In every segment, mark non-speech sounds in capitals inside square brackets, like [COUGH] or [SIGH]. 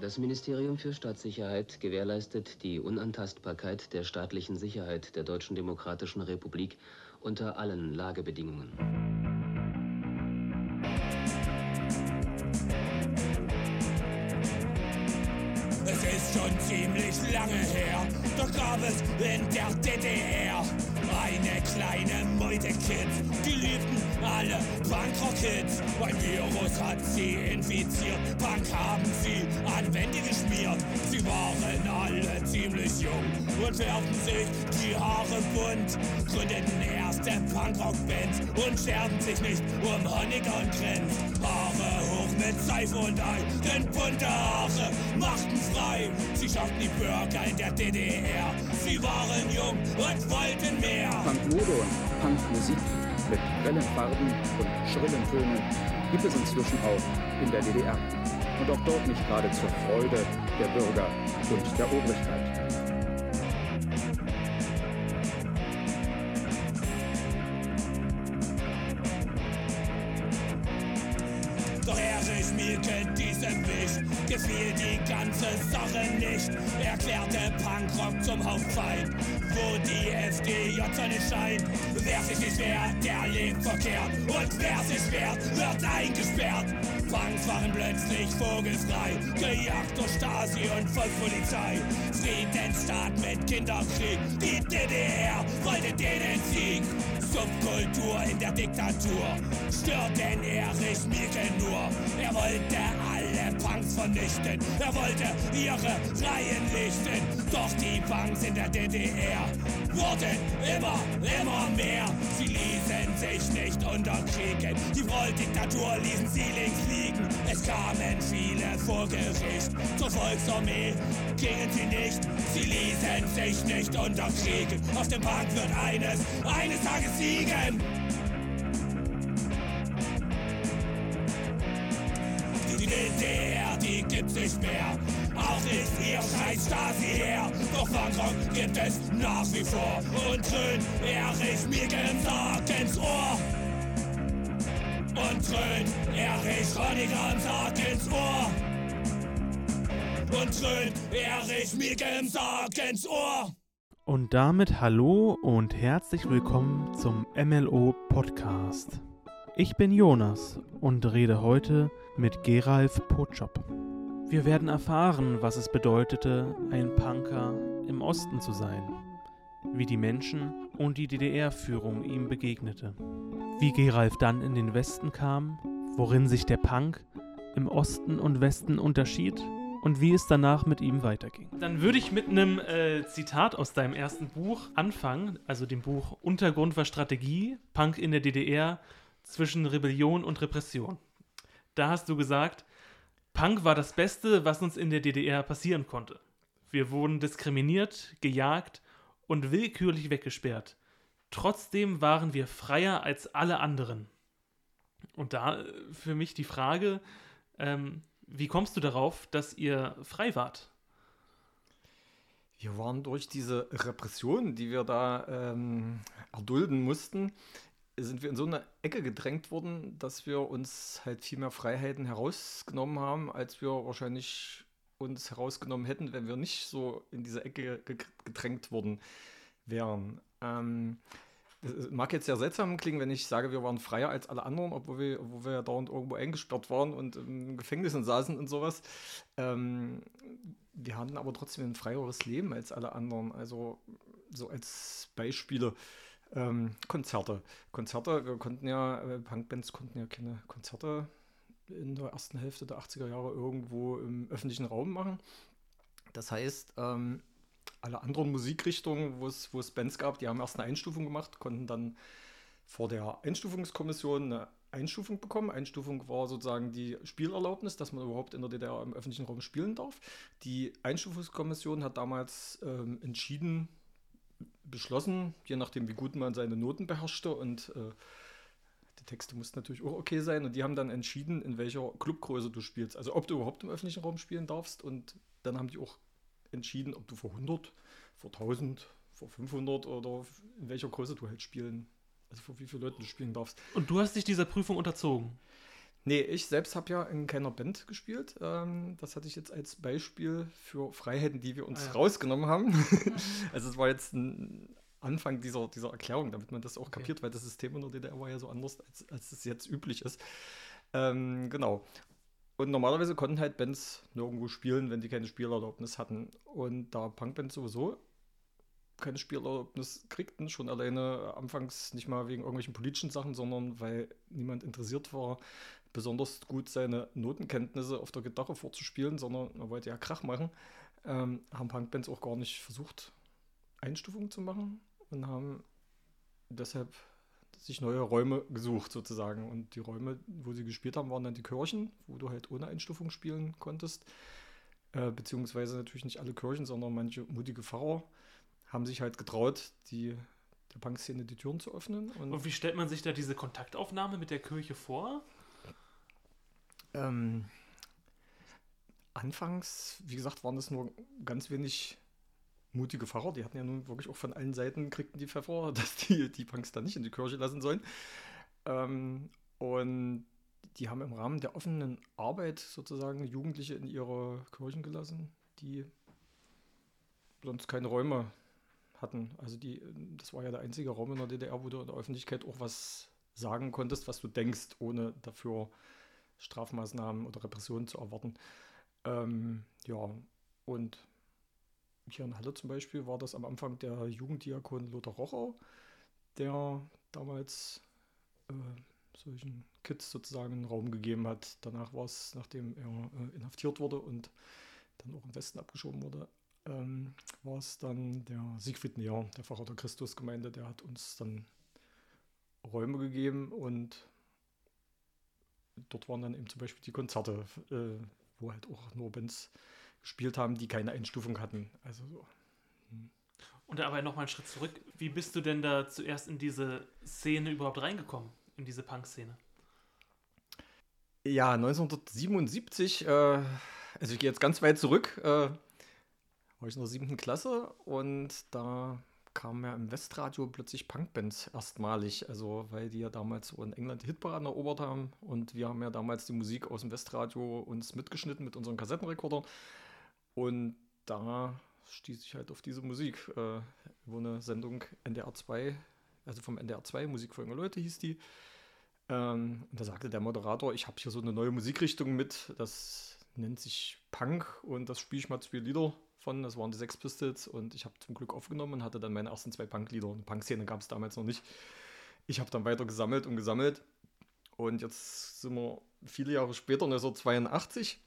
Das Ministerium für Staatssicherheit gewährleistet die Unantastbarkeit der staatlichen Sicherheit der Deutschen Demokratischen Republik unter allen Lagebedingungen. Es ist schon ziemlich lange her, doch gab es in der DDR eine kleine Meute Kids, die liebten alle Punkrock-Hits. Ein Virus hat sie infiziert, Punk haben sie an Wände geschmiert. Sie waren alle ziemlich jung und färbten sich die Haare bunt, gründeten erste Punkrock-Bands und scherben sich nicht um Honecker und Grenz. Haare hoch mit Seife und Ei, denn bunte Haare machten frei. Sie schockten die Bürger in der DDR. Sie waren jung und wollten mehr. Punkmode und Punkmusik mit grellen Farben und schrillen Tönen gibt es inzwischen auch in der DDR. Und auch dort nicht gerade zur Freude der Bürger und der Obrigkeit. Doch Erich Mielke, diesem Wicht, gefiel die ganze Sache nicht. Erklärte Punkrock zum Hauptfeind, wo die FDJ Sonne scheint. Wer sich nicht wehrt, der lebt verkehrt. Und wer sich wehrt, wird eingesperrt. Punks waren plötzlich vogelfrei, gejagt durch Stasi und Volkspolizei. Friedensstaat mit Kinderkrieg, die DDR wollte den Sieg. Subkultur in der Diktatur stört den Erich Mielke nur. Er wollte Punks vernichten, er wollte ihre Reihen lichten. Doch die Punks in der DDR wurden immer, immer mehr. Sie ließen sich nicht unterkriegen, die Volldiktatur ließen sie links liegen. Es kamen viele vor Gericht, zur Volksarmee gingen sie nicht. Sie ließen sich nicht unterkriegen. Auf dem Punk wird eines, eines Tages siegen. Mehr. Auch nicht ihr scheiß Stasi her. Doch Punkrock gibt es nach wie vor. Und schön Erich mir Sarg ins Ohr. Und schön Erich Roniger im Sarg ins Ohr. Und schön Erich mir Sarg ins Ohr. Und damit hallo und herzlich willkommen zum MLO Podcast. Ich bin Jonas und rede heute mit Geralf Potschop. Wir werden erfahren, was es bedeutete, ein Punker im Osten zu sein, wie die Menschen und die DDR-Führung ihm begegnete, wie Geralf dann in den Westen kam, worin sich der Punk im Osten und Westen unterschied und wie es danach mit ihm weiterging. Dann würde ich mit einem äh, Zitat aus deinem ersten Buch anfangen, also dem Buch Untergrund war Strategie, Punk in der DDR zwischen Rebellion und Repression. Da hast du gesagt, Punk war das Beste, was uns in der DDR passieren konnte. Wir wurden diskriminiert, gejagt und willkürlich weggesperrt. Trotzdem waren wir freier als alle anderen. Und da äh, für mich die Frage, ähm, wie kommst du darauf, dass ihr frei wart? Wir waren durch diese Repression, die wir da ähm, erdulden mussten, sind wir in so eine Ecke gedrängt worden, dass wir uns halt viel mehr Freiheiten herausgenommen haben, als wir wahrscheinlich uns herausgenommen hätten, wenn wir nicht so in diese Ecke ge- gedrängt worden wären. Ähm, es mag jetzt sehr seltsam klingen, wenn ich sage, wir waren freier als alle anderen, obwohl wir, obwohl wir ja dauernd irgendwo eingesperrt waren und im Gefängnis saßen und sowas. Ähm, wir hatten aber trotzdem ein freieres Leben als alle anderen. Also so als Beispiele. Ähm, Konzerte. Konzerte, wir konnten ja, äh, Punkbands konnten ja keine Konzerte in der ersten Hälfte der 80er Jahre irgendwo im öffentlichen Raum machen. Das heißt, ähm, alle anderen Musikrichtungen, wo es, wo es Bands gab, die haben erst eine Einstufung gemacht, konnten dann vor der Einstufungskommission eine Einstufung bekommen. Einstufung war sozusagen die Spielerlaubnis, dass man überhaupt in der DDR im öffentlichen Raum spielen darf. Die Einstufungskommission hat damals ähm, entschieden, beschlossen, je nachdem, wie gut man seine Noten beherrschte und äh, die Texte mussten natürlich auch okay sein und die haben dann entschieden, in welcher Clubgröße du spielst. Also ob du überhaupt im öffentlichen Raum spielen darfst und dann haben die auch entschieden, ob du vor 100, vor 1000, vor 500 oder in welcher Größe du halt spielen, also vor wie vielen Leuten du spielen darfst. Und du hast dich dieser Prüfung unterzogen. Nee, ich selbst habe ja in keiner Band gespielt. Ähm, das hatte ich jetzt als Beispiel für Freiheiten, die wir uns Ah, ja. rausgenommen haben. [LAUGHS] [LAUGHS] also es war jetzt ein Anfang dieser, dieser Erklärung, damit man das auch Okay. kapiert, weil das System in der DDR war ja so anders, als, als es jetzt üblich ist. Ähm, genau. Und normalerweise konnten halt Bands nirgendwo spielen, wenn die keine Spielerlaubnis hatten. Und da Punkbands sowieso keine Spielerlaubnis kriegten, schon alleine anfangs nicht mal wegen irgendwelchen politischen Sachen, sondern weil niemand interessiert war, besonders gut seine Notenkenntnisse auf der Gitarre vorzuspielen, sondern man wollte ja Krach machen, ähm, haben Punkbands auch gar nicht versucht, Einstufungen zu machen und haben deshalb sich neue Räume gesucht sozusagen. Und die Räume, wo sie gespielt haben, waren dann die Kirchen, wo du halt ohne Einstufung spielen konntest. Äh, beziehungsweise natürlich nicht alle Kirchen, sondern manche mutige Pfarrer haben sich halt getraut, die, der Punkszene die Türen zu öffnen. Und, Und wie stellt man sich da diese Kontaktaufnahme mit der Kirche vor? ähm, anfangs, wie gesagt, waren es nur ganz wenig mutige Pfarrer. Die hatten ja nun wirklich auch von allen Seiten, kriegten die Pfeffer, [LAUGHS] dass die die Punks da nicht in die Kirche lassen sollen. Ähm, und die haben im Rahmen der offenen Arbeit sozusagen Jugendliche in ihre Kirchen gelassen, die sonst keine Räume hatten. Also die, das war ja der einzige Raum in der DDR, wo du in der Öffentlichkeit auch was sagen konntest, was du denkst, ohne dafür Strafmaßnahmen oder Repressionen zu erwarten. Ähm, ja, und hier in Halle zum Beispiel war das am Anfang der Jugenddiakon Lothar Rochau, der damals äh, solchen Kids sozusagen einen Raum gegeben hat. Danach war es, nachdem er äh, inhaftiert wurde und dann auch im Westen abgeschoben wurde, ähm, war es dann der Siegfried Neher, der Pfarrer der Christusgemeinde, der hat uns dann Räume gegeben und dort waren dann eben zum Beispiel die Konzerte, äh, wo halt auch nur Bands gespielt haben, die keine Einstufung hatten. Also so. Und aber nochmal einen Schritt zurück. Wie bist du denn da zuerst in diese Szene überhaupt reingekommen? In diese Punk-Szene? Ja, 1977, äh, also ich gehe jetzt ganz weit zurück, äh, war ich in der siebten Klasse und da kamen ja im Westradio plötzlich Punkbands erstmalig, also weil die ja damals so in England Hitparaden erobert haben und wir haben ja damals die Musik aus dem Westradio uns mitgeschnitten mit unseren Kassettenrekordern und da stieß ich halt auf diese Musik, äh, über eine Sendung NDR 2, also vom NDR 2, Musik für junge Leute hieß die. Ähm, und da sagte der Moderator, ich habe hier so eine neue Musikrichtung mit, das nennt sich Punk und das spiele ich mal zwei Lieder von, das waren die Sex Pistols und ich habe zum Glück aufgenommen und hatte dann meine ersten zwei Punk-Lieder. Eine Punk-Szene gab es damals noch nicht. Ich habe dann weiter gesammelt und gesammelt und jetzt sind wir viele Jahre später, 1982.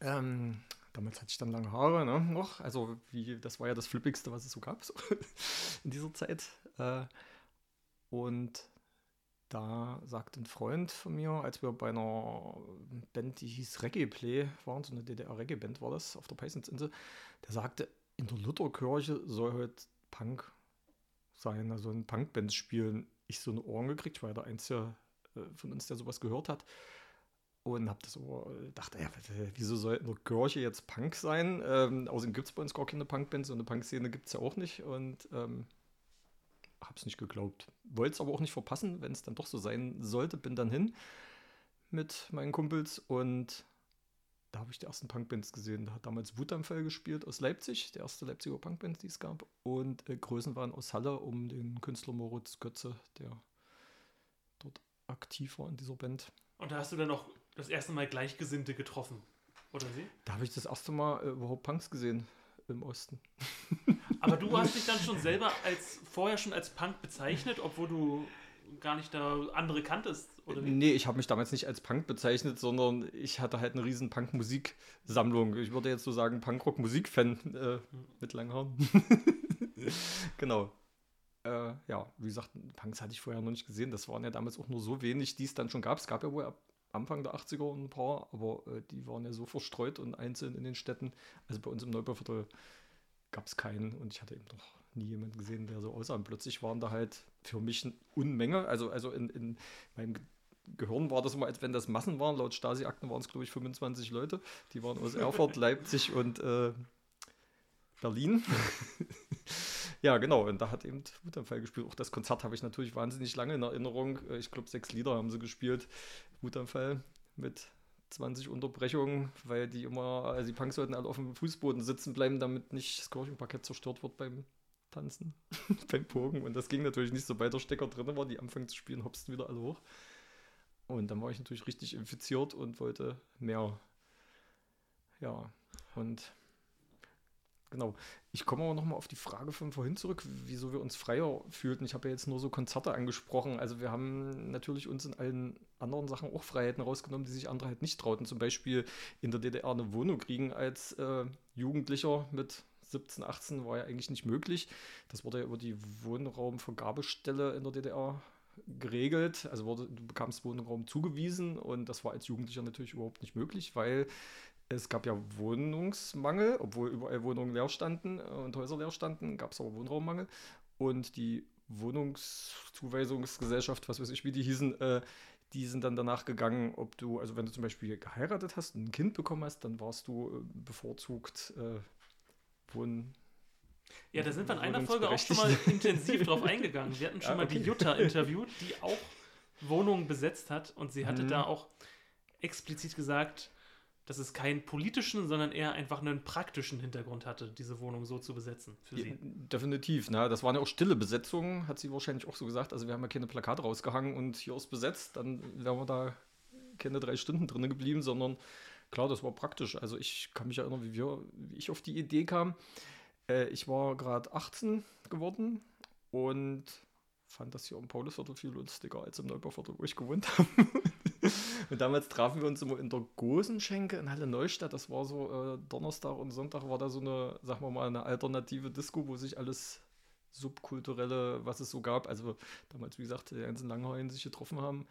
Ähm, damals hatte ich dann lange Haare ne, noch, also wie, das war ja das Flippigste, was es so gab so, [LAUGHS] in dieser Zeit. Äh, und da sagt ein Freund von mir, als wir bei einer Band, die hieß Reggae Play waren, so eine DDR-Reggae-Band war das, auf der Peisnitsinsel, der sagte, in der Lutherkirche soll heute Punk sein, also ein Punkband spielen. Ich so eine Ohren gekriegt, weil der Einzige äh, von uns, der sowas gehört hat. Und hab das so, äh, dachte, ja, wieso soll in der Kirche jetzt Punk sein? Ähm, außerdem gibt es bei uns gar keine Punkbands, so eine Punkszene gibt es ja auch nicht. Und ähm, hab's nicht geglaubt. Wollte es aber auch nicht verpassen, wenn es dann doch so sein sollte. Bin dann hin mit meinen Kumpels und da habe ich die ersten Punkbands gesehen. Da hat damals Wutanfall gespielt aus Leipzig, der erste Leipziger Punkband, die es gab. Und äh, Größen waren aus Halle um den Künstler Moritz Götze, der dort aktiv war in dieser Band. Und da hast du dann auch das erste Mal Gleichgesinnte getroffen, oder sie? Da habe ich das erste Mal äh, überhaupt Punks gesehen im Osten. [LAUGHS] Aber du hast dich dann schon selber als vorher schon als Punk bezeichnet, obwohl du gar nicht da andere kanntest, oder wie? Nee, ich habe mich damals nicht als Punk bezeichnet, sondern ich hatte halt eine riesen Punk-Musiksammlung. Ich würde jetzt so sagen Punkrock-Musik-Fan äh, mit langen Haaren. [LAUGHS] genau. Äh, ja, wie gesagt, Punks hatte ich vorher noch nicht gesehen. Das waren ja damals auch nur so wenig, die es dann schon gab. Es gab ja wohl ab Anfang der 80er ein paar, aber äh, die waren ja so verstreut und einzeln in den Städten. Also bei uns im Neubauviertel gab es keinen und ich hatte eben noch nie jemanden gesehen, der so aussah. Und plötzlich waren da halt für mich eine Unmenge. Also, also in, in meinem Ge- Gehirn war das immer, als wenn das Massen waren. Laut Stasi-Akten waren es, glaube ich, 25 Leute. Die waren aus Erfurt, [LAUGHS] Leipzig und äh, Berlin. [LAUGHS] ja, genau. Und da hat eben Wutanfall gespielt. Auch das Konzert habe ich natürlich wahnsinnig lange in Erinnerung. Äh, ich glaube, sechs Lieder haben sie gespielt. Wutanfall mit 20 Unterbrechungen, weil die immer, also die Punks sollten alle auf dem Fußboden sitzen bleiben, damit nicht das Kirchenparkett zerstört wird beim Tanzen, [LAUGHS] beim Pogen. Und das ging natürlich nicht, sobald der Stecker drin war, die anfangen zu spielen, hopsten wieder alle hoch. Und dann war ich natürlich richtig infiziert und wollte mehr. Ja, und genau. Ich komme aber nochmal auf die Frage von vorhin zurück, wieso wir uns freier fühlten. Ich habe ja jetzt nur so Konzerte angesprochen. Also wir haben natürlich uns in allen anderen Sachen auch Freiheiten rausgenommen, die sich andere halt nicht trauten. Zum Beispiel in der DDR eine Wohnung kriegen als äh, Jugendlicher mit 17, 18 war ja eigentlich nicht möglich. Das wurde ja über die Wohnraumvergabestelle in der DDR geregelt. Also wurde, du bekamst Wohnraum zugewiesen und das war als Jugendlicher natürlich überhaupt nicht möglich, weil es gab ja Wohnungsmangel, obwohl überall Wohnungen leer standen und Häuser leer standen, gab es aber Wohnraummangel. Und die Wohnungszuweisungsgesellschaft, was weiß ich, wie die hießen, äh, die sind dann danach gegangen, ob du, also wenn du zum Beispiel geheiratet hast und ein Kind bekommen hast, dann warst du äh, bevorzugt äh, Wohn. Ja, da sind wir in einer Folge auch schon mal intensiv drauf [LAUGHS] eingegangen. Wir hatten schon ah, okay. mal die Jutta [LAUGHS] interviewt, die auch Wohnungen besetzt hat und sie hatte mhm. da auch explizit gesagt, dass es keinen politischen, sondern eher einfach einen praktischen Hintergrund hatte, diese Wohnung so zu besetzen für sie. definitiv, ne? Das waren ja auch stille Besetzungen, hat sie wahrscheinlich auch so gesagt. Also wir haben ja keine Plakate rausgehangen und hier ist besetzt, dann wären wir da keine drei Stunden drinnen geblieben, sondern klar, das war praktisch. Also ich kann mich erinnern, wie, wir, wie ich auf die Idee kam. Äh, ich war gerade 18 geworden und fand das hier im Paulusviertel viel lustiger als im Neubauviertel, wo ich gewohnt [LAUGHS] habe. [LAUGHS] und damals trafen wir uns immer in der Gosenschenke in Halle Neustadt. Das war so äh, Donnerstag und Sonntag war da so eine, sagen wir mal, eine alternative Disco, wo sich alles subkulturelle, was es so gab, also damals, wie gesagt, die ganzen Langhauen sich getroffen haben,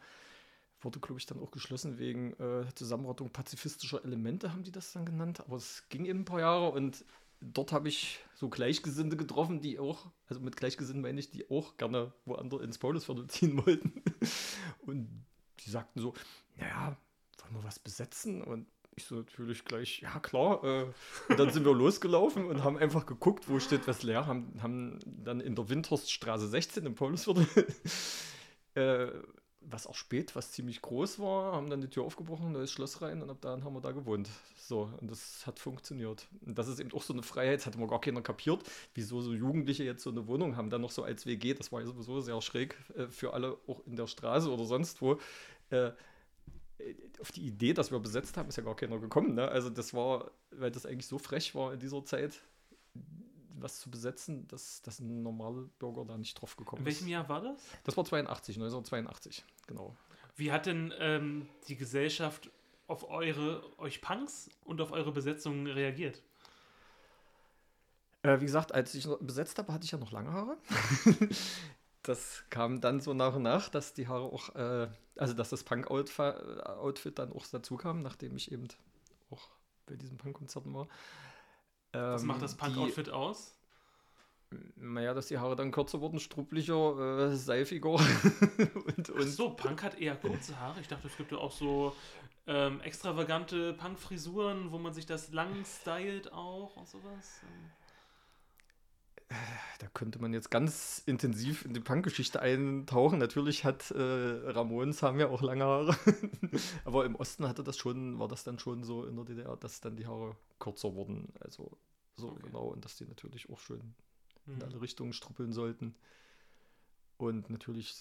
wurde, glaube ich, dann auch geschlossen wegen äh, Zusammenrottung pazifistischer Elemente, haben die das dann genannt. Aber es ging eben ein paar Jahre und dort habe ich so Gleichgesinnte getroffen, die auch, also mit Gleichgesinnten meine ich, die auch gerne woanders ins Paulusviertel ziehen wollten. [LAUGHS] Und die sagten so, naja, wollen wir was besetzen? Und ich so natürlich gleich, ja klar. Äh, und dann sind wir [LAUGHS] losgelaufen und haben einfach geguckt, wo steht was leer, haben, haben dann in der Windhorststraße 16 im Paulusviertel, [LAUGHS] äh, was auch spät, was ziemlich groß war, haben dann die Tür aufgebrochen, neues Schloss rein und ab dann haben wir da gewohnt. So, und das hat funktioniert. Und das ist eben auch so eine Freiheit, das hat immer gar keiner kapiert, wieso so Jugendliche jetzt so eine Wohnung haben, dann noch so als WG, das war ja sowieso sehr schräg äh, für alle, auch in der Straße oder sonst wo. Äh, auf die Idee, dass wir besetzt haben, ist ja gar keiner gekommen. Ne? Also das war, weil das eigentlich so frech war in dieser Zeit, was zu besetzen, dass, dass ein normaler Bürger da nicht drauf gekommen ist. In welchem Jahr war das? Das war 82, 1982, genau. Wie hat denn ähm, die Gesellschaft auf eure, euch Punks und auf eure Besetzung reagiert? Äh, wie gesagt, als ich besetzt habe, hatte ich ja noch lange Haare. [LAUGHS] das kam dann so nach und nach, dass die Haare auch, äh, also dass das Punk-Outfit dann auch dazu kam, nachdem ich eben auch bei diesen Punk-Konzerten war. Ähm, Was macht das Punk-Outfit aus? Naja, dass die Haare dann kürzer wurden, strupplicher, äh, seifiger. [LAUGHS] und, und so, Punk hat eher kurze Haare. Ich dachte, es gibt ja auch so ähm, extravagante Punk-Frisuren, wo man sich das lang stylt auch und sowas. Da könnte man jetzt ganz intensiv in die Punk-Geschichte eintauchen. Natürlich hat äh, Ramones haben ja auch lange Haare. [LAUGHS] Aber im Osten hatte das schon, war das dann schon so in der DDR, dass dann die Haare kürzer wurden. Also so okay. genau. Und dass die natürlich auch schön mhm. in alle Richtungen struppeln sollten. Und natürlich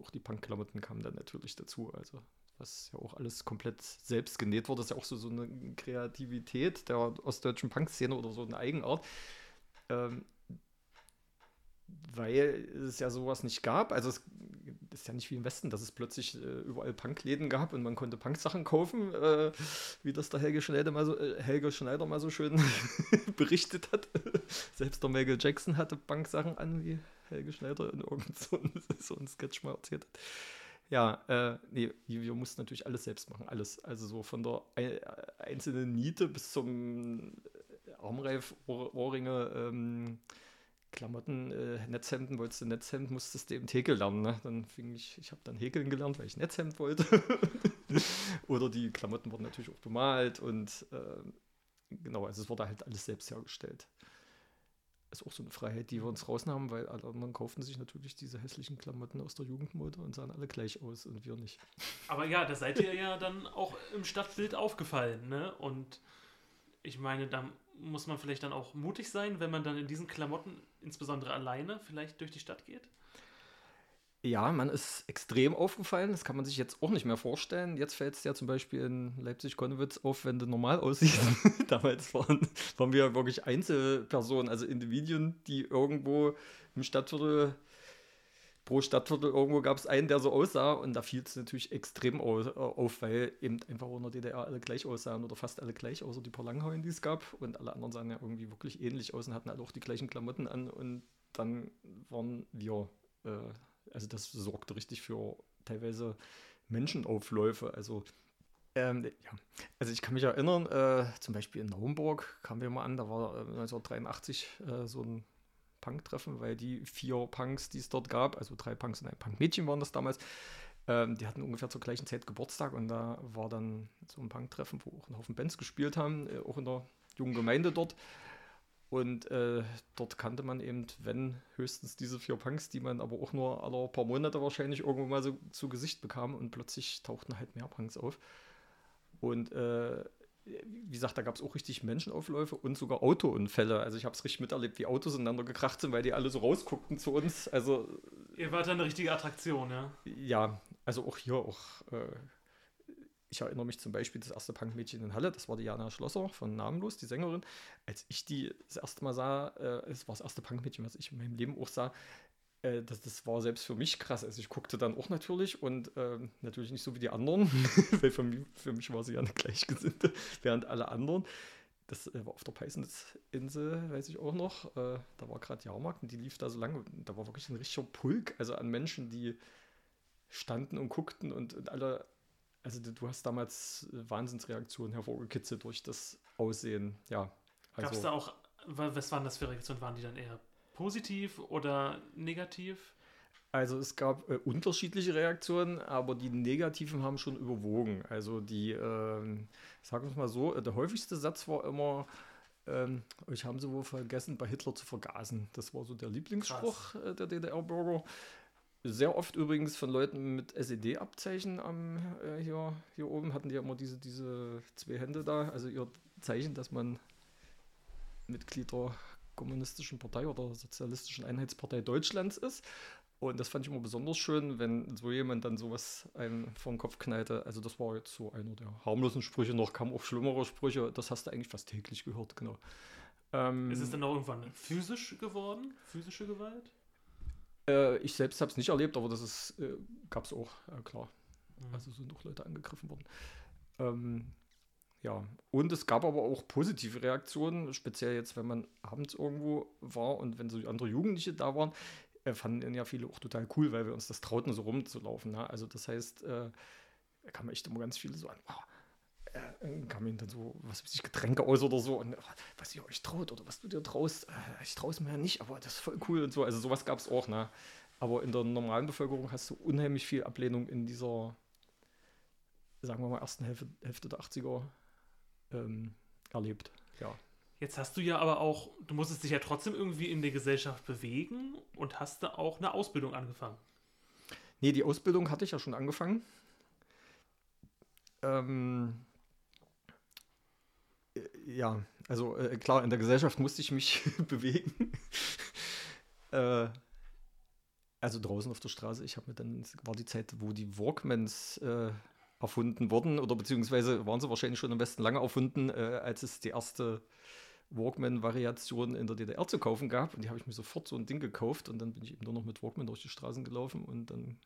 auch die Punk-Klamotten kamen dann natürlich dazu. Also was ja auch alles komplett selbst genäht wurde, das ist ja auch so, so eine Kreativität der ostdeutschen Punk-Szene oder so eine Eigenart. Ähm, weil es ja sowas nicht gab. Also es ist ja nicht wie im Westen, dass es plötzlich äh, überall Punkläden gab und man konnte Punk-Sachen kaufen, äh, wie das der Helge Schneider mal so, äh, Helge Schneider mal so schön [LAUGHS] berichtet hat. [LAUGHS] Selbst der Michael Jackson hatte Punk-Sachen an, wie Helge Schneider in irgendeinem so, einem [LAUGHS] Sketch mal erzählt hat. Ja, äh, nee, wir mussten natürlich alles selbst machen, alles. Also so von der einzelnen Niete bis zum Armreif, Ohrringe, ähm, Klamotten, äh, Netzhemden, wolltest du Netzhemd, musstest du eben häkeln lernen. Ne? Dann fing ich, ich habe dann häkeln gelernt, weil ich Netzhemd wollte. [LAUGHS] Oder die Klamotten wurden natürlich auch bemalt und äh, genau, also es wurde halt alles selbst hergestellt. ist auch so eine Freiheit, die wir uns rausnahmen, weil alle anderen kauften sich natürlich diese hässlichen Klamotten aus der Jugendmode und sahen alle gleich aus und wir nicht. Aber ja, da seid ihr ja dann auch im Stadtbild aufgefallen, ne? Und ich meine, da muss man vielleicht dann auch mutig sein, wenn man dann in diesen Klamotten, insbesondere alleine, vielleicht durch die Stadt geht? Ja, man ist extrem aufgefallen. Das kann man sich jetzt auch nicht mehr vorstellen. Jetzt fällt es ja zum Beispiel in Leipzig-Konnewitz auf, wenn du normal aussiehst. [LAUGHS] Damals waren, waren wir wirklich Einzelpersonen, also Individuen, die irgendwo im Stadtviertel, pro Stadtviertel irgendwo gab es einen, der so aussah. Und da fiel es natürlich extrem auf, weil eben einfach in der DDR alle gleich aussahen oder fast alle gleich, außer die paar Langhauen, die es gab. Und alle anderen sahen ja irgendwie wirklich ähnlich aus und hatten alle auch die gleichen Klamotten an. Und dann waren wir. Äh, also das sorgte richtig für teilweise Menschenaufläufe. Also ähm, ja, also ich kann mich erinnern, äh, zum Beispiel in Naumburg kamen wir mal an, da war äh, 1983 äh, so ein Punk-Treffen, weil die vier Punks, die es dort gab, also drei Punks und ein Punk-Mädchen waren das damals, ähm, die hatten ungefähr zur gleichen Zeit Geburtstag und da war dann so ein Punk-Treffen, wo auch ein Haufen Bands gespielt haben, äh, auch in der jungen Gemeinde dort. Und äh, dort kannte man eben, wenn höchstens diese vier Punks, die man aber auch nur alle paar Monate wahrscheinlich irgendwo mal so zu Gesicht bekam und plötzlich tauchten halt mehr Punks auf. Und äh, wie gesagt, da gab es auch richtig Menschenaufläufe und sogar Autounfälle. Also ich habe es richtig miterlebt, wie Autos ineinander gekracht sind, weil die alle so rausguckten zu uns. Also Ihr wart dann eine richtige Attraktion, ja? Ja, also auch hier auch äh, ich erinnere mich zum Beispiel das erste Punkmädchen in Halle, das war Diana Schlosser von Namenlos, die Sängerin. Als ich die das erste Mal sah, äh, es war das erste Punkmädchen, was ich in meinem Leben auch sah, äh, das, das war selbst für mich krass. Also ich guckte dann auch natürlich und äh, natürlich nicht so wie die anderen, [LAUGHS] weil für mich, für mich war sie ja eine Gleichgesinnte, [LAUGHS] während alle anderen. Das äh, war auf der Peiseninsel, weiß ich auch noch. Äh, da war gerade Jahrmarkt und die lief da so lange. Da war wirklich ein richtiger Pulk, also an Menschen, die standen und guckten und, und alle also du hast damals Wahnsinnsreaktionen hervorgekitzelt durch das Aussehen. Ja. Also, Gab es da auch, was waren das für Reaktionen? Waren die dann eher positiv oder negativ? Also es gab äh, unterschiedliche Reaktionen, aber die negativen haben schon überwogen. Also die, äh, sagen wir es mal so, der häufigste Satz war immer, ähm, euch haben sie wohl vergessen, bei Hitler zu vergasen. Das war so der Lieblingsspruch äh, der DDR-Bürger. Sehr oft übrigens von Leuten mit SED-Abzeichen am äh, hier, hier oben hatten die ja immer diese, diese zwei Hände da, also ihr Zeichen, dass man Mitglied der Kommunistischen Partei oder Sozialistischen Einheitspartei Deutschlands ist. Und das fand ich immer besonders schön, wenn so jemand dann sowas einem vor den Kopf knallte. Also das war jetzt so einer der harmlosen Sprüche, noch kamen auch schlimmere Sprüche. Das hast du eigentlich fast täglich gehört, genau. Ähm, ist es dann auch irgendwann physisch geworden? Physische Gewalt? Äh, ich selbst habe es nicht erlebt, aber das ist, äh, gab es auch, äh, klar. Mhm. Also sind auch Leute angegriffen worden. Ähm, ja, und es gab aber auch positive Reaktionen, speziell jetzt, wenn man abends irgendwo war und wenn so andere Jugendliche da waren, äh, fanden ja viele auch total cool, weil wir uns das trauten, so rumzulaufen. Ne? Also das heißt, äh, da kamen echt immer ganz viele so an, oh, äh, kam ihnen dann so, was weiß ich, Getränke aus oder so und was ihr euch traut oder was du dir traust, äh, ich traue es mir ja nicht, aber das ist voll cool und so. Also sowas gab es auch, ne? Aber in der normalen Bevölkerung hast du unheimlich viel Ablehnung in dieser, sagen wir mal, ersten Hälfte, Hälfte der 80er ähm, erlebt, ja. Jetzt hast du ja aber auch, du musstest dich ja trotzdem irgendwie in der Gesellschaft bewegen und hast da auch eine Ausbildung angefangen. Nee, die Ausbildung hatte ich ja schon angefangen. Ähm, ja, also äh, klar, in der Gesellschaft musste ich mich [LAUGHS] bewegen. äh, also draußen auf der Straße. Ich habe mir dann, war die Zeit, wo die Walkmans äh, erfunden wurden, oder beziehungsweise waren sie wahrscheinlich schon am besten lange erfunden, äh, als es die erste Walkman-Variation in der DDR zu kaufen gab. Und die habe ich mir sofort so ein Ding gekauft und dann bin ich eben nur noch mit Walkman durch die Straßen gelaufen und dann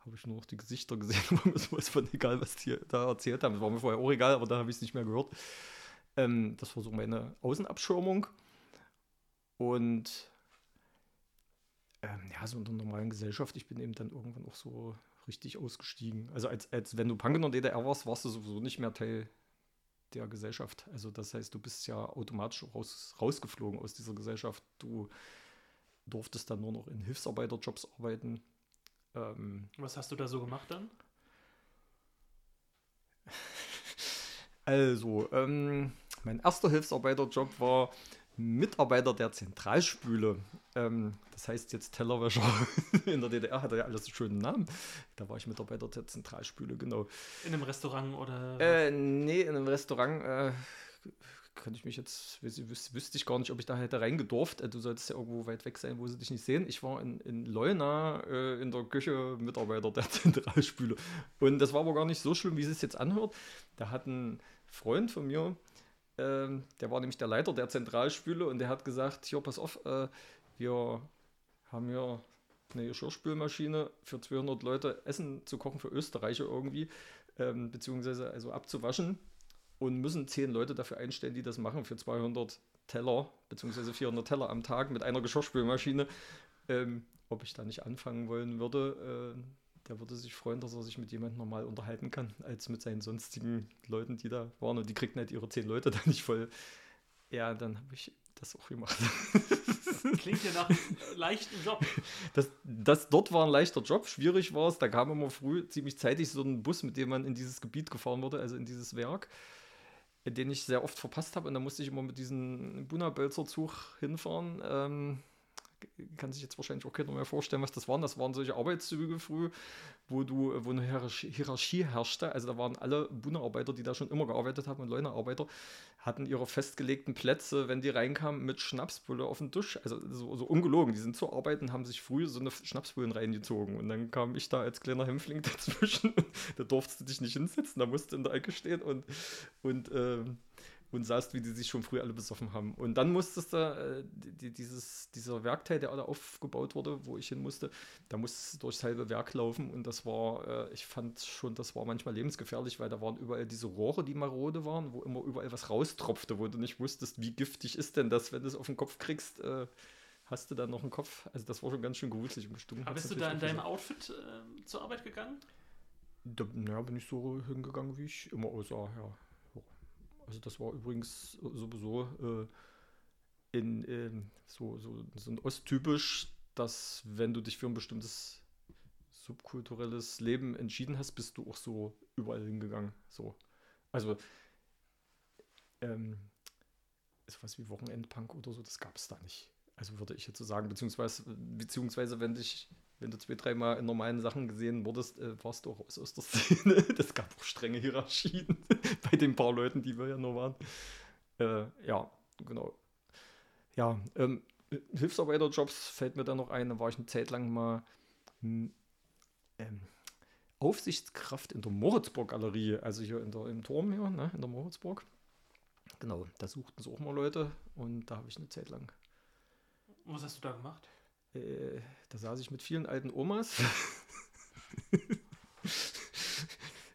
habe ich nur noch die Gesichter gesehen, [LAUGHS] war mir sowas von egal, was die da erzählt haben. Das war mir vorher auch egal, aber da habe ich es nicht mehr gehört. Ähm, das war so meine Außenabschirmung. Und ähm, ja, so in der normalen Gesellschaft, ich bin eben dann irgendwann auch so richtig ausgestiegen. Also als, als wenn du Punk in der DDR warst, warst du sowieso nicht mehr Teil der Gesellschaft. Also das heißt, du bist ja automatisch raus, rausgeflogen aus dieser Gesellschaft. Du durftest dann nur noch in Hilfsarbeiterjobs arbeiten. Ähm, Was hast du da so gemacht dann? [LAUGHS] Also, ähm, mein erster Hilfsarbeiterjob war Mitarbeiter der Zentralspüle. Ähm, das heißt jetzt Tellerwäscher. [LAUGHS] In der DDR hat er ja alles einen schönen Namen. Da war ich Mitarbeiter der Zentralspüle, genau. In einem Restaurant oder? Äh, nee, in einem Restaurant. Äh, könnte ich mich jetzt, wüs wüsste ich gar nicht, ob ich da hätte reingedurft. Äh, du solltest ja irgendwo weit weg sein, wo sie dich nicht sehen. Ich war in, in Leuna äh, in der Küche Mitarbeiter der [LAUGHS] Zentralspüle. Und das war aber gar nicht so schlimm, wie es jetzt anhört. Da hat ein Freund von mir, ähm, der war nämlich der Leiter der Zentralspüle und der hat gesagt, hier, pass auf, äh, wir haben hier eine Geschirrspülmaschine für 200 Leute Essen zu kochen für Österreicher irgendwie, ähm, beziehungsweise also abzuwaschen und müssen 10 Leute dafür einstellen, die das machen für 200 Teller, beziehungsweise 400 Teller am Tag mit einer Geschirrspülmaschine. Ähm, ob ich da nicht anfangen wollen würde, äh, der würde sich freuen, dass er sich mit jemandem normal unterhalten kann, als mit seinen sonstigen Leuten, die da waren. Und die kriegten halt ihre zehn Leute da nicht voll. Ja, dann habe ich das auch gemacht. [LAUGHS] Klingt ja nach einem leichten Job. Das, das dort war ein leichter Job. Schwierig war es. Da kam immer früh, ziemlich zeitig, so ein Bus, mit dem man in dieses Gebiet gefahren wurde, also in dieses Werk, den ich sehr oft verpasst habe. Und da musste ich immer mit diesem Buna-Bölzer-Zug hinfahren. Ähm, kann sich jetzt wahrscheinlich auch keiner mehr vorstellen, was das waren. Das waren solche Arbeitszüge früh, wo du, wo eine Hierarchie herrschte. Also da waren alle Bundearbeiter, die da schon immer gearbeitet haben und Leunearbeiter, hatten ihre festgelegten Plätze, wenn die reinkamen, mit Schnapsbulle auf dem Tisch. Also so, so ungelogen. Die sind zur Arbeit und haben sich früh so eine Schnapsbullen reingezogen. Und dann kam ich da als kleiner Hämpfling [LAUGHS] dazwischen. da durfst du dich nicht hinsetzen, da musst du in der Ecke stehen und, und ähm, und sahst, wie die sich schon früh alle besoffen haben. Und dann musstest du, äh, die, dieses, dieser Werkteil, der da aufgebaut wurde, wo ich hin musste, da musstest du durchs halbe Werk laufen und das war, äh, ich fand schon, das war manchmal lebensgefährlich, weil da waren überall diese Rohre, die marode waren, wo immer überall was raustropfte, wo du nicht wusstest, wie giftig ist denn das, wenn du es auf den Kopf kriegst. Äh, hast du dann noch einen Kopf? Also das war schon ganz schön gruselig und bestimmt. Aber bist du da in deinem Outfit äh, zur Arbeit gegangen? Da, ja, bin ich so hingegangen, wie ich immer aussah, ja. Also das war übrigens sowieso äh, in, in so, so, so ein osttypisch, dass wenn du dich für ein bestimmtes subkulturelles Leben entschieden hast, bist du auch so überall hingegangen. So. Also ähm, was wie Wochenendpunk oder so, das gab es da nicht. Also würde ich jetzt so sagen, beziehungsweise, beziehungsweise wenn dich wenn du zwei, dreimal in normalen Sachen gesehen wurdest, äh, warst du auch aus, aus der Szene. [LAUGHS] Das gab auch strenge Hierarchien [LAUGHS] bei den paar Leuten, die wir ja nur waren. Äh, ja, genau. Ja, ähm, Hilfsarbeiterjobs fällt mir da noch ein. Da war ich eine Zeit lang mal hm, ähm, Aufsichtskraft in der Moritzburg-Galerie, also hier der, im Turm hier, ne, in der Moritzburg. Genau, da suchten sie auch mal Leute und da habe ich eine Zeit lang. Was hast du da gemacht? Äh, da saß ich mit vielen alten Omas. [LAUGHS]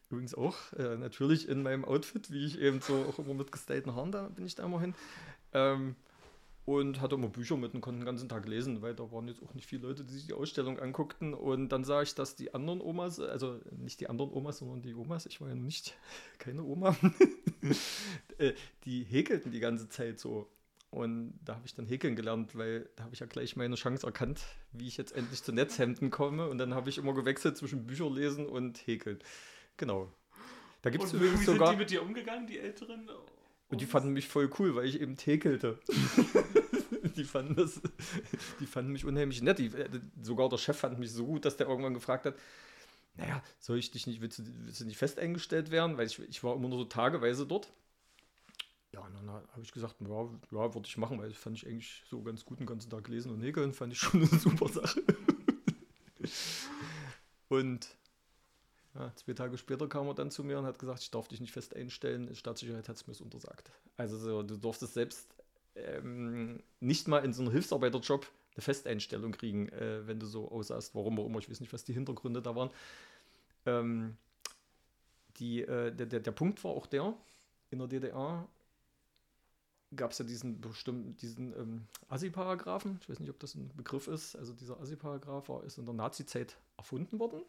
Übrigens auch äh, natürlich in meinem Outfit, wie ich eben so auch immer mit gestylten Haaren, da bin ich da immer hin. Ähm, und hatte immer Bücher mit und konnte den ganzen Tag lesen, weil da waren jetzt auch nicht viele Leute, die sich die Ausstellung anguckten. Und dann sah ich, dass die anderen Omas, also nicht die anderen Omas, sondern die Omas, ich war ja nicht [LAUGHS] keine Oma, [LAUGHS] äh, die häkelten die ganze Zeit so. Und da habe ich dann häkeln gelernt, weil da habe ich ja gleich meine Chance erkannt, wie ich jetzt endlich zu Netzhemden komme. Und dann habe ich immer gewechselt zwischen Bücherlesen und Häkeln. Genau. Da gibt es übrigens wie sogar. Sind die mit dir umgegangen, die Älteren? Und die fanden mich voll cool, weil ich eben häkelte. [LAUGHS] die, fanden das, die fanden mich unheimlich nett. Die, äh, sogar der Chef fand mich so gut, dass der irgendwann gefragt hat, naja, soll ich dich nicht, willst du, willst du nicht fest eingestellt werden? Weil ich, ich war immer nur so tageweise dort. Ja, und dann habe ich gesagt, ja, ja würde ich machen, weil das fand ich eigentlich so ganz gut den ganzen Tag lesen und häkeln, fand ich schon eine [LAUGHS] super Sache. und ja, zwei Tage später kam er dann zu mir und hat gesagt, ich darf dich nicht fest einstellen, Staatssicherheit hat es mir untersagt. Also so, du durftest selbst ähm, nicht mal in so einem Hilfsarbeiterjob eine Festeinstellung kriegen, äh, wenn du so aussahst, warum auch immer, ich weiß nicht, was die Hintergründe da waren. Ähm, die, äh, der, der, der Punkt war auch der, in der DDR gab es ja diesen bestimmten, diesen ähm, Assi-Paragraphen. Ich weiß nicht, ob das ein Begriff ist. Also dieser Assi-Paragraph ist in der Nazi-Zeit erfunden worden.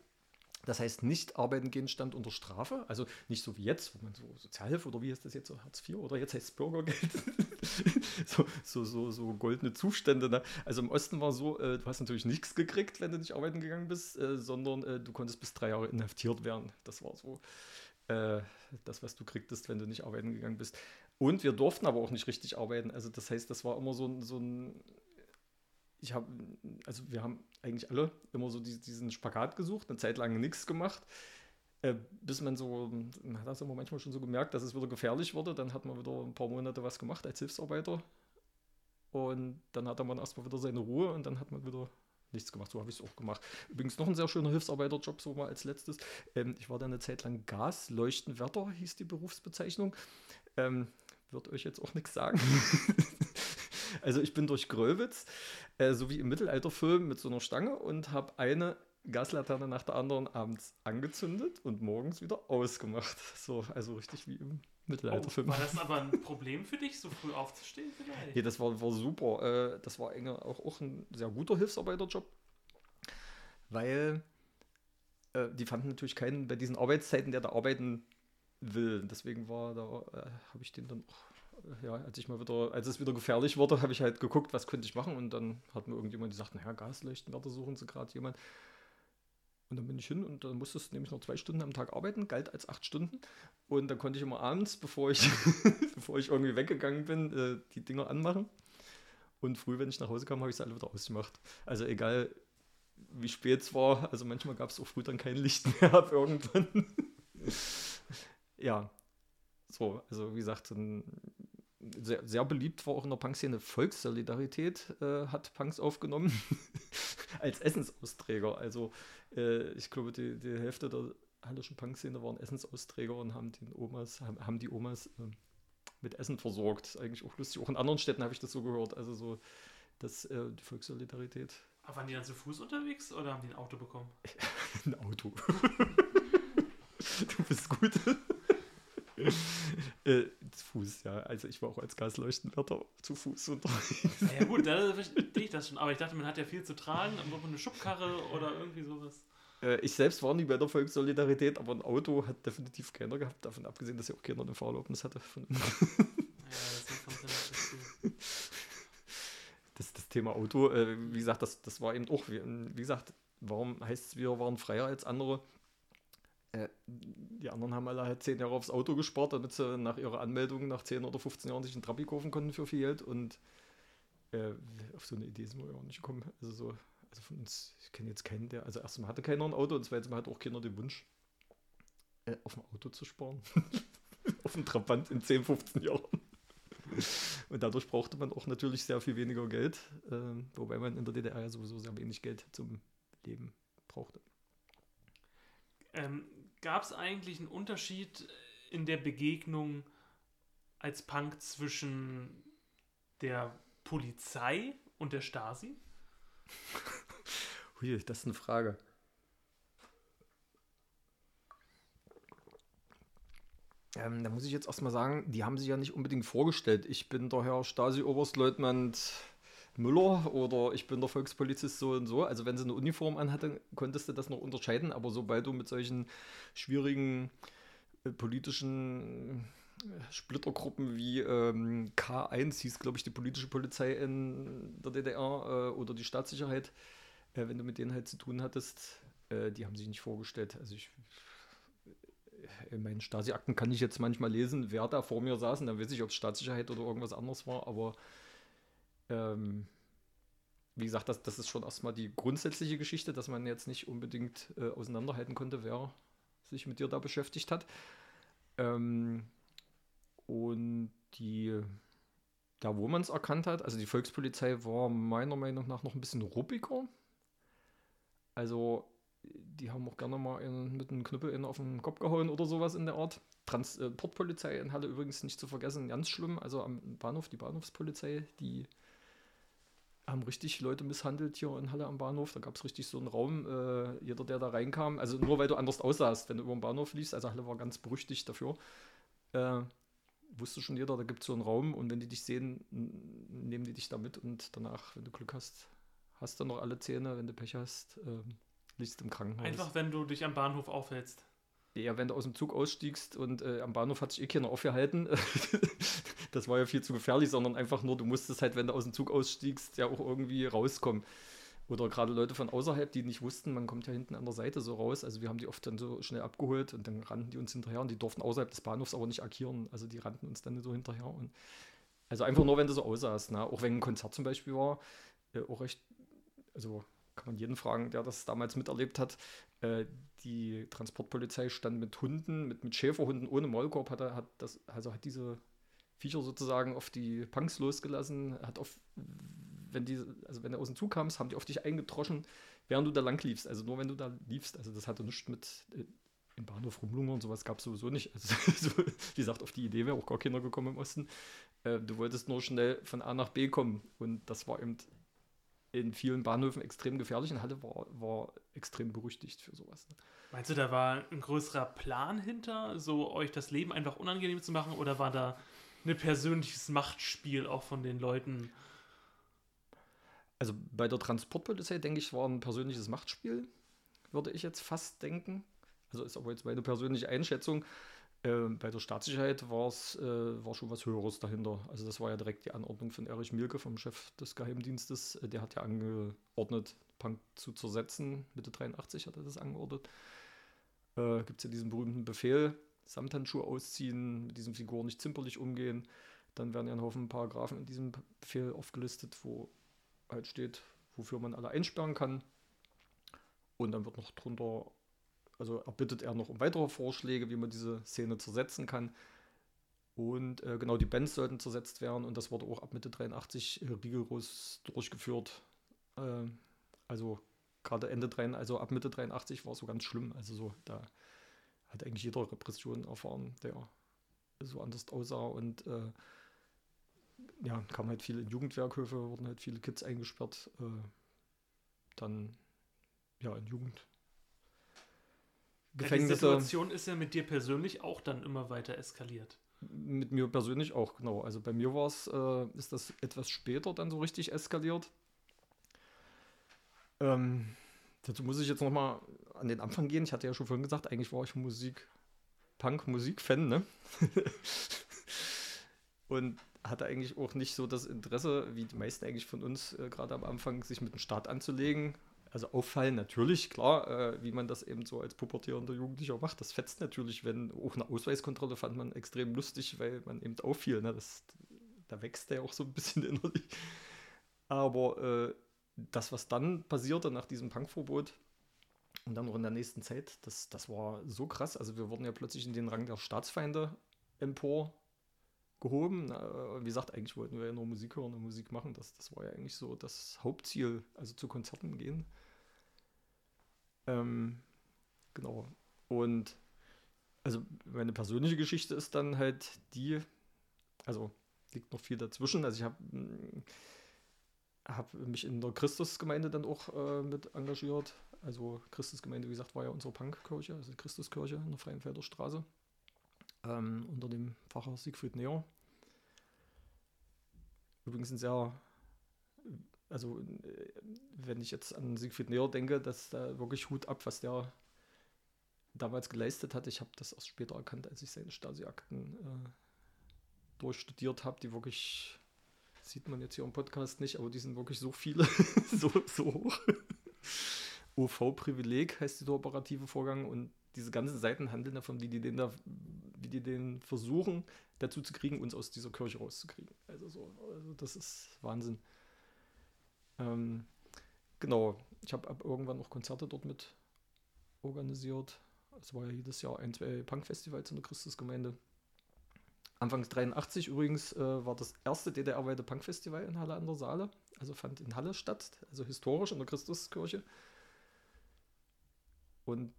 Das heißt, nicht arbeiten gehen stand unter Strafe. Also nicht so wie jetzt, wo man so Sozialhilfe oder wie heißt das jetzt so Hartz IV oder jetzt heißt es Bürgergeld. [LAUGHS] so, so, so, so, goldene Zustände. Ne? Also im Osten war so, äh, du hast natürlich nichts gekriegt, wenn du nicht arbeiten gegangen bist, äh, sondern äh, du konntest bis drei Jahre inhaftiert werden. Das war so äh, das, was du kriegtest, wenn du nicht arbeiten gegangen bist. Und wir durften aber auch nicht richtig arbeiten. Also das heißt, das war immer so, ein- so ein, ich habe, also wir haben eigentlich alle immer so die- diesen Spagat gesucht, eine Zeit lang nichts gemacht, äh, bis man so, man hat das immer manchmal schon so gemerkt, dass es wieder gefährlich wurde. Dann hat man wieder ein paar Monate was gemacht als Hilfsarbeiter. Und dann hatte man erstmal wieder seine Ruhe und dann hat man wieder nichts gemacht. So habe ich es auch gemacht. Übrigens noch ein sehr schöner Hilfsarbeiterjob, so mal als letztes. Ähm, ich war da eine Zeit lang Gasleuchtenwärter, hieß die Berufsbezeichnung. Ähm, wird euch jetzt auch nichts sagen. [LAUGHS] also ich bin durch Gröwitz, äh, so wie im Mittelalterfilm mit so einer Stange und habe eine Gaslaterne nach der anderen abends angezündet und morgens wieder ausgemacht. So, also richtig wie im Oh, Mittelalterfilm. war das aber ein Problem für dich, so früh aufzustehen vielleicht? Nee, das war, war super. Äh, das war auch, auch ein sehr guter Hilfsarbeiterjob, weil äh, die fanden natürlich keinen bei diesen Arbeitszeiten, der da arbeiten will. Deswegen war da, äh, habe ich den dann auch, äh, ja, als ich mal wieder, als es wieder gefährlich wurde, habe ich halt geguckt, was könnte ich machen und dann hat mir irgendjemand gesagt, naja, Gasleuchtenwärter suchen sie gerade jemand. Und dann bin ich hin und dann musstest du nämlich noch zwei Stunden am Tag arbeiten, galt als acht Stunden. Und dann konnte ich immer abends, [LAUGHS] bevor ich, [LAUGHS] bevor ich irgendwie weggegangen bin, äh, die Dinger anmachen. Und früh, wenn ich nach Hause kam, habe ich sie alle wieder ausgemacht. Also egal, wie spät es war. Also manchmal gab es auch früh dann kein Licht mehr ab irgendwann. [LAUGHS] ja, so, also wie gesagt, ein, sehr, sehr beliebt war auch in der Punk-Szene Volkssolidarität, äh, hat Punks aufgenommen [LAUGHS] als Essensausträger. Also äh, ich glaube, die, die Hälfte der hallischen Punk-Szene waren Essensausträger und haben, den Omas, haben, haben die Omas äh, mit Essen versorgt. Eigentlich auch lustig. Auch in anderen Städten habe ich das so gehört. Also so, dass äh, die Volkssolidarität Aber waren die dann zu Fuß unterwegs oder haben die ein Auto bekommen? [LAUGHS] ein Auto. [LAUGHS] du bist gut. [LAUGHS] äh, zu Fuß, ja. Also ich war auch als Gasleuchtenwärter zu Fuß unterwegs. Ja gut, da verstehe ich das schon. Aber ich dachte, man hat ja viel zu tragen, man eine Schubkarre oder irgendwie sowas. Äh, ich selbst war nie bei der Volkssolidarität, aber ein Auto hat definitiv keiner gehabt, davon abgesehen, dass ja auch keiner eine Fahrerlaubnis hatte. Von Ja, das kommt dann noch dazu. das, das Thema Auto, äh, wie gesagt, das, das war eben auch, wie, wie gesagt, warum heißt es, wir waren freier als andere? Äh, die anderen haben alle halt zehn Jahre aufs Auto gespart, damit sie nach ihrer Anmeldung nach 10 oder 15 Jahren sich einen Trabi kaufen konnten für viel Geld und äh, auf so eine Idee sind wir ja auch nicht gekommen. Also so, also von uns, ich kenne jetzt keinen, der, also erstmal hatte keiner ein Auto und zweitens mal hat auch keiner den Wunsch, äh, auf ein Auto zu sparen. [LAUGHS] auf einen Trabant in 10, 15 Jahren. Und dadurch brauchte man auch natürlich sehr viel weniger Geld, ähm, wobei man in der DDR ja sowieso sehr wenig Geld zum Leben brauchte. Ähm, Gab es eigentlich einen Unterschied in der Begegnung als Punk zwischen der Polizei und der Stasi? Hui, das ist eine Frage. Ähm, da muss ich jetzt erstmal sagen, die haben sich ja nicht unbedingt vorgestellt. Ich bin der Herr Stasi-Oberstleutnant Müller oder ich bin der Volkspolizist so und so. Also wenn sie eine Uniform anhatte, konntest du das noch unterscheiden, aber sobald du mit solchen schwierigen äh, politischen äh, Splittergruppen wie ähm, K1 hieß, glaube ich, die politische Polizei in der DDR äh, oder die Staatssicherheit, äh, wenn du mit denen halt zu tun hattest, äh, die haben sich nicht vorgestellt. Also ich in meinen Stasi-Akten kann ich jetzt manchmal lesen, wer da vor mir saß, und dann weiß ich, ob es Staatssicherheit oder irgendwas anderes war, aber ähm, wie gesagt, das, das ist schon erstmal die grundsätzliche Geschichte, dass man jetzt nicht unbedingt äh, auseinanderhalten konnte, wer sich mit dir da beschäftigt hat. Ähm, und die, da wo man es erkannt hat, also die Volkspolizei war meiner Meinung nach noch ein bisschen ruppiger. Also die haben auch gerne mal einen, mit einem Knüppel in auf den Kopf gehauen oder sowas in der Art. Transportpolizei in Halle übrigens nicht zu vergessen, ganz schlimm. Also am Bahnhof, die Bahnhofspolizei, die haben richtig Leute misshandelt hier in Halle am Bahnhof. Da gab es richtig so einen Raum, äh, jeder, der da reinkam, also nur weil du anders aussahst, wenn du über den Bahnhof liefst, also Halle war ganz berüchtigt dafür, äh, wusste schon jeder, da gibt es so einen Raum und wenn die dich sehen, nehmen die dich da mit und danach, wenn du Glück hast, hast du noch alle Zähne, wenn du Pech hast, ähm, liegst im Krankenhaus. Einfach, wenn du dich am Bahnhof aufhältst. Ja, wenn du aus dem Zug ausstiegst und äh, am Bahnhof hat sich eh keiner aufgehalten, [LAUGHS] das war ja viel zu gefährlich, sondern einfach nur, du musstest halt, wenn du aus dem Zug ausstiegst, ja auch irgendwie rauskommen. Oder gerade Leute von außerhalb, die nicht wussten, man kommt ja hinten an der Seite so raus. Also wir haben die oft dann so schnell abgeholt und dann rannten die uns hinterher und die durften außerhalb des Bahnhofs aber nicht agieren. Also die rannten uns dann so hinterher. Und also einfach nur, wenn du so aussahst. Ne? Auch wenn ein Konzert zum Beispiel war, äh, auch recht, also kann man jeden fragen, der das damals miterlebt hat. Äh, die Transportpolizei stand mit Hunden, mit, mit Schäferhunden ohne Maulkorb, hat, hat, das, also hat diese Viecher sozusagen auf die Punks losgelassen, hat auf, wenn die, also wenn du aus dem Zug kamst, haben die auf dich eingetroschen, während du da lang liefst. Also nur wenn du da liefst. Also das hatte nichts mit äh, im Bahnhof rumlungern und sowas gab es sowieso nicht. Also, [LAUGHS] so, wie gesagt, auf die Idee wäre auch gar keiner gekommen im Osten. Äh, du wolltest nur schnell von A nach B kommen und das war eben in vielen Bahnhöfen extrem gefährlich und Halle war, war extrem berüchtigt für sowas. Ne? Meinst du, da war ein größerer Plan hinter, so euch das Leben einfach unangenehm zu machen oder war da ein persönliches Machtspiel auch von den Leuten? Also bei der Transportpolizei, denke ich, war ein persönliches Machtspiel, würde ich jetzt fast denken. Also ist aber jetzt meine persönliche Einschätzung. Äh, bei der Staatssicherheit äh, war schon was Höheres dahinter. Also das war ja direkt die Anordnung von Erich Mielke, vom Chef des Geheimdienstes. Äh, der hat ja angeordnet, Punk zu zersetzen. Mitte 83 hat er das angeordnet. Äh, Gibt es ja diesen berühmten Befehl, Samthandschuhe ausziehen, mit diesen Figuren nicht zimperlich umgehen. Dann werden ja ein Haufen Paragraphen in diesem Befehl aufgelistet, wo halt steht, wofür man alle einsperren kann. Und dann wird noch drunter also erbittet er noch um weitere Vorschläge, wie man diese Szene zersetzen kann. Und äh, genau die Bands sollten zersetzt werden und das wurde auch ab Mitte 83 äh, rigoros durchgeführt. Äh, also gerade Ende 83, also ab Mitte 83 war es so ganz schlimm. Also so, da hat eigentlich jeder Repression erfahren, der so anders aussah und äh, ja, kamen halt viele Jugendwerkhöfe, wurden halt viele Kids eingesperrt. Äh, dann ja, in Jugend Gefängnisse. Ja, die Situation ist ja mit dir persönlich auch dann immer weiter eskaliert. Mit mir persönlich auch, genau. Also bei mir war es, äh, ist das etwas später dann so richtig eskaliert. Ähm, dazu muss ich jetzt nochmal an den Anfang gehen. Ich hatte ja schon vorhin gesagt, eigentlich war ich Musik, Punk-Musik-Fan, ne? [LAUGHS] Und hatte eigentlich auch nicht so das Interesse, wie die meisten eigentlich von uns, äh, gerade am Anfang, sich mit dem Staat anzulegen also auffallen natürlich, klar, äh, wie man das eben so als pubertierender Jugendlicher macht. Das fetzt natürlich, wenn auch eine Ausweiskontrolle fand man extrem lustig, weil man eben auffiel. Ne? Das, da wächst der auch so ein bisschen [LAUGHS] innerlich. Aber äh, das, was dann passierte nach diesem Punkverbot und dann noch in der nächsten Zeit, das, das war so krass. Also wir wurden ja plötzlich in den Rang der Staatsfeinde empor gehoben. Wie gesagt, eigentlich wollten wir ja nur Musik hören und Musik machen. Das, das war ja eigentlich so das Hauptziel, also zu Konzerten gehen. Ähm, genau. Und also meine persönliche Geschichte ist dann halt die, also liegt noch viel dazwischen. Also ich habe hab mich in der Christusgemeinde dann auch äh, mit engagiert. Also Christusgemeinde, wie gesagt, war ja unsere Punkkirche, also die Christuskirche in der Freienfelder Straße. Ähm, unter dem Pfarrer Siegfried Neher. Übrigens ein sehr also äh, wenn ich jetzt an Siegfried Neher denke, dass da wirklich Hut ab, was der damals geleistet hat. Ich habe das erst später erkannt, als ich seine Stasi-Akten äh, durchstudiert habe, die wirklich, sieht man jetzt hier im Podcast nicht, aber die sind wirklich so viele, [LAUGHS] so, so hoch. OV-Privileg heißt dieser operative Vorgang und diese ganzen Seiten handeln davon, wie die den da, wie die den versuchen, dazu zu kriegen, uns aus dieser Kirche rauszukriegen. Also so, also das ist Wahnsinn. Ähm, genau, ich habe irgendwann noch Konzerte dort mit organisiert. Es war ja jedes Jahr ein, zwei Punkfestivals in der Christusgemeinde. Anfangs 83 übrigens äh, war das erste DDR-weite Punkfestival in Halle an der Saale. Also fand in Halle statt, also historisch in der Christuskirche. Und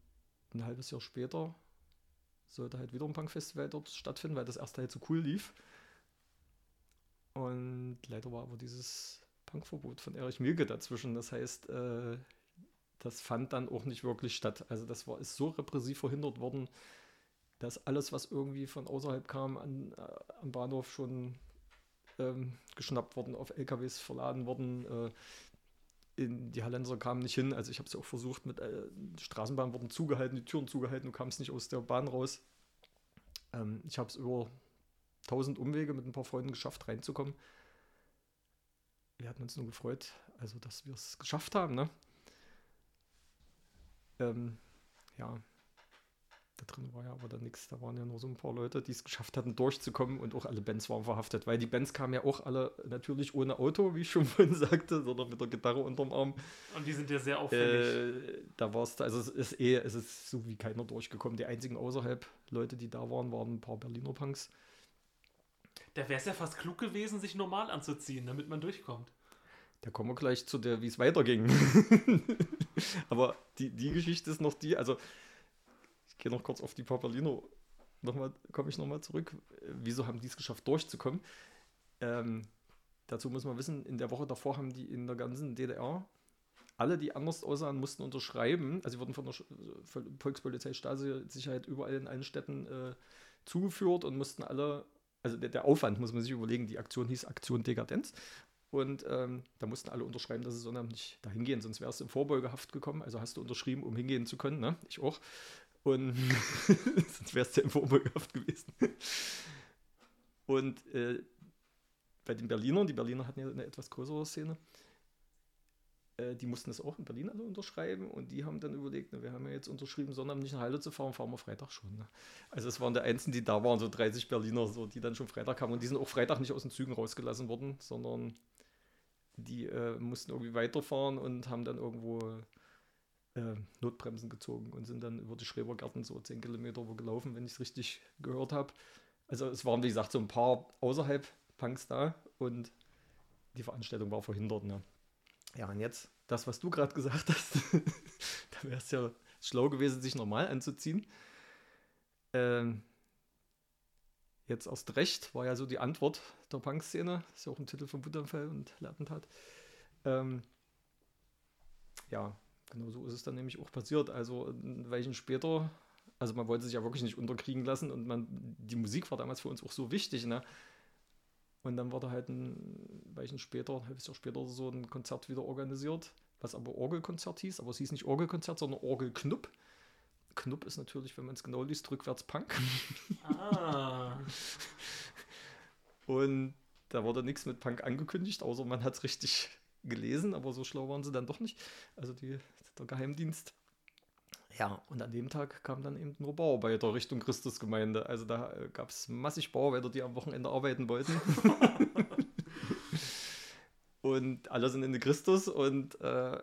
ein halbes Jahr später sollte halt wieder ein Punkfestival dort stattfinden, weil das erste halt so cool lief. Und leider war aber dieses Punkverbot von Erich Mielke dazwischen. Das heißt, äh, das fand dann auch nicht wirklich statt. Also das war, ist so repressiv verhindert worden, dass alles, was irgendwie von außerhalb kam, an, äh, am Bahnhof schon ähm, geschnappt worden, auf LKWs verladen worden. Äh, in die Hallenser kamen nicht hin. Also ich habe es ja auch versucht, mit äh, Straßenbahn wurden zugehalten, die Türen zugehalten, du kamst nicht aus der Bahn raus. Ähm, ich habe es über tausend Umwege mit ein paar Freunden geschafft, reinzukommen. Wir hatten uns nur gefreut, also dass wir es geschafft haben. Ne? Ähm, ja, da drin war ja aber dann nichts. Da waren ja nur so ein paar Leute, die es geschafft hatten, durchzukommen und auch alle Bands waren verhaftet, weil die Bands kamen ja auch alle natürlich ohne Auto, wie ich schon [LAUGHS] vorhin sagte, sondern mit der Gitarre unterm Arm. Und die sind ja sehr auffällig. Äh, da war es, also es ist eh, es ist so wie keiner durchgekommen. Die einzigen außerhalb Leute, die da waren, waren ein paar Berliner Punks. Da wäre es ja fast klug gewesen, sich normal anzuziehen, damit man durchkommt. Da kommen wir gleich zu der, wie es weiterging. [LAUGHS] Aber die, die Geschichte ist noch die, also ich gehe noch kurz auf die Papalino, nochmal, komme ich nochmal zurück. Wieso haben die es geschafft, durchzukommen? Ähm, dazu muss man wissen, in der Woche davor haben die in der ganzen DDR alle, die anders aussahen, mussten unterschreiben. Also sie wurden von der Volkspolizei Stasi-Sicherheit überall in allen Städten äh, zugeführt und mussten alle, also der, der, Aufwand muss man sich überlegen, die Aktion hieß Aktion Dekadenz. Und ähm, da mussten alle unterschreiben, dass sie Sonnabend nicht dahin gehen, sonst wärst du in Vorbeugehaft gekommen. Also hast du unterschrieben, um hingehen zu können, ne? Ich auch. Und [LAUGHS] sonst wärst du im Vorbeugehaft gewesen. Und äh, bei den Berlinern, die Berliner hatten ja eine etwas größere Szene, äh, die mussten das auch in Berlin alle unterschreiben und die haben dann überlegt, na, wir haben ja jetzt unterschrieben, Sonnabend nicht nach Halle zu fahren, fahren wir Freitag schon. Ne? Also es waren die Einzigen, die da waren, so 30 Berliner, so, die dann schon Freitag kamen und die sind auch Freitag nicht aus den Zügen rausgelassen worden, sondern die äh, mussten irgendwie weiterfahren und haben dann irgendwo äh, Notbremsen gezogen und sind dann über die Schrebergärten so 10 Kilometer gelaufen, wenn ich es richtig gehört habe. Also es waren, wie gesagt, so ein paar außerhalb Punks da und die Veranstaltung war verhindert. Ne? Ja, und jetzt das, was du gerade gesagt hast, [LAUGHS] da wäre es ja schlau gewesen, sich normal anzuziehen. Ähm, jetzt erst recht war ja so die Antwort der Punk-Szene. Ist ja auch ein Titel von Butterfell und Lattentat. Ähm, ja, Genau so ist es dann nämlich auch passiert. Also ein Weilchen später, also man wollte sich ja wirklich nicht unterkriegen lassen und man, die Musik war damals für uns auch so wichtig, ne? Und dann wurde halt ein Weilchen später, ein halbes Jahr später so ein Konzert wieder organisiert, was aber Orgelkonzert hieß, aber es hieß nicht Orgelkonzert, sondern Orgelknupp. Knupp ist natürlich, wenn man es genau liest, rückwärts Punk. Ah. [LAUGHS] und da wurde nichts mit Punk angekündigt, außer man hat es richtig gelesen, aber so schlau waren sie dann doch nicht. Also die, der Geheimdienst. Ja, und an dem Tag kam dann eben nur Bauarbeiter Richtung Christusgemeinde. Also da äh, gab es massig Bauarbeiter, die am Wochenende arbeiten wollten. [LAUGHS] und alle sind in den Christus und äh,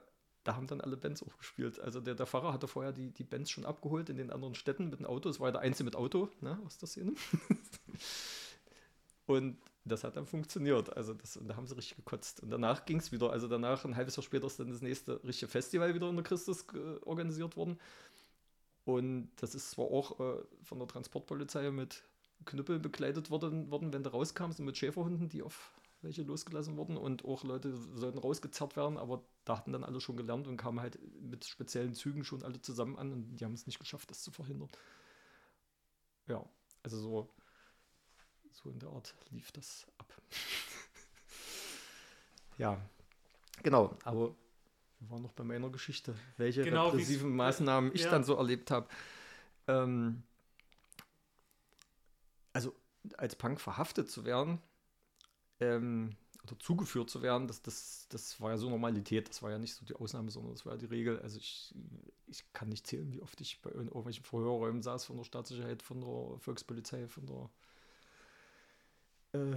da haben dann alle Bands auch gespielt. Also der, der Pfarrer hatte vorher die, die Bands schon abgeholt in den anderen Städten mit dem Auto. Es war ja der Einzige mit Auto ne, aus der Szene. [LAUGHS] und das hat dann funktioniert. Also das, und da haben sie richtig gekotzt. Und danach ging es wieder. Also danach, ein halbes Jahr später, ist dann das nächste richtige Festival wieder in der Christus äh, organisiert worden. Und das ist zwar auch äh, von der Transportpolizei mit Knüppel begleitet worden, worden, wenn du rauskamst und mit Schäferhunden, die auf welche losgelassen wurden. Und auch Leute sollten rausgezerrt werden, aber da hatten dann alle schon gelernt und kamen halt mit speziellen Zügen schon alle zusammen an und die haben es nicht geschafft, das zu verhindern. Ja, also so so in der Art lief das ab. [LAUGHS] ja, genau, aber wir waren noch bei meiner Geschichte, welche genau, repressiven Maßnahmen ich ja. dann so erlebt habe. Ähm, also als Punk verhaftet zu werden ähm, oder zugeführt zu werden, das, das, das war ja so Normalität, das war ja nicht so die Ausnahme, sondern das war ja die Regel. Also ich, ich kann nicht zählen, wie oft ich bei irgendwelchen Verhörräumen saß von der Staatssicherheit, von der Volkspolizei, von der äh,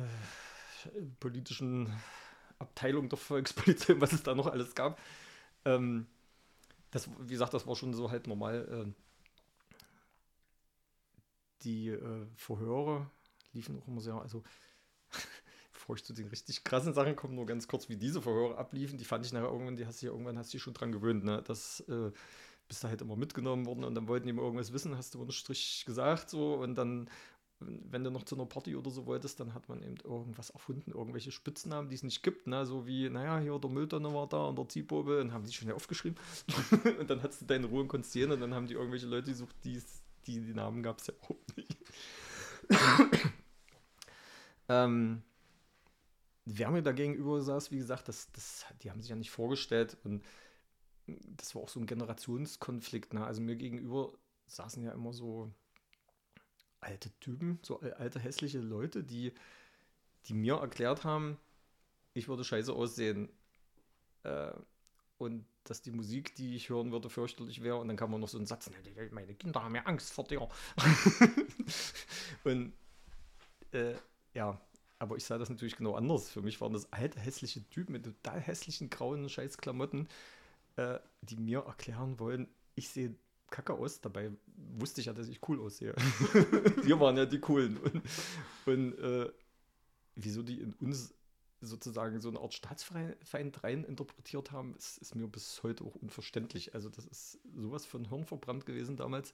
politischen Abteilung der Volkspolizei, [LAUGHS] was es da noch alles gab. Ähm, das, wie gesagt, das war schon so halt normal. Äh, die äh, Verhöre liefen auch immer sehr, also [LAUGHS] bevor ich zu den richtig krassen Sachen komme, nur ganz kurz, wie diese Verhöre abliefen, die fand ich nachher irgendwann, die hast du ja irgendwann hast du schon dran gewöhnt, ne? Das äh, bist du halt immer mitgenommen worden und dann wollten die immer irgendwas wissen, hast du unterm Strich gesagt so und dann wenn du noch zu einer Party oder so wolltest, dann hat man eben irgendwas erfunden, irgendwelche Spitznamen, die es nicht gibt, ne? so wie, naja, hier der Mülltonne war da und der Ziehbobe und haben die schon aufgeschrieben [LAUGHS] und dann hattest du deine Ruhe und konntest gehen und dann haben die irgendwelche Leute gesucht, die, die, die Namen gab es ja überhaupt nicht. [COUGHS] ähm, wer mir da gegenüber saß, wie gesagt, das, das, die haben sich ja nicht vorgestellt und das war auch so ein Generationskonflikt. Ne? Also mir gegenüber saßen ja immer so alte Typen, so alte hässliche Leute, die, die mir erklärt haben, ich würde scheiße aussehen. Äh, und dass die Musik, die ich hören würde, fürchterlich wäre. Und dann kann man noch so einen Satz, meine Kinder haben ja Angst vor dir. [LAUGHS] und äh, ja, aber ich sah das natürlich genau anders. Für mich waren das alte, hässliche Typen mit total hässlichen, grauen Scheißklamotten, äh, die mir erklären wollen, ich sehe kacke aus. Dabei wusste ich ja, dass ich cool aussehe. [LAUGHS] Wir waren ja die Coolen. Und, und äh, wieso die in uns sozusagen so eine Art Staatsfeind rein interpretiert haben, ist, ist, mir bis heute auch unverständlich. Also das ist sowas von Hirn verbrannt gewesen damals.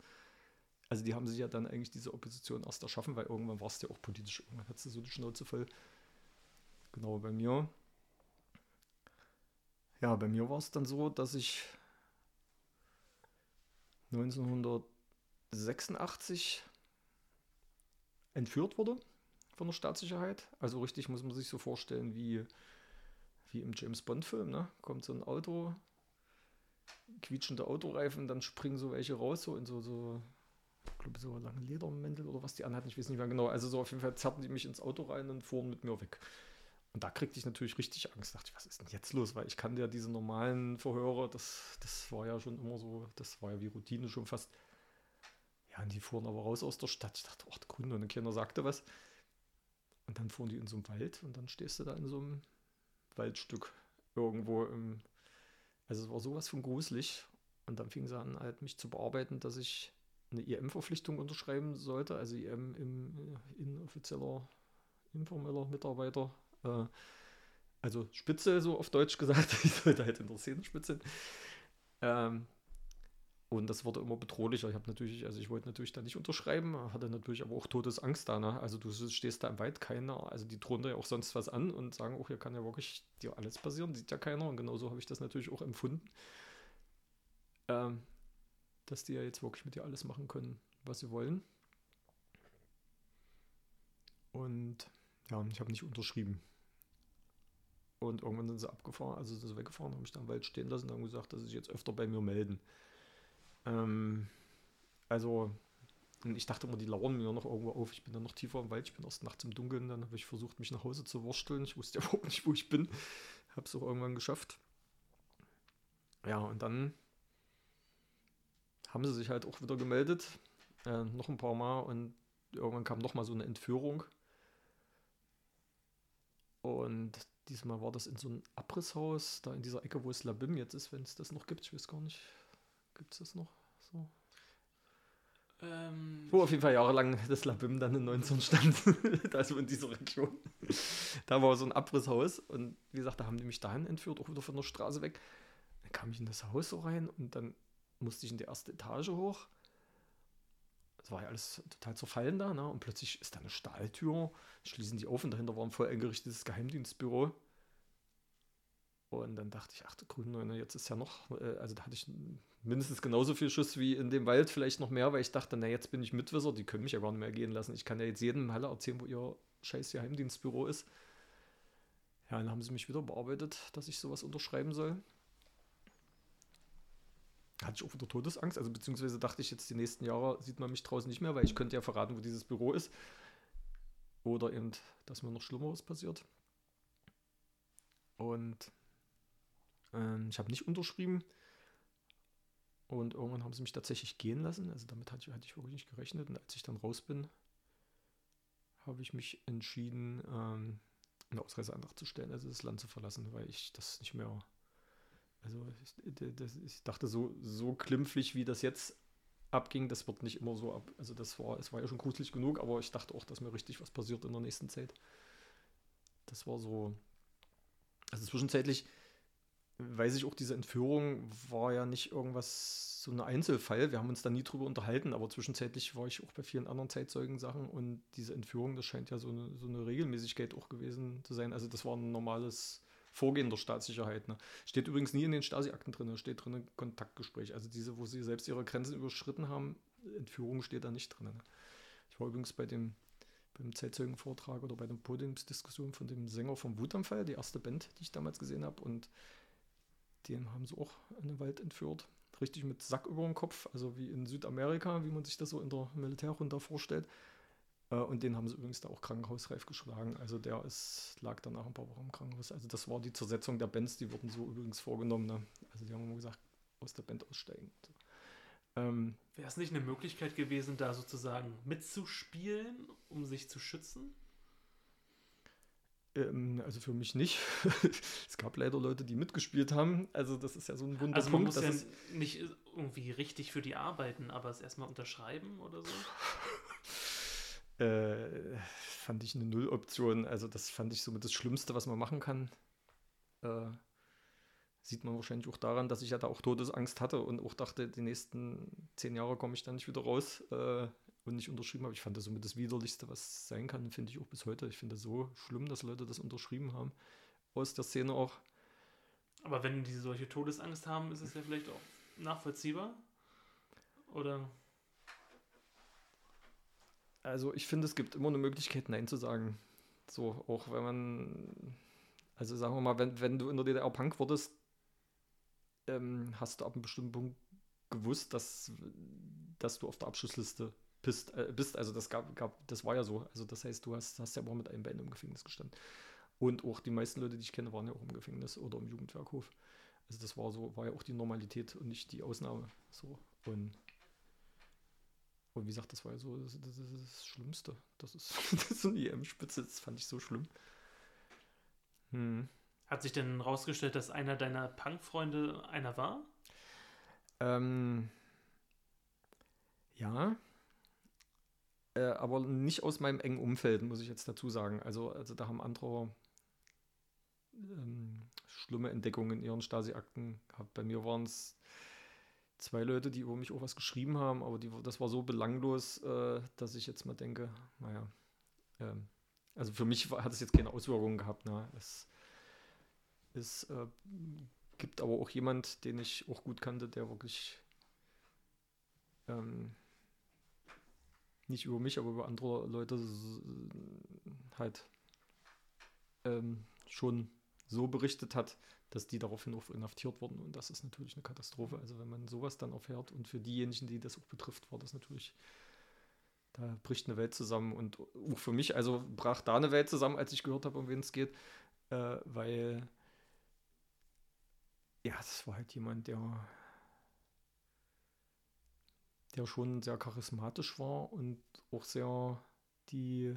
Also die haben sich ja dann eigentlich diese Opposition erst erschaffen, weil irgendwann war es ja auch politisch, irgendwann hat sie so die Schnauze voll. Genau, bei mir. Ja, bei mir war es dann so, dass ich 1986 entführt wurde von der Staatssicherheit. Also richtig muss man sich so vorstellen wie, wie im James Bond-Film. Ne? Kommt so ein Auto, quietschende Autoreifen, dann springen so welche raus, so in so, so ich glaube, so lange Ledermäntel oder was die anhatten, ich weiß nicht mehr genau. Also so auf jeden Fall zerrten die mich ins Auto rein und fuhren mit mir weg. Und da kriegte ich natürlich richtig Angst. Dachte ich, was ist denn jetzt los? Weil ich kannte ja diese normalen Verhöre, das, das war ja schon immer so, das war ja wie Routine schon fast. Ja, und die fuhren aber raus aus der Stadt. Ich dachte, ach, der Kunde, und keiner sagte was. Und dann fuhren die in so einem Wald und dann stehst du da in so einem Waldstück irgendwo im. Also es war sowas von gruselig. Und dann fing sie an, halt mich zu bearbeiten, dass ich eine IM-Verpflichtung unterschreiben sollte. Also IM im äh, inoffizieller, informeller Mitarbeiter. Äh, also Spitze, so auf Deutsch gesagt. [LAUGHS] ich sollte halt in der Szenenspitze. Ähm, und das wurde immer bedrohlicher. Ich habe natürlich, also ich wollte natürlich da nicht unterschreiben, hatte natürlich aber auch Todesangst da. Ne? Also du stehst da im Wald, keiner, also die drohen da ja auch sonst was an und sagen auch, hier kann ja wirklich dir alles passieren, sieht ja keiner. Und genauso habe ich das natürlich auch empfunden. Ähm, dass die ja jetzt wirklich mit dir alles machen können, was sie wollen. Und ja, ich habe nicht unterschrieben. Und irgendwann sind sie abgefahren, also sind sie weggefahren, haben mich da im Wald stehen lassen und haben gesagt, dass sie sich jetzt öfter bei mir melden. Ähm, also, ich dachte immer, die lauern mir noch irgendwo auf. Ich bin dann noch tiefer im Wald, ich bin erst nachts im Dunkeln. Dann habe ich versucht, mich nach Hause zu wursteln. Ich wusste [LAUGHS] überhaupt nicht, wo ich bin. Habe es auch irgendwann geschafft. Ja, und dann haben sie sich halt auch wieder gemeldet. Äh, noch ein paar Mal und irgendwann kam noch mal so eine Entführung. Und diesmal war das in so einem Abrisshaus, da in dieser Ecke, wo es Labim jetzt ist, wenn es das noch gibt. Ich weiß gar nicht, Gibt es das noch so? Ähm, Wo auf jeden Fall jahrelang das Labim dann in 19 stand. [LAUGHS] also in dieser Region. Da war so ein Abrisshaus und wie gesagt, da haben die mich dahin entführt, auch wieder von der Straße weg. Dann kam ich in das Haus so rein und dann musste ich in die erste Etage hoch. Es war ja alles total zerfallen da, ne? Und plötzlich ist da eine Stahltür, schließen die auf und dahinter war ein voll eingerichtetes Geheimdienstbüro. Und dann dachte ich, ach du Grüne, jetzt ist ja noch, äh, also da hatte ich mindestens genauso viel Schuss wie in dem Wald, vielleicht noch mehr, weil ich dachte, na jetzt bin ich Mitwisser, die können mich ja gar nicht mehr gehen lassen. Ich kann ja jetzt jedem Halle erzählen, wo ihr scheiß Geheimdienstbüro ist. Ja, dann haben sie mich wieder bearbeitet, dass ich sowas unterschreiben soll. Hatte ich auch wieder Todesangst, also beziehungsweise dachte ich jetzt, die nächsten Jahre sieht man mich draußen nicht mehr, weil ich könnte ja verraten, wo dieses Büro ist. Oder eben, dass mir noch Schlimmeres passiert. Und ähm, ich habe nicht unterschrieben. Und irgendwann haben sie mich tatsächlich gehen lassen. Also damit hatte ich, hatte ich wirklich nicht gerechnet. Und als ich dann raus bin, habe ich mich entschieden, ähm, einen Ausreiseantrag zu stellen, also das Land zu verlassen, weil ich das nicht mehr. Also ich, das, ich dachte, so, so klimpflich wie das jetzt abging, das wird nicht immer so ab. Also das war, es war ja schon gruselig genug, aber ich dachte auch, dass mir richtig was passiert in der nächsten Zeit. Das war so. Also zwischenzeitlich weiß ich auch, diese Entführung war ja nicht irgendwas, so ein Einzelfall. Wir haben uns da nie drüber unterhalten, aber zwischenzeitlich war ich auch bei vielen anderen Zeitzeugen-Sachen und diese Entführung, das scheint ja so eine, so eine Regelmäßigkeit auch gewesen zu sein. Also das war ein normales Vorgehen der Staatssicherheit. Ne? Steht übrigens nie in den Stasi-Akten drin, steht drin Kontaktgespräch. Also diese, wo sie selbst ihre Grenzen überschritten haben, Entführung steht da nicht drin. Ne? Ich war übrigens bei dem beim Zeitzeugenvortrag oder bei der Podiumsdiskussion von dem Sänger vom Wutanfall, die erste Band, die ich damals gesehen habe. Und den haben sie auch in den Wald entführt. Richtig mit Sack über dem Kopf, also wie in Südamerika, wie man sich das so in der Militärrunde vorstellt. Äh, und den haben sie übrigens da auch krankenhausreif geschlagen. Also der ist, lag danach ein paar Wochen im Krankenhaus. Also das war die Zersetzung der Bands, die wurden so übrigens vorgenommen. Ne? Also die haben immer gesagt, aus der Band aussteigen. So. Ähm, Wäre es nicht eine Möglichkeit gewesen, da sozusagen mitzuspielen, um sich zu schützen? Ähm, also für mich nicht. [LAUGHS] es gab leider Leute, die mitgespielt haben. Also das ist ja so ein Wunderpunkt. Also man muss ja nicht irgendwie richtig für die arbeiten, aber es erstmal unterschreiben oder so? [LAUGHS] äh, fand ich eine Nulloption. Also das fand ich somit das Schlimmste, was man machen kann. Äh, sieht man wahrscheinlich auch daran, dass ich ja da auch Todesangst hatte und auch dachte, die nächsten zehn Jahre komme ich da nicht wieder raus äh, und nicht unterschrieben habe. Ich fand das somit das Widerlichste, was sein kann, finde ich auch bis heute. Ich finde das so schlimm, dass Leute das unterschrieben haben. Aus der Szene auch. Aber wenn die solche Todesangst haben, ist es ja vielleicht auch nachvollziehbar? Oder? Also ich finde, es gibt immer eine Möglichkeit, Nein zu sagen. So, auch wenn man, also sagen wir mal, wenn, wenn du in der DDR Punk wurdest, ähm, hast du ab einem bestimmten Punkt gewusst, dass, dass du auf der Abschlussliste bist. Äh, bist. Also das gab, gab, das war ja so. Also das heißt, du hast, hast ja immer mit einem Bein im Gefängnis gestanden. Und auch die meisten Leute, die ich kenne, waren ja auch im Gefängnis oder im Jugendwerkhof. Also das war so, war ja auch die Normalität und nicht die Ausnahme. So. Und, und wie gesagt, das war ja so das, das, das, das Schlimmste. Das ist, [LAUGHS] das ist so eine EM-Spitze, das fand ich so schlimm. Hm. Hat sich denn herausgestellt, dass einer deiner Punk-Freunde einer war? Ähm, ja. Äh, aber nicht aus meinem engen Umfeld, muss ich jetzt dazu sagen. Also, also da haben andere ähm, schlimme Entdeckungen in ihren Stasi-Akten gehabt. Bei mir waren es zwei Leute, die über mich auch was geschrieben haben, aber die, das war so belanglos, äh, dass ich jetzt mal denke, naja, ähm, also für mich hat es jetzt keine Auswirkungen gehabt. Ne? Es, es äh, gibt aber auch jemand, den ich auch gut kannte, der wirklich ähm, nicht über mich, aber über andere Leute halt ähm, schon so berichtet hat, dass die daraufhin auch inhaftiert wurden. Und das ist natürlich eine Katastrophe. Also wenn man sowas dann erfährt und für diejenigen, die das auch betrifft, war das natürlich, da bricht eine Welt zusammen. Und auch für mich, also brach da eine Welt zusammen, als ich gehört habe, um wen es geht, äh, weil ja, das war halt jemand, der, der schon sehr charismatisch war und auch sehr die,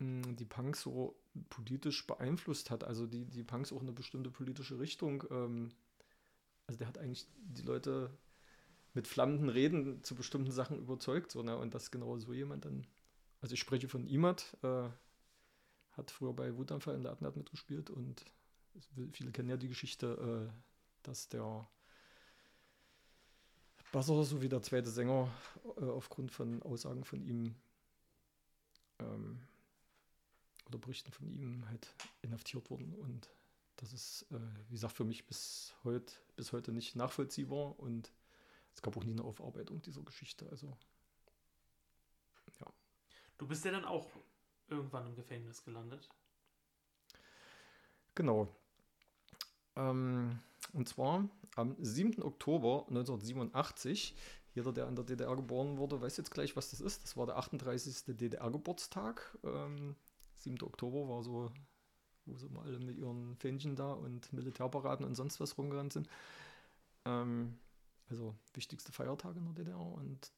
hm, die Punks so politisch beeinflusst hat. Also die, die Punks auch eine bestimmte politische Richtung. Ähm, also der hat eigentlich die Leute mit flammenden Reden zu bestimmten Sachen überzeugt. So, ne? Und dass genau so jemand dann, also ich spreche von Imad, äh, hat früher bei Wutanfall in der mitgespielt und viele kennen ja die Geschichte, äh, dass der Basser sowie der zweite Sänger äh, aufgrund von Aussagen von ihm ähm, oder Berichten von ihm halt inhaftiert wurden und das ist, äh, wie gesagt, für mich bis heute, bis heute nicht nachvollziehbar und es gab auch nie eine Aufarbeitung dieser Geschichte. Also, ja. Du bist ja dann auch irgendwann im Gefängnis gelandet. Genau. Ähm, und zwar am 7. Oktober 1987. Jeder, der in der DDR geboren wurde, weiß jetzt gleich, was das ist. Das war der 38. DDR-Geburtstag. Ähm, 7. Oktober war so, wo sie mal alle mit ihren Fähnchen da und Militärparaden und sonst was rumgerannt sind. Ähm, also wichtigste Feiertage in der DDR und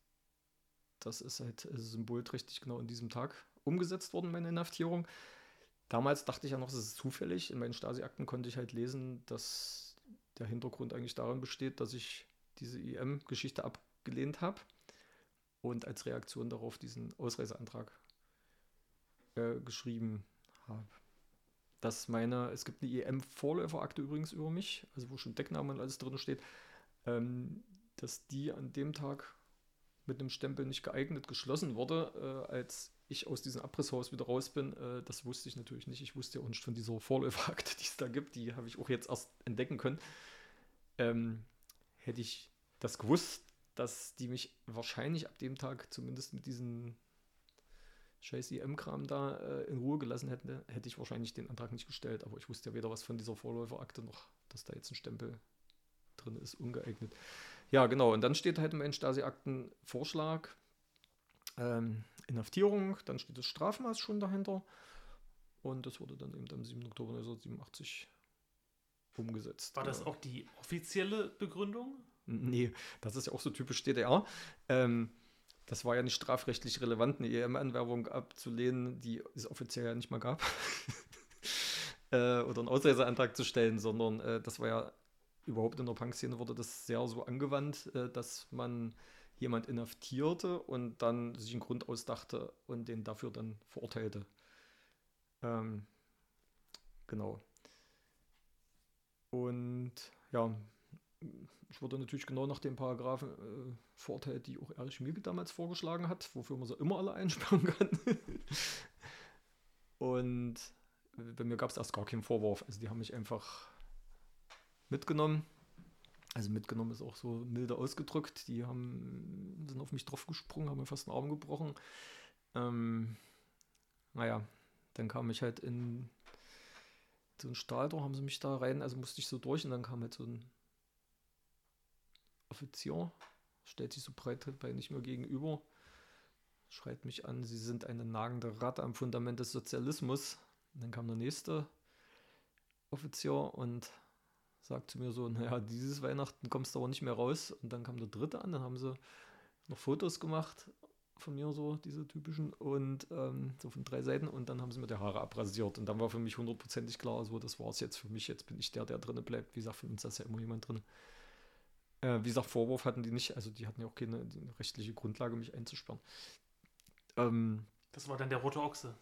das ist halt symbolträchtig genau in diesem Tag umgesetzt worden, meine Inhaftierung. Damals dachte ich ja noch, es ist zufällig. In meinen Stasi-Akten konnte ich halt lesen, dass der Hintergrund eigentlich darin besteht, dass ich diese IM-Geschichte abgelehnt habe und als Reaktion darauf diesen Ausreiseantrag äh, geschrieben habe. Dass meine, es gibt eine EM-Vorläuferakte übrigens über mich, also wo schon Deckname und alles drin steht, ähm, dass die an dem Tag mit einem Stempel nicht geeignet geschlossen wurde, äh, als ich aus diesem Abrisshaus wieder raus bin. Äh, das wusste ich natürlich nicht. Ich wusste ja auch nicht von dieser Vorläuferakte, [LAUGHS] die es da gibt. Die habe ich auch jetzt erst entdecken können. Ähm, hätte ich das gewusst, dass die mich wahrscheinlich ab dem Tag zumindest mit diesen scheiß EM-Kram da äh, in Ruhe gelassen hätte, hätte ich wahrscheinlich den Antrag nicht gestellt. Aber ich wusste ja weder was von dieser Vorläuferakte noch, dass da jetzt ein Stempel drin ist, ungeeignet. Ja, genau. Und dann steht halt in meinen Stasi-Akten Vorschlag, ähm, Inhaftierung, dann steht das Strafmaß schon dahinter. Und das wurde dann eben am 7. Oktober 1987 umgesetzt. War das Ja. auch die offizielle Begründung? Nee, das ist ja auch so typisch DDR. Ähm, das war ja nicht strafrechtlich relevant, eine EM-Anwerbung abzulehnen, die es offiziell ja nicht mal gab. [LAUGHS] äh, oder einen Ausreiseantrag zu stellen, sondern äh, das war ja überhaupt in der Punk-Szene wurde das sehr so angewandt, äh, dass man jemand inhaftierte und dann sich einen Grund ausdachte und den dafür dann verurteilte. Ähm, genau. Und ja, ich wurde natürlich genau nach den Paragraphen äh, verurteilt, die auch Erich Mielke damals vorgeschlagen hat, wofür man sie immer alle einsperren kann. [LAUGHS] Und äh, bei mir gab es erst gar keinen Vorwurf. Also die haben mich einfach mitgenommen. Also mitgenommen ist auch so milde ausgedrückt. Die haben, sind auf mich draufgesprungen, haben mir fast den Arm gebrochen. Ähm, naja, dann kam ich halt in so ein Stahltor, haben sie mich da rein, also musste ich so durch und dann kam halt so ein Offizier, stellt sich so breitbeinig mir gegenüber, schreit mich an, sie sind eine nagende Ratte am Fundament des Sozialismus. Und dann kam der nächste Offizier und sagt zu mir so, naja, dieses Weihnachten kommst du aber nicht mehr raus. Und dann kam der dritte an, dann haben sie noch Fotos gemacht von mir, so diese typischen, und ähm, so von drei Seiten. Und dann haben sie mir die Haare abrasiert. Und dann war für mich hundertprozentig klar, so, das war es jetzt für mich. Jetzt bin ich der, der drinnen bleibt. Wie gesagt, von uns ist ja immer jemand drin. Äh, wie gesagt, Vorwurf hatten die nicht. Also die hatten ja auch keine rechtliche Grundlage, mich einzusperren. Ähm, Das war dann der rote Ochse,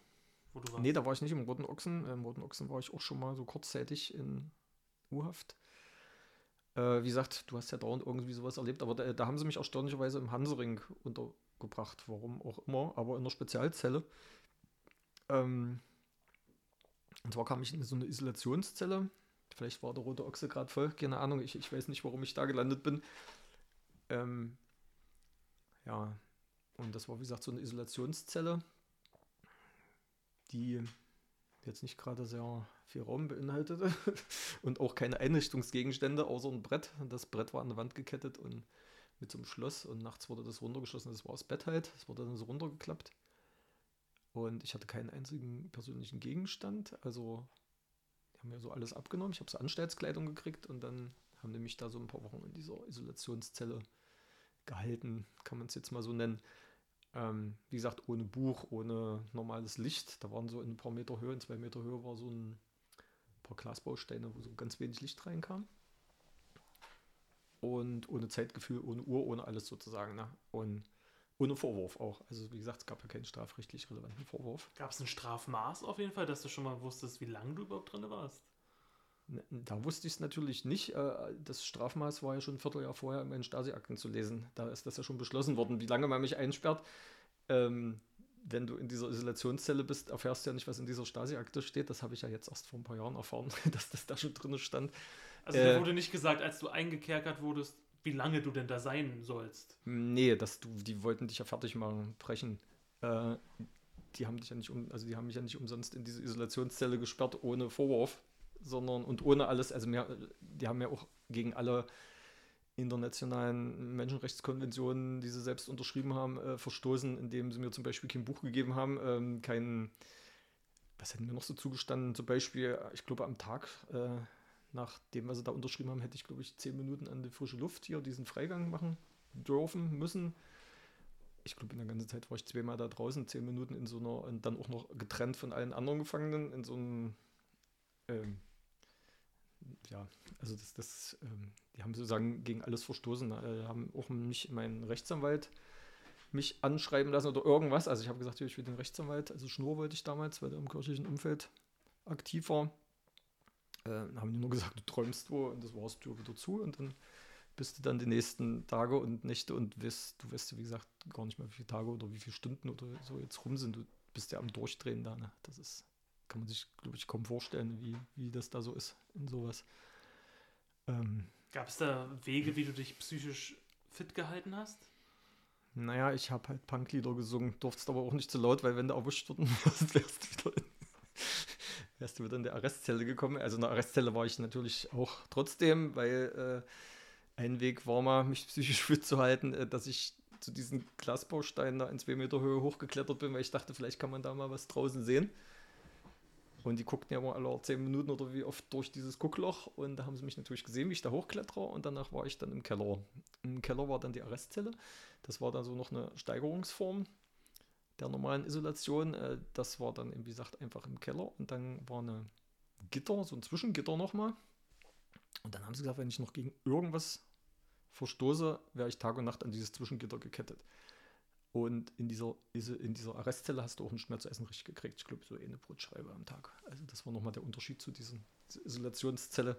wo du warst. Nee, da war ich nicht im Roten Ochsen. Im Roten Ochsen war ich auch schon mal so kurzzeitig in U-Haft. Äh, wie gesagt, du hast ja dauernd irgendwie sowas erlebt, aber da, da haben sie mich erstaunlicherweise im Hansering untergebracht, warum auch immer, aber in einer Spezialzelle. Ähm, und zwar kam ich in so eine Isolationszelle. Vielleicht war der Rote Ochse gerade voll, keine Ahnung. Ich, ich weiß nicht, warum ich da gelandet bin. Ähm, ja, und das war, wie gesagt, so eine Isolationszelle die jetzt nicht gerade sehr viel Raum beinhaltete [LAUGHS] und auch keine Einrichtungsgegenstände außer ein Brett. Das Brett war an der Wand gekettet und mit so einem Schloss und nachts wurde das runtergeschlossen. Das war das Bett halt. Das wurde dann so runtergeklappt. Und ich hatte keinen einzigen persönlichen Gegenstand. Also, haben mir so alles abgenommen. Ich habe so Anstaltskleidung gekriegt und dann haben die mich da so ein paar Wochen in dieser Isolationszelle gehalten, kann man es jetzt mal so nennen. Ähm, wie gesagt, ohne Buch, ohne normales Licht. Da waren so in ein paar Meter Höhe, in zwei Meter Höhe war so ein paar Glasbausteine, wo so ganz wenig Licht reinkam. Und ohne Zeitgefühl, ohne Uhr, ohne alles sozusagen. Ne? Und ohne Vorwurf auch. Also wie gesagt, es gab ja keinen strafrechtlich relevanten Vorwurf. Gab es ein Strafmaß auf jeden Fall, dass du schon mal wusstest, wie lange du überhaupt drin warst? Da wusste ich es natürlich nicht. Äh, Das Strafmaß war ja schon ein Vierteljahr vorher in meinen Stasi-Akten zu lesen. Da ist das ja schon beschlossen worden, wie lange man mich einsperrt. Ähm, wenn du in dieser Isolationszelle bist, erfährst du ja nicht, was in dieser Stasi-Akte steht. Das habe ich ja jetzt erst vor ein paar Jahren erfahren, [LAUGHS] dass das da schon drin stand. Also Äh. wurde nicht gesagt, als du eingekerkert wurdest, wie lange du denn da sein sollst. Nee, dass du, die wollten dich ja fertig machen, brechen. Äh, die haben dich ja nicht um, also die haben mich ja nicht umsonst in diese Isolationszelle gesperrt ohne Vorwurf, sondern und ohne alles, also mehr, die haben ja auch gegen alle internationalen Menschenrechtskonventionen, die sie selbst unterschrieben haben, äh, verstoßen, indem sie mir zum Beispiel kein Buch gegeben haben, ähm, kein, was hätten mir noch so zugestanden, zum Beispiel, ich glaube am Tag, äh, nach dem, was sie da unterschrieben haben, hätte ich, glaube ich, zehn Minuten an die frische Luft hier diesen Freigang machen dürfen, müssen. Ich glaube, in der ganzen Zeit war ich zweimal da draußen, zehn Minuten in so einer, und dann auch noch getrennt von allen anderen Gefangenen in so einem, ähm, ja, also das, das, ähm, die haben sozusagen gegen alles verstoßen, äh, haben auch mich, meinen Rechtsanwalt, mich anschreiben lassen oder irgendwas. Also ich habe gesagt, ich will den Rechtsanwalt, also Schnur wollte ich damals, weil der im kirchlichen Umfeld aktiv war. Äh, dann haben die nur gesagt, du träumst wo und das war's, Tür wieder zu und dann bist du dann die nächsten Tage und Nächte und weißt, du weißt, wie gesagt, gar nicht mehr, wie viele Tage oder wie viele Stunden oder so jetzt rum sind. Du bist ja am Durchdrehen da. Ne? Das ist, kann man sich, glaube ich, kaum vorstellen, wie, wie das da so ist in sowas. Ähm, Gab es da Wege, wie du dich psychisch fit gehalten hast? naja, ich habe halt Punklieder gesungen, durfte es aber auch nicht zu laut, weil wenn du erwischt wärst, [LAUGHS] wärst du wieder in, wärst du wieder in der Arrestzelle gekommen. Also in der Arrestzelle war ich natürlich auch trotzdem, weil äh, ein Weg war mal, mich psychisch [LAUGHS] fit zu halten, äh, dass ich zu diesen Glasbausteinen da in zwei Meter Höhe hochgeklettert bin, weil ich dachte, vielleicht kann man da mal was draußen sehen. Und die guckten ja mal alle zehn Minuten oder wie oft durch dieses Guckloch. Und da haben sie mich natürlich gesehen, wie ich da hochklettere. Und danach war ich dann im Keller. Im Keller war dann die Arrestzelle. Das war dann so noch eine Steigerungsform der normalen Isolation. Äh, das war dann, wie gesagt, einfach im Keller. Und dann war eine Gitter, so ein Zwischengitter nochmal. Und dann haben sie gesagt, wenn ich noch gegen irgendwas verstoße, wäre ich Tag und Nacht an dieses Zwischengitter gekettet. Und in dieser, in dieser Arrestzelle hast du auch nicht mehr zu essen richtig gekriegt. Ich glaube, so eine Brotscheibe am Tag. Also das war nochmal der Unterschied zu dieser Isolationszelle.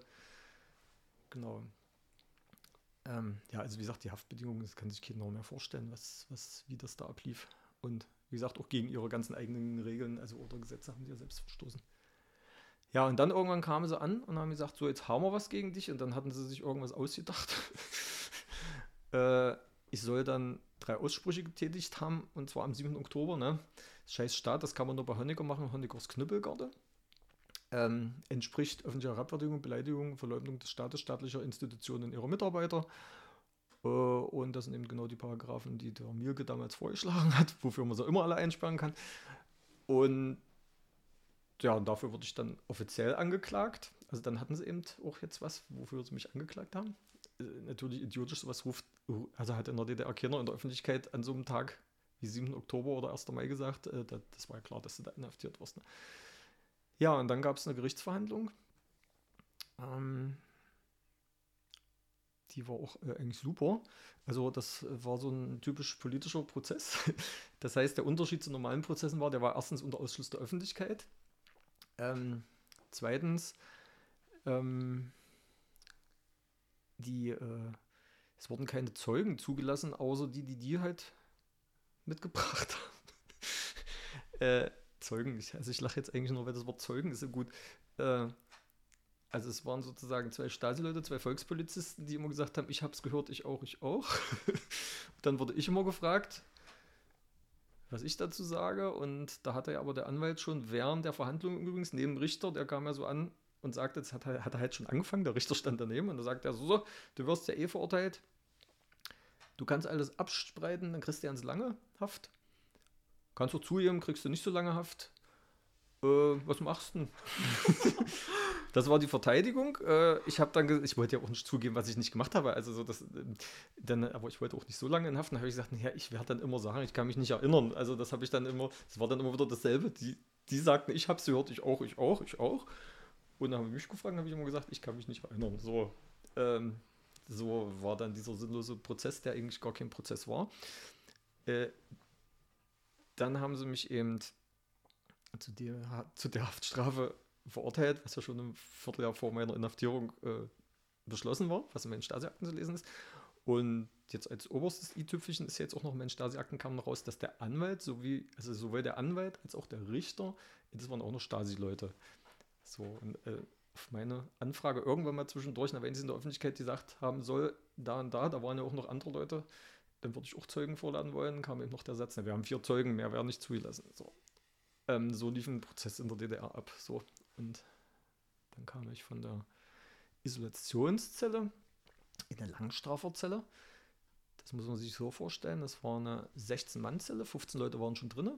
Genau. Ähm, ja, also wie gesagt, die Haftbedingungen, das kann sich keiner mehr vorstellen, was, was, wie das da ablief. Und wie gesagt, auch gegen ihre ganzen eigenen Regeln, also oder Gesetze haben die ja selbst verstoßen. Ja, und dann irgendwann kamen sie an und haben gesagt, so, jetzt haben wir was gegen dich. Und dann hatten sie sich irgendwas ausgedacht. [LAUGHS] äh, ich soll dann drei Aussprüche getätigt haben, und zwar am 7. Oktober. Ne? Scheiß Staat, das kann man nur bei Honecker machen, Honeckers Knüppelgarde. Ähm, entspricht öffentlicher Herabwürdigung, Beleidigung, Verleumdung des Staates, staatlicher Institutionen und ihrer Mitarbeiter. Äh, und das sind eben genau die Paragraphen, die der Mielke damals vorgeschlagen hat, [LAUGHS] wofür man sie immer alle einsperren kann. Und ja, und dafür wurde ich dann offiziell angeklagt. Also dann hatten sie eben auch jetzt was, wofür sie mich angeklagt haben. Äh, natürlich idiotisch, sowas ruft, also hat in der DDR keiner in der Öffentlichkeit an so einem Tag wie 7. Oktober oder 1. Mai gesagt, äh, das, war ja klar, dass du da inhaftiert wirst. Ne? Ja, und dann gab es eine Gerichtsverhandlung. Ähm, die war auch äh, eigentlich super. Also das war so ein typisch politischer Prozess. [LAUGHS] Das heißt, der Unterschied zu normalen Prozessen war, der war erstens unter Ausschluss der Öffentlichkeit. Ähm, zweitens, ähm, die, äh, es wurden keine Zeugen zugelassen, außer die, die die halt mitgebracht [LAUGHS] haben. äh, Zeugen, also ich lache jetzt eigentlich nur, weil das Wort Zeugen ist so gut. Äh, also es waren sozusagen zwei Stasi-Leute, zwei Volkspolizisten, die immer gesagt haben, ich habe es gehört, ich auch, ich auch. [LAUGHS] dann wurde ich immer gefragt, was ich dazu sage. Und da hatte ja aber der Anwalt schon während der Verhandlung übrigens neben dem Richter, der kam ja so an und sagte, es hat, hat er halt schon angefangen, der Richter stand daneben und da sagt er so, so, du wirst ja eh verurteilt, du kannst alles abspreiten, dann kriegst du ja ins lange Haft. Kannst du zugeben, kriegst du nicht so lange Haft. Äh, was machst du? [LAUGHS] Das war die Verteidigung. Äh, ich habe dann, ich wollte ja auch nicht zugeben, was ich nicht gemacht habe. Also so das, dann, aber ich wollte auch nicht so lange in Haft. Dann habe ich gesagt, ja, ich werde dann immer sagen, ich kann mich nicht erinnern. Also das habe ich dann immer, das war dann immer wieder dasselbe. Die, die sagten, ich habe es gehört, ich auch, ich auch, ich auch. Und dann haben mich gefragt, habe ich immer gesagt, ich kann mich nicht erinnern. So, ähm, so war dann dieser sinnlose Prozess, der eigentlich gar kein Prozess war. Äh, dann haben sie mich eben zu der, zu der Haftstrafe verurteilt, was ja schon ein Vierteljahr vor meiner Inhaftierung äh, beschlossen war, was in meinen Stasi-Akten zu lesen ist. Und jetzt als oberstes i-Tüpfelchen ist jetzt auch noch in meinen Stasi-Akten kam noch raus, dass der Anwalt sowie, also sowohl der Anwalt als auch der Richter, das waren auch noch Stasi-Leute. So, und, äh, auf meine Anfrage irgendwann mal zwischendurch, wenn sie in der Öffentlichkeit gesagt haben soll, da und da, da waren ja auch noch andere Leute, dann würde ich auch Zeugen vorladen wollen, kam eben noch der Satz, na, wir haben vier Zeugen, mehr werden nicht zugelassen. So. Ähm, so lief ein Prozess in der DDR ab. So. Und dann kam ich von der Isolationszelle in eine Langstraferzelle. Das muss man sich so vorstellen. Das war eine 16-Mann-Zelle, 15 Leute waren schon drin.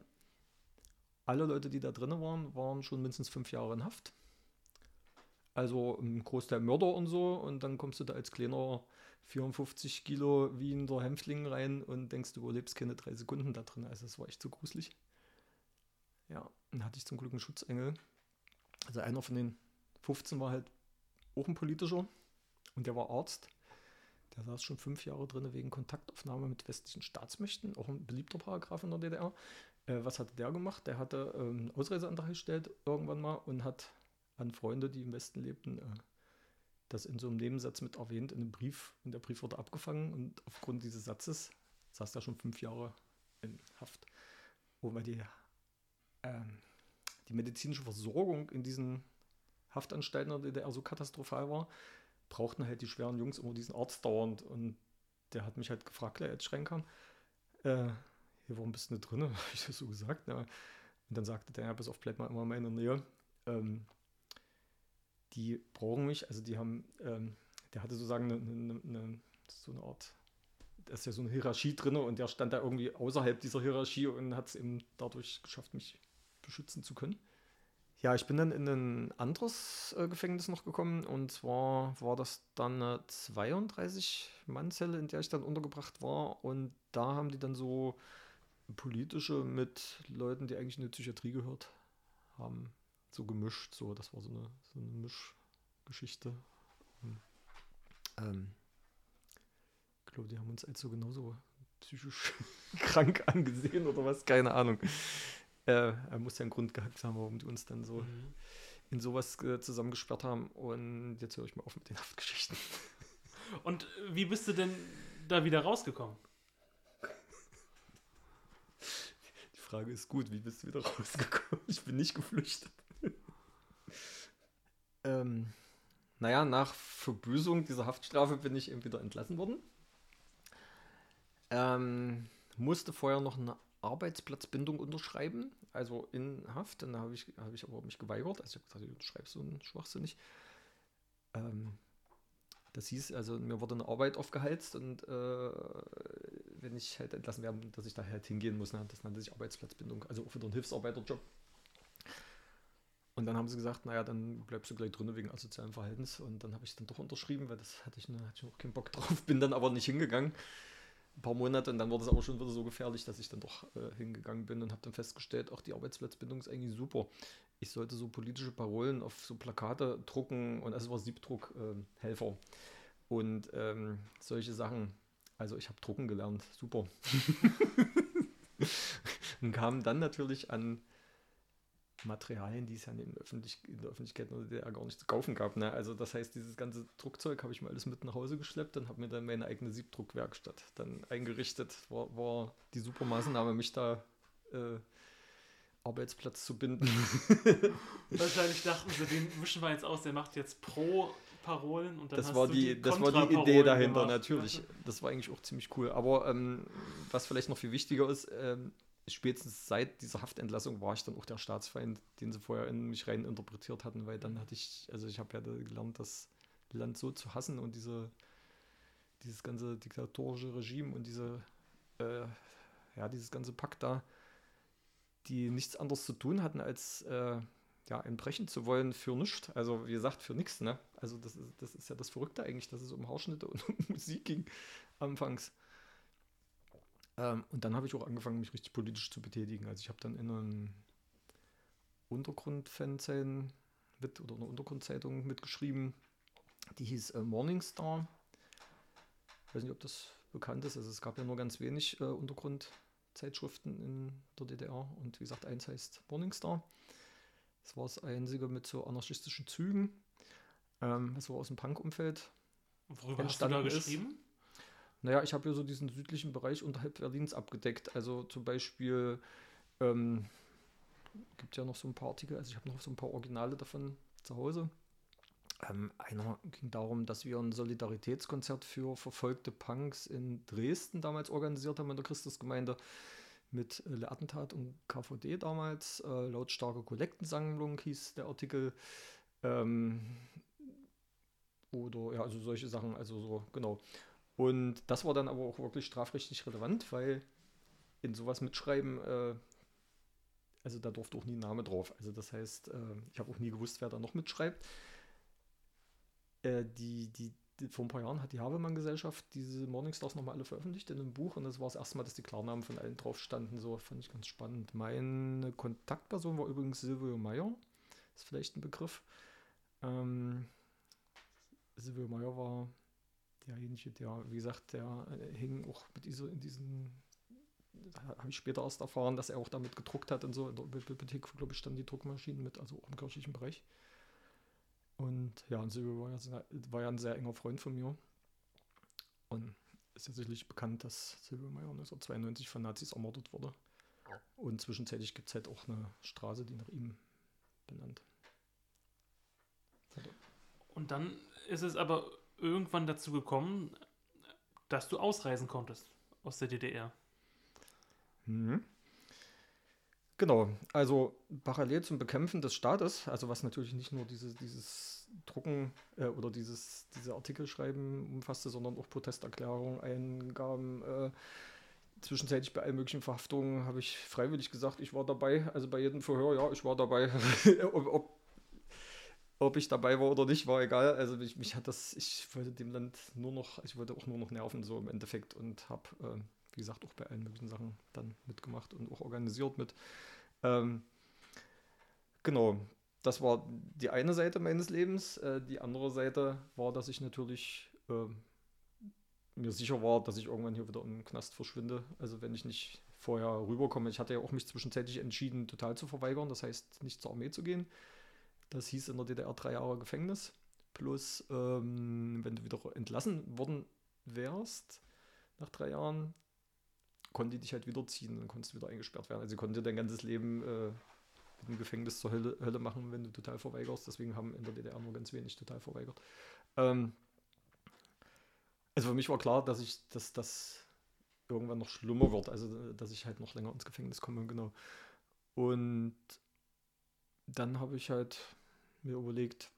Alle Leute, die da drin waren, waren schon mindestens fünf Jahre in Haft. Also ein Großteil Mörder und so. Und dann kommst du da als kleiner 54 Kilo wie in der Hämpfling rein und denkst, du überlebst keine drei Sekunden da drin. Also das war echt so gruselig. Ja, dann hatte ich zum Glück einen Schutzengel, also einer von den 15 war halt auch ein politischer und der war Arzt. Der saß schon fünf Jahre drin wegen Kontaktaufnahme mit westlichen Staatsmächten, auch ein beliebter Paragraph in der DDR. Äh, was hatte der gemacht? Der hatte ähm, einen Ausreiseantrag gestellt irgendwann mal und hat an Freunde, die im Westen lebten, äh, das in so einem Nebensatz mit erwähnt in einem Brief. Und der Brief wurde abgefangen und aufgrund dieses Satzes saß er schon fünf Jahre in Haft. Oh, weil die ähm, die medizinische Versorgung in diesen Haftanstalten der DDR so katastrophal war, brauchten halt die schweren Jungs immer diesen Arzt dauernd. Und der hat mich halt gefragt, als ich reinkam, äh, hier, warum bist du drin? [LAUGHS] Habe ich das so gesagt. Ja. Und dann sagte der, ja, bis auf, bleib mal immer in meiner Nähe. Ähm, die brauchen mich, also die haben, ähm, der hatte sozusagen eine, eine, eine, so eine Art da ist ja so eine Hierarchie drin und der stand da irgendwie außerhalb dieser Hierarchie und hat es eben dadurch geschafft, mich beschützen zu können. Ja, ich bin dann in ein anderes äh, Gefängnis noch gekommen und zwar war das dann eine 32-Mann-Zelle, in der ich dann untergebracht war und da haben die dann so politische mit Leuten, die eigentlich in die Psychiatrie gehört haben, so gemischt. So, das war so eine, so eine Mischgeschichte. Ähm, ich glaube, die haben uns als so genauso psychisch [LAUGHS] krank angesehen oder was, keine Ahnung. Äh, er muss ja einen Grund gehabt haben, warum die uns dann so mhm. in sowas äh, zusammengesperrt haben. Und jetzt höre ich mal auf mit den Haftgeschichten. [LAUGHS] Und wie bist du denn da wieder rausgekommen? Die Frage ist gut, wie bist du wieder rausgekommen? Ich bin nicht geflüchtet. [LAUGHS] ähm, naja, nach Verbüßung dieser Haftstrafe bin ich eben wieder entlassen worden. Ähm, musste vorher noch eine Arbeitsplatzbindung unterschreiben, also in Haft. Dann habe ich, hab ich aber mich geweigert. Also ich habe gesagt, ich unterschreibe so einen Schwachsinn nicht. Ähm, das hieß, also mir wurde eine Arbeit aufgeheizt und äh, wenn ich halt entlassen werde, dass ich da halt hingehen muss. Ne? Das nannte sich Arbeitsplatzbindung, also auch wieder ein Hilfsarbeiterjob. Und dann haben sie gesagt, naja, dann bleibst du gleich drin wegen asozialen Verhaltens. Und dann habe ich dann doch unterschrieben, weil das hatte ich, ne, hatte ich auch keinen Bock drauf, bin dann aber nicht hingegangen ein paar Monate und dann wurde es aber schon wieder so gefährlich, dass ich dann doch äh, hingegangen bin und habe dann festgestellt, auch die Arbeitsplatzbindung ist eigentlich super. Ich sollte so politische Parolen auf so Plakate drucken und es war Siebdruckhelfer äh, und ähm, solche Sachen. Also ich habe drucken gelernt, super. [LAUGHS] und kam dann natürlich an Materialien, die es ja in, Öffentlich in der Öffentlichkeit oder der gar nicht zu kaufen gab. Ne? Also das heißt, dieses ganze Druckzeug habe ich mal alles mit nach Hause geschleppt und habe mir dann meine eigene Siebdruckwerkstatt dann eingerichtet. War, war die super Maßnahme, mich da äh, Arbeitsplatz zu binden. [LAUGHS] Wahrscheinlich dachten sie, den wischen wir jetzt aus, der macht jetzt pro Parolen und dann das war die, die das war die Idee dahinter gemacht. natürlich. Das war eigentlich auch ziemlich cool. Aber ähm, was vielleicht noch viel wichtiger ist, ähm, spätestens seit dieser Haftentlassung war ich dann auch der Staatsfeind, den sie vorher in mich rein interpretiert hatten, weil dann hatte ich, also ich habe ja gelernt, das Land so zu hassen und diese, dieses ganze diktatorische Regime und diese, äh, ja, dieses ganze Pakt da, die nichts anderes zu tun hatten, als äh, ja, entbrechen zu wollen für nichts. Also wie gesagt, für nichts, ne? Also das ist, das ist ja das Verrückte eigentlich, dass es um Haarschnitte und [LAUGHS] um Musik ging anfangs. Ähm, und dann habe ich auch angefangen, mich richtig politisch zu betätigen. Also ich habe dann in einem Untergrund-Fanzeichen mit oder einer Untergrundzeitung mitgeschrieben. Die hieß äh, Morningstar. Ich weiß nicht, ob das bekannt ist. Also es gab ja nur ganz wenig äh, Untergrundzeitschriften in der DDR. Und wie gesagt, eins heißt Morningstar. Das war das einzige mit so anarchistischen Zügen. Ähm, das war aus dem Punk-Umfeld. Worüber hast du da geschrieben? Ist. Naja, ich habe ja so diesen südlichen Bereich unterhalb Berlins abgedeckt. Also zum Beispiel ähm, gibt ja noch so ein paar Artikel, also ich habe noch so ein paar Originale davon zu Hause. Ähm, einer ging darum, dass wir ein Solidaritätskonzert für verfolgte Punks in Dresden damals organisiert haben in der Christusgemeinde mit äh, Attentat und KVD damals. Äh, lautstarke Kollektensammlung hieß der Artikel. Ähm, oder ja, also solche Sachen, also so, genau. Und das war dann aber auch wirklich strafrechtlich relevant, weil in sowas mitschreiben, äh, also da durfte auch nie ein Name drauf. Also das heißt, äh, ich habe auch nie gewusst, wer da noch mitschreibt. Äh, die, die, die, vor ein paar Jahren hat die Havemann-Gesellschaft diese Morningstars nochmal alle veröffentlicht in einem Buch und das war das erste Mal, dass die Klarnamen von allen drauf standen. So fand ich ganz spannend. Meine Kontaktperson war übrigens Silvio Meyer. Ist vielleicht ein Begriff. Ähm, Silvio Meyer war derjenige, der, wie gesagt, der äh, hing auch mit dieser, in diesen, habe ich später erst erfahren, dass er auch damit gedruckt hat und so. In der Bibliothek, glaube ich, standen die Druckmaschinen mit, also auch im kirchlichen Bereich. Und ja, und Silvio war ja, war ja ein sehr enger Freund von mir. Und ist ja sicherlich bekannt, dass Silvio Meyer 1992 von Nazis ermordet wurde. Und zwischenzeitlich gibt es halt auch eine Straße, die nach ihm benannt. Und dann ist es aber irgendwann dazu gekommen, dass du ausreisen konntest aus der DDR. Mhm. Genau, also parallel zum Bekämpfen des Staates, also was natürlich nicht nur dieses, dieses Drucken äh, oder dieses, diese Artikel schreiben umfasste, sondern auch Protesterklärungen, Eingaben, äh, zwischenzeitlich bei allen möglichen Verhaftungen habe ich freiwillig gesagt, ich war dabei, also bei jedem Verhör, ja, ich war dabei. [LAUGHS] ob, ob, ob, ich dabei war oder nicht, war egal. Also mich, mich, hat das, ich wollte dem Land nur noch, ich wollte auch nur noch nerven, so im Endeffekt und habe, äh, wie gesagt, auch bei allen möglichen Sachen dann mitgemacht und auch organisiert mit. Ähm, genau, das war die eine Seite meines Lebens. Äh, die andere Seite war, dass ich natürlich äh, mir sicher war, dass ich irgendwann hier wieder im Knast verschwinde. Also wenn ich nicht vorher rüberkomme. Ich hatte ja auch mich zwischenzeitlich entschieden, total zu verweigern, das heißt nicht zur Armee zu gehen. Das hieß in der DDR drei Jahre Gefängnis. Plus, ähm, wenn du wieder entlassen worden wärst, nach drei Jahren, konnte die dich halt wiederziehen und konntest wieder eingesperrt werden. Also sie konnte dein ganzes Leben äh, mit dem Gefängnis zur Hölle, Hölle, machen, wenn du total verweigerst. Deswegen haben in der DDR nur ganz wenig total verweigert. Ähm, also für mich war klar, dass ich, dass das irgendwann noch schlimmer wird, also dass ich halt noch länger ins Gefängnis komme, genau. Und dann habe ich halt mir überlegt,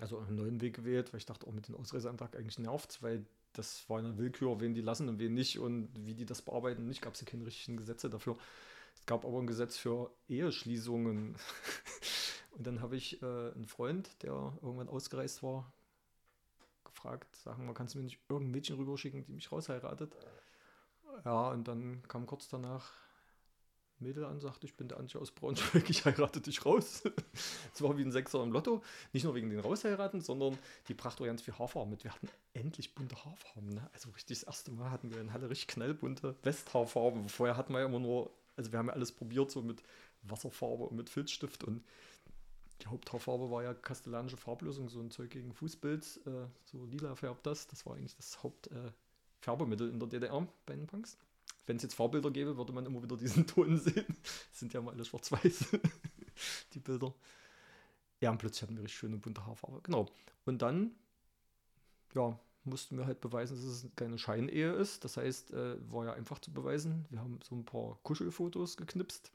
also einen neuen Weg gewählt, weil ich dachte, auch mit dem Ausreiseantrag eigentlich nervt weil das war eine Willkür, wen die lassen und wen nicht und wie die das bearbeiten. Nicht gab es ja keine richtigen Gesetze dafür. Es gab aber ein Gesetz für Eheschließungen. [LAUGHS] und dann habe ich äh, einen Freund, der irgendwann ausgereist war, gefragt, sagen wir, kannst du mir nicht irgendein Mädchen rüberschicken, die mich rausheiratet? Ja, und dann kam kurz danach Mädel an, sagte, ich bin der Antje aus Braunschweig, ich heirate dich raus. [LAUGHS] Es war wie ein Sechser im Lotto. Nicht nur wegen den Rausheiraten, sondern die brachte auch ganz viel Haarfarben mit. Wir hatten endlich bunte Haarfarben. Ne? Also richtig das erste Mal hatten wir in Halle richtig knallbunte Westhaarfarben. Vorher hatten wir ja immer nur, also wir haben ja alles probiert, so mit Wasserfarbe und mit Filzstift und die Haupthaarfarbe war ja kastellanische Farblösung, so ein Zeug gegen Fußbild. Äh, so lila färbt das. Das war eigentlich das Hauptfärbemittel äh, in der DDR bei den Punks. Wenn es jetzt Farbilder gäbe, würde man immer wieder diesen [LAUGHS] Ton sehen. Das sind ja mal alle schwarz-weiß, [LAUGHS] die Bilder. Ja, und plötzlich hatten wir richtig schöne bunte Haarfarbe. Genau. Und dann, ja, mussten wir halt beweisen, dass es keine Scheinehe ist. Das heißt, äh, war ja einfach zu beweisen. Wir haben so ein paar Kuschelfotos geknipst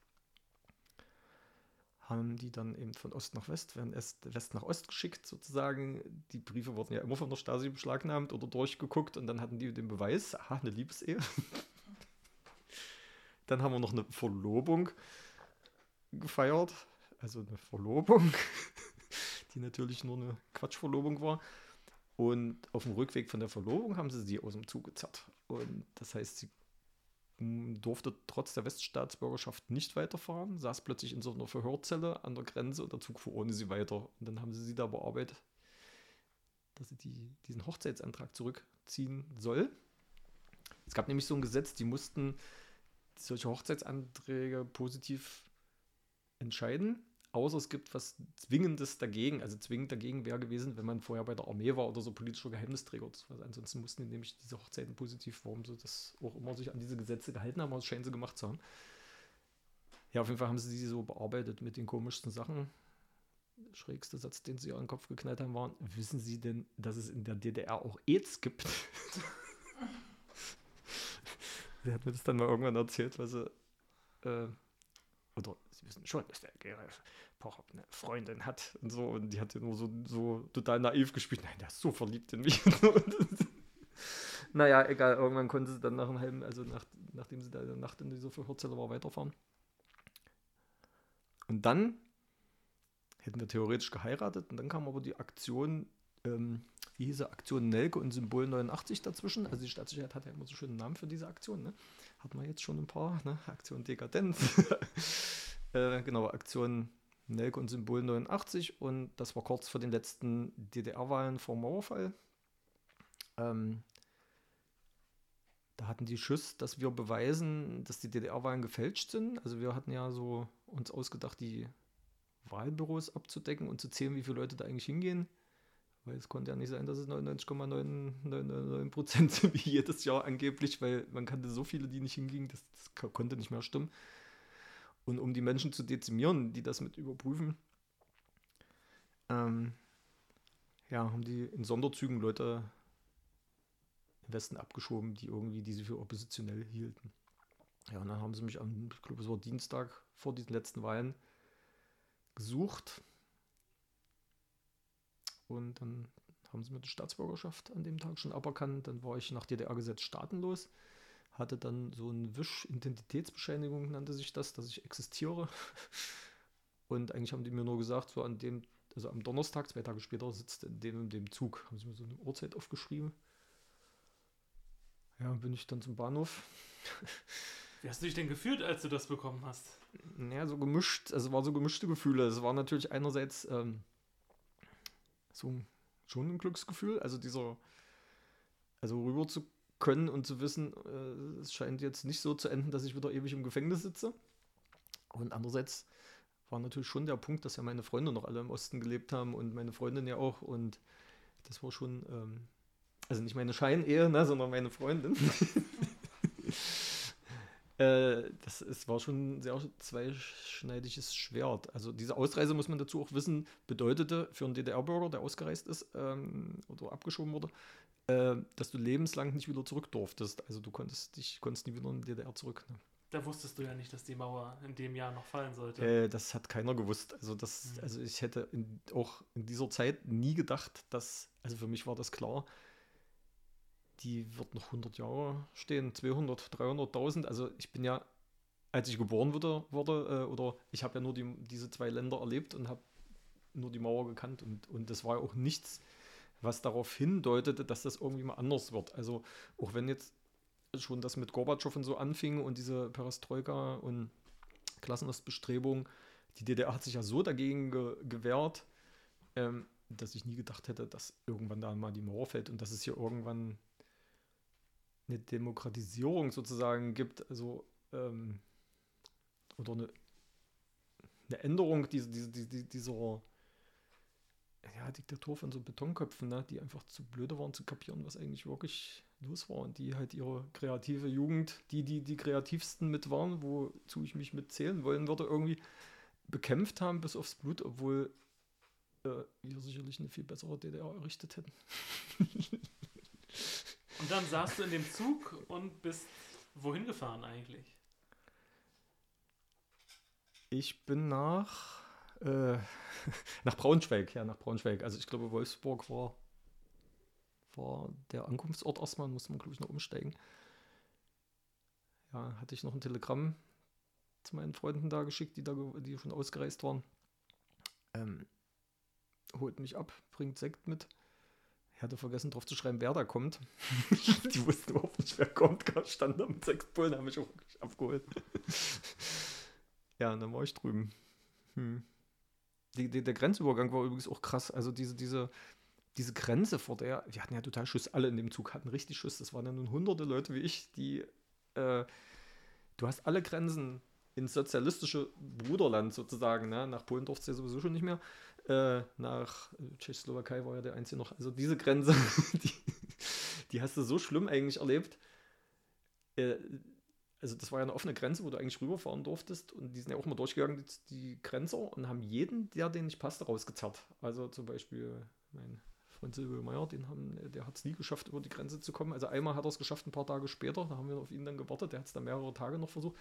haben die dann eben von Ost nach West, werden erst West nach Ost geschickt sozusagen. Die Briefe wurden ja immer von der Stasi beschlagnahmt oder durchgeguckt und dann hatten die den Beweis, aha, eine Liebesehe. [LAUGHS] dann haben wir noch eine Verlobung gefeiert, also eine Verlobung, [LAUGHS] die natürlich nur eine Quatschverlobung war. Und auf dem Rückweg von der Verlobung haben sie sie aus dem Zug gezerrt. Und das heißt, sie durfte trotz der Weststaatsbürgerschaft nicht weiterfahren, saß plötzlich in so einer Verhörzelle an der Grenze und der Zug fuhr ohne sie weiter. Und dann haben sie sie da bearbeitet, dass sie die, diesen Hochzeitsantrag zurückziehen soll. Es gab nämlich so ein Gesetz, die mussten solche Hochzeitsanträge positiv entscheiden außer es gibt was Zwingendes dagegen. Also zwingend dagegen wäre gewesen, wenn man vorher bei der Armee war oder so politischer Geheimnisträger oder sowas. Ansonsten mussten die nämlich diese Hochzeiten positiv formen, so dass auch immer sich an diese Gesetze gehalten haben, das scheinen sie gemacht zu haben. Ja, auf jeden Fall haben sie sie so bearbeitet mit den komischsten Sachen. Der schrägste Satz, den sie den Kopf geknallt haben, war: Wissen Sie denn, dass es in der DDR auch AIDS gibt? [LAUGHS] Sie hat mir das dann mal irgendwann erzählt, weil sie. Äh, oder Sie wissen schon, dass der Gerald Pocher eine Freundin hat und so. Und die hat ja nur so, so total naiv gespielt. Nein, der ist so verliebt in mich. [LAUGHS] naja, egal. Irgendwann konnte sie dann nach einem halben, also nach, nachdem sie da in der Nacht in dieser Verhörzelle war, weiterfahren. Und dann hätten wir theoretisch geheiratet. Und dann kam aber die Aktion, ähm, wie hieß sie, Aktion Nelke und Symbol 89 dazwischen. Also die Staatssicherheit hat ja immer so schönen Namen für diese Aktion. Ne? Hat man jetzt schon ein paar. Ne? Aktion Dekadenz. [LAUGHS] äh, genau, Aktion Nelke und Symbol 89 und das war kurz vor den letzten DDR-Wahlen vor Mauerfall. Ähm, da hatten die Schuss, dass wir beweisen, dass die DDR-Wahlen gefälscht sind. Also wir hatten ja so uns ausgedacht, die Wahlbüros abzudecken und zu zählen, wie viele Leute da eigentlich hingehen. Weil es konnte ja nicht sein, dass es 99,999 Prozent sind, [LAUGHS] wie jedes Jahr angeblich, weil man kannte so viele, die nicht hingingen, das, das konnte nicht mehr stimmen. Und um die Menschen zu dezimieren, die das mit überprüfen, ähm, ja, haben die in Sonderzügen Leute im Westen abgeschoben, die irgendwie diese für oppositionell hielten. Ja, und dann haben sie mich am, ich glaube, es war Dienstag vor diesen letzten Wahlen gesucht. Und dann haben sie mir die Staatsbürgerschaft an dem Tag schon aberkannt. Dann war ich nach DDR-Gesetz staatenlos. Hatte dann so eine Wisch-Identitätsbescheinigung, nannte sich das, dass ich existiere. [LAUGHS] Und eigentlich haben die mir nur gesagt, so an dem, also am Donnerstag, zwei Tage später, sitzt in dem und dem Zug. Haben sie mir so eine Uhrzeit aufgeschrieben. Ja, bin ich dann zum Bahnhof. [LAUGHS] Wie hast du dich denn gefühlt, als du das bekommen hast? Naja, so gemischt, also war so gemischte Gefühle. Es war natürlich einerseits ähm, so schon ein Glücksgefühl, also dieser, also rüber zu können und zu wissen, äh, es scheint jetzt nicht so zu enden, dass ich wieder ewig im Gefängnis sitze. Und andererseits war natürlich schon der Punkt, dass ja meine Freunde noch alle im Osten gelebt haben und meine Freundin ja auch. Und das war schon, ähm, also nicht meine Scheinehe, ne, sondern meine Freundin. [LAUGHS] äh, das ist, war schon ein sehr zweischneidiges Schwert. Also diese Ausreise, muss man dazu auch wissen, bedeutete für einen DDR-Bürger, der ausgereist ist ähm, oder abgeschoben wurde, äh, dass du lebenslang nicht wieder zurück durftest. Also du konntest dich konntest nie wieder in die DDR zurück. Ne? Da wusstest du ja nicht, dass die Mauer in dem Jahr noch fallen sollte. Äh, das hat keiner gewusst. Also, das, mhm. also ich hätte in, auch in dieser Zeit nie gedacht, dass, also für mich war das klar, die wird noch 100 Jahre stehen, 200, 300.000. Also ich bin ja, als ich geboren wurde, wurde äh, oder ich habe ja nur die, diese zwei Länder erlebt und habe nur die Mauer gekannt und, und das war ja auch nichts, was darauf hindeutete, dass das irgendwie mal anders wird. Also auch wenn jetzt schon das mit Gorbatschow und so anfing und diese Perestroika und Klassenostbestrebung. Die DDR hat sich ja so dagegen ge gewehrt, ähm, dass ich nie gedacht hätte, dass irgendwann da mal die Mauer fällt und dass es hier irgendwann eine Demokratisierung sozusagen gibt, also ähm, oder eine, eine Änderung dieser, dieser, dieser ja, Diktatur von so Betonköpfen, ne, die einfach zu blöde waren zu kapieren, was eigentlich wirklich los war und die halt ihre kreative Jugend, die, die die kreativsten mit waren, wozu ich mich mitzählen wollen würde, irgendwie bekämpft haben bis aufs Blut, obwohl äh, wir sicherlich eine viel bessere DDR errichtet hätten. [LAUGHS] und dann saßt du in dem Zug und bist wohin gefahren eigentlich? Ich bin nach äh, [LAUGHS] nach Braunschweig, ja, nach Braunschweig. Also ich glaube, Wolfsburg war war der Ankunftsort erstmal, musste man, glaube ich, noch umsteigen. Ja, hatte ich noch ein Telegramm zu meinen Freunden da geschickt, die da die schon ausgereist waren. Ähm, holt mich ab, bringt Sekt mit. Ich hatte vergessen, drauf zu schreiben, wer da kommt. [LAUGHS] die wussten überhaupt nicht, wer kommt. Stand da mit sechs Bullen, haben mich auch abgeholt. ja, und dann war ich drüben. Hm. Die, die, der Grenzübergang war übrigens auch krass. Also diese, diese, diese Grenze, vor der, wir hatten ja total Schuss, alle in dem Zug hatten richtig Schuss. Das waren ja nun hunderte Leute wie ich, die, äh, du hast alle Grenzen ins sozialistische Bruderland sozusagen, ne? nach Polen durfte es ja sowieso schon nicht mehr, äh, nach Tschechoslowakei war ja der einzige noch, also diese Grenze, [LAUGHS] die, die hast du so schlimm eigentlich erlebt. Äh, also das war ja eine offene Grenze, wo du eigentlich rüberfahren durftest und die sind ja auch mal durchgegangen, die, die Grenzer, und haben jeden, der den nicht passte, rausgezerrt. Also zum Beispiel mein Freund Silvio Meyer, den haben, der hat es nie geschafft, über die Grenze zu kommen. Also einmal hat er es geschafft, ein paar Tage später, da haben wir auf ihn dann gewartet, der hat es dann mehrere Tage noch versucht.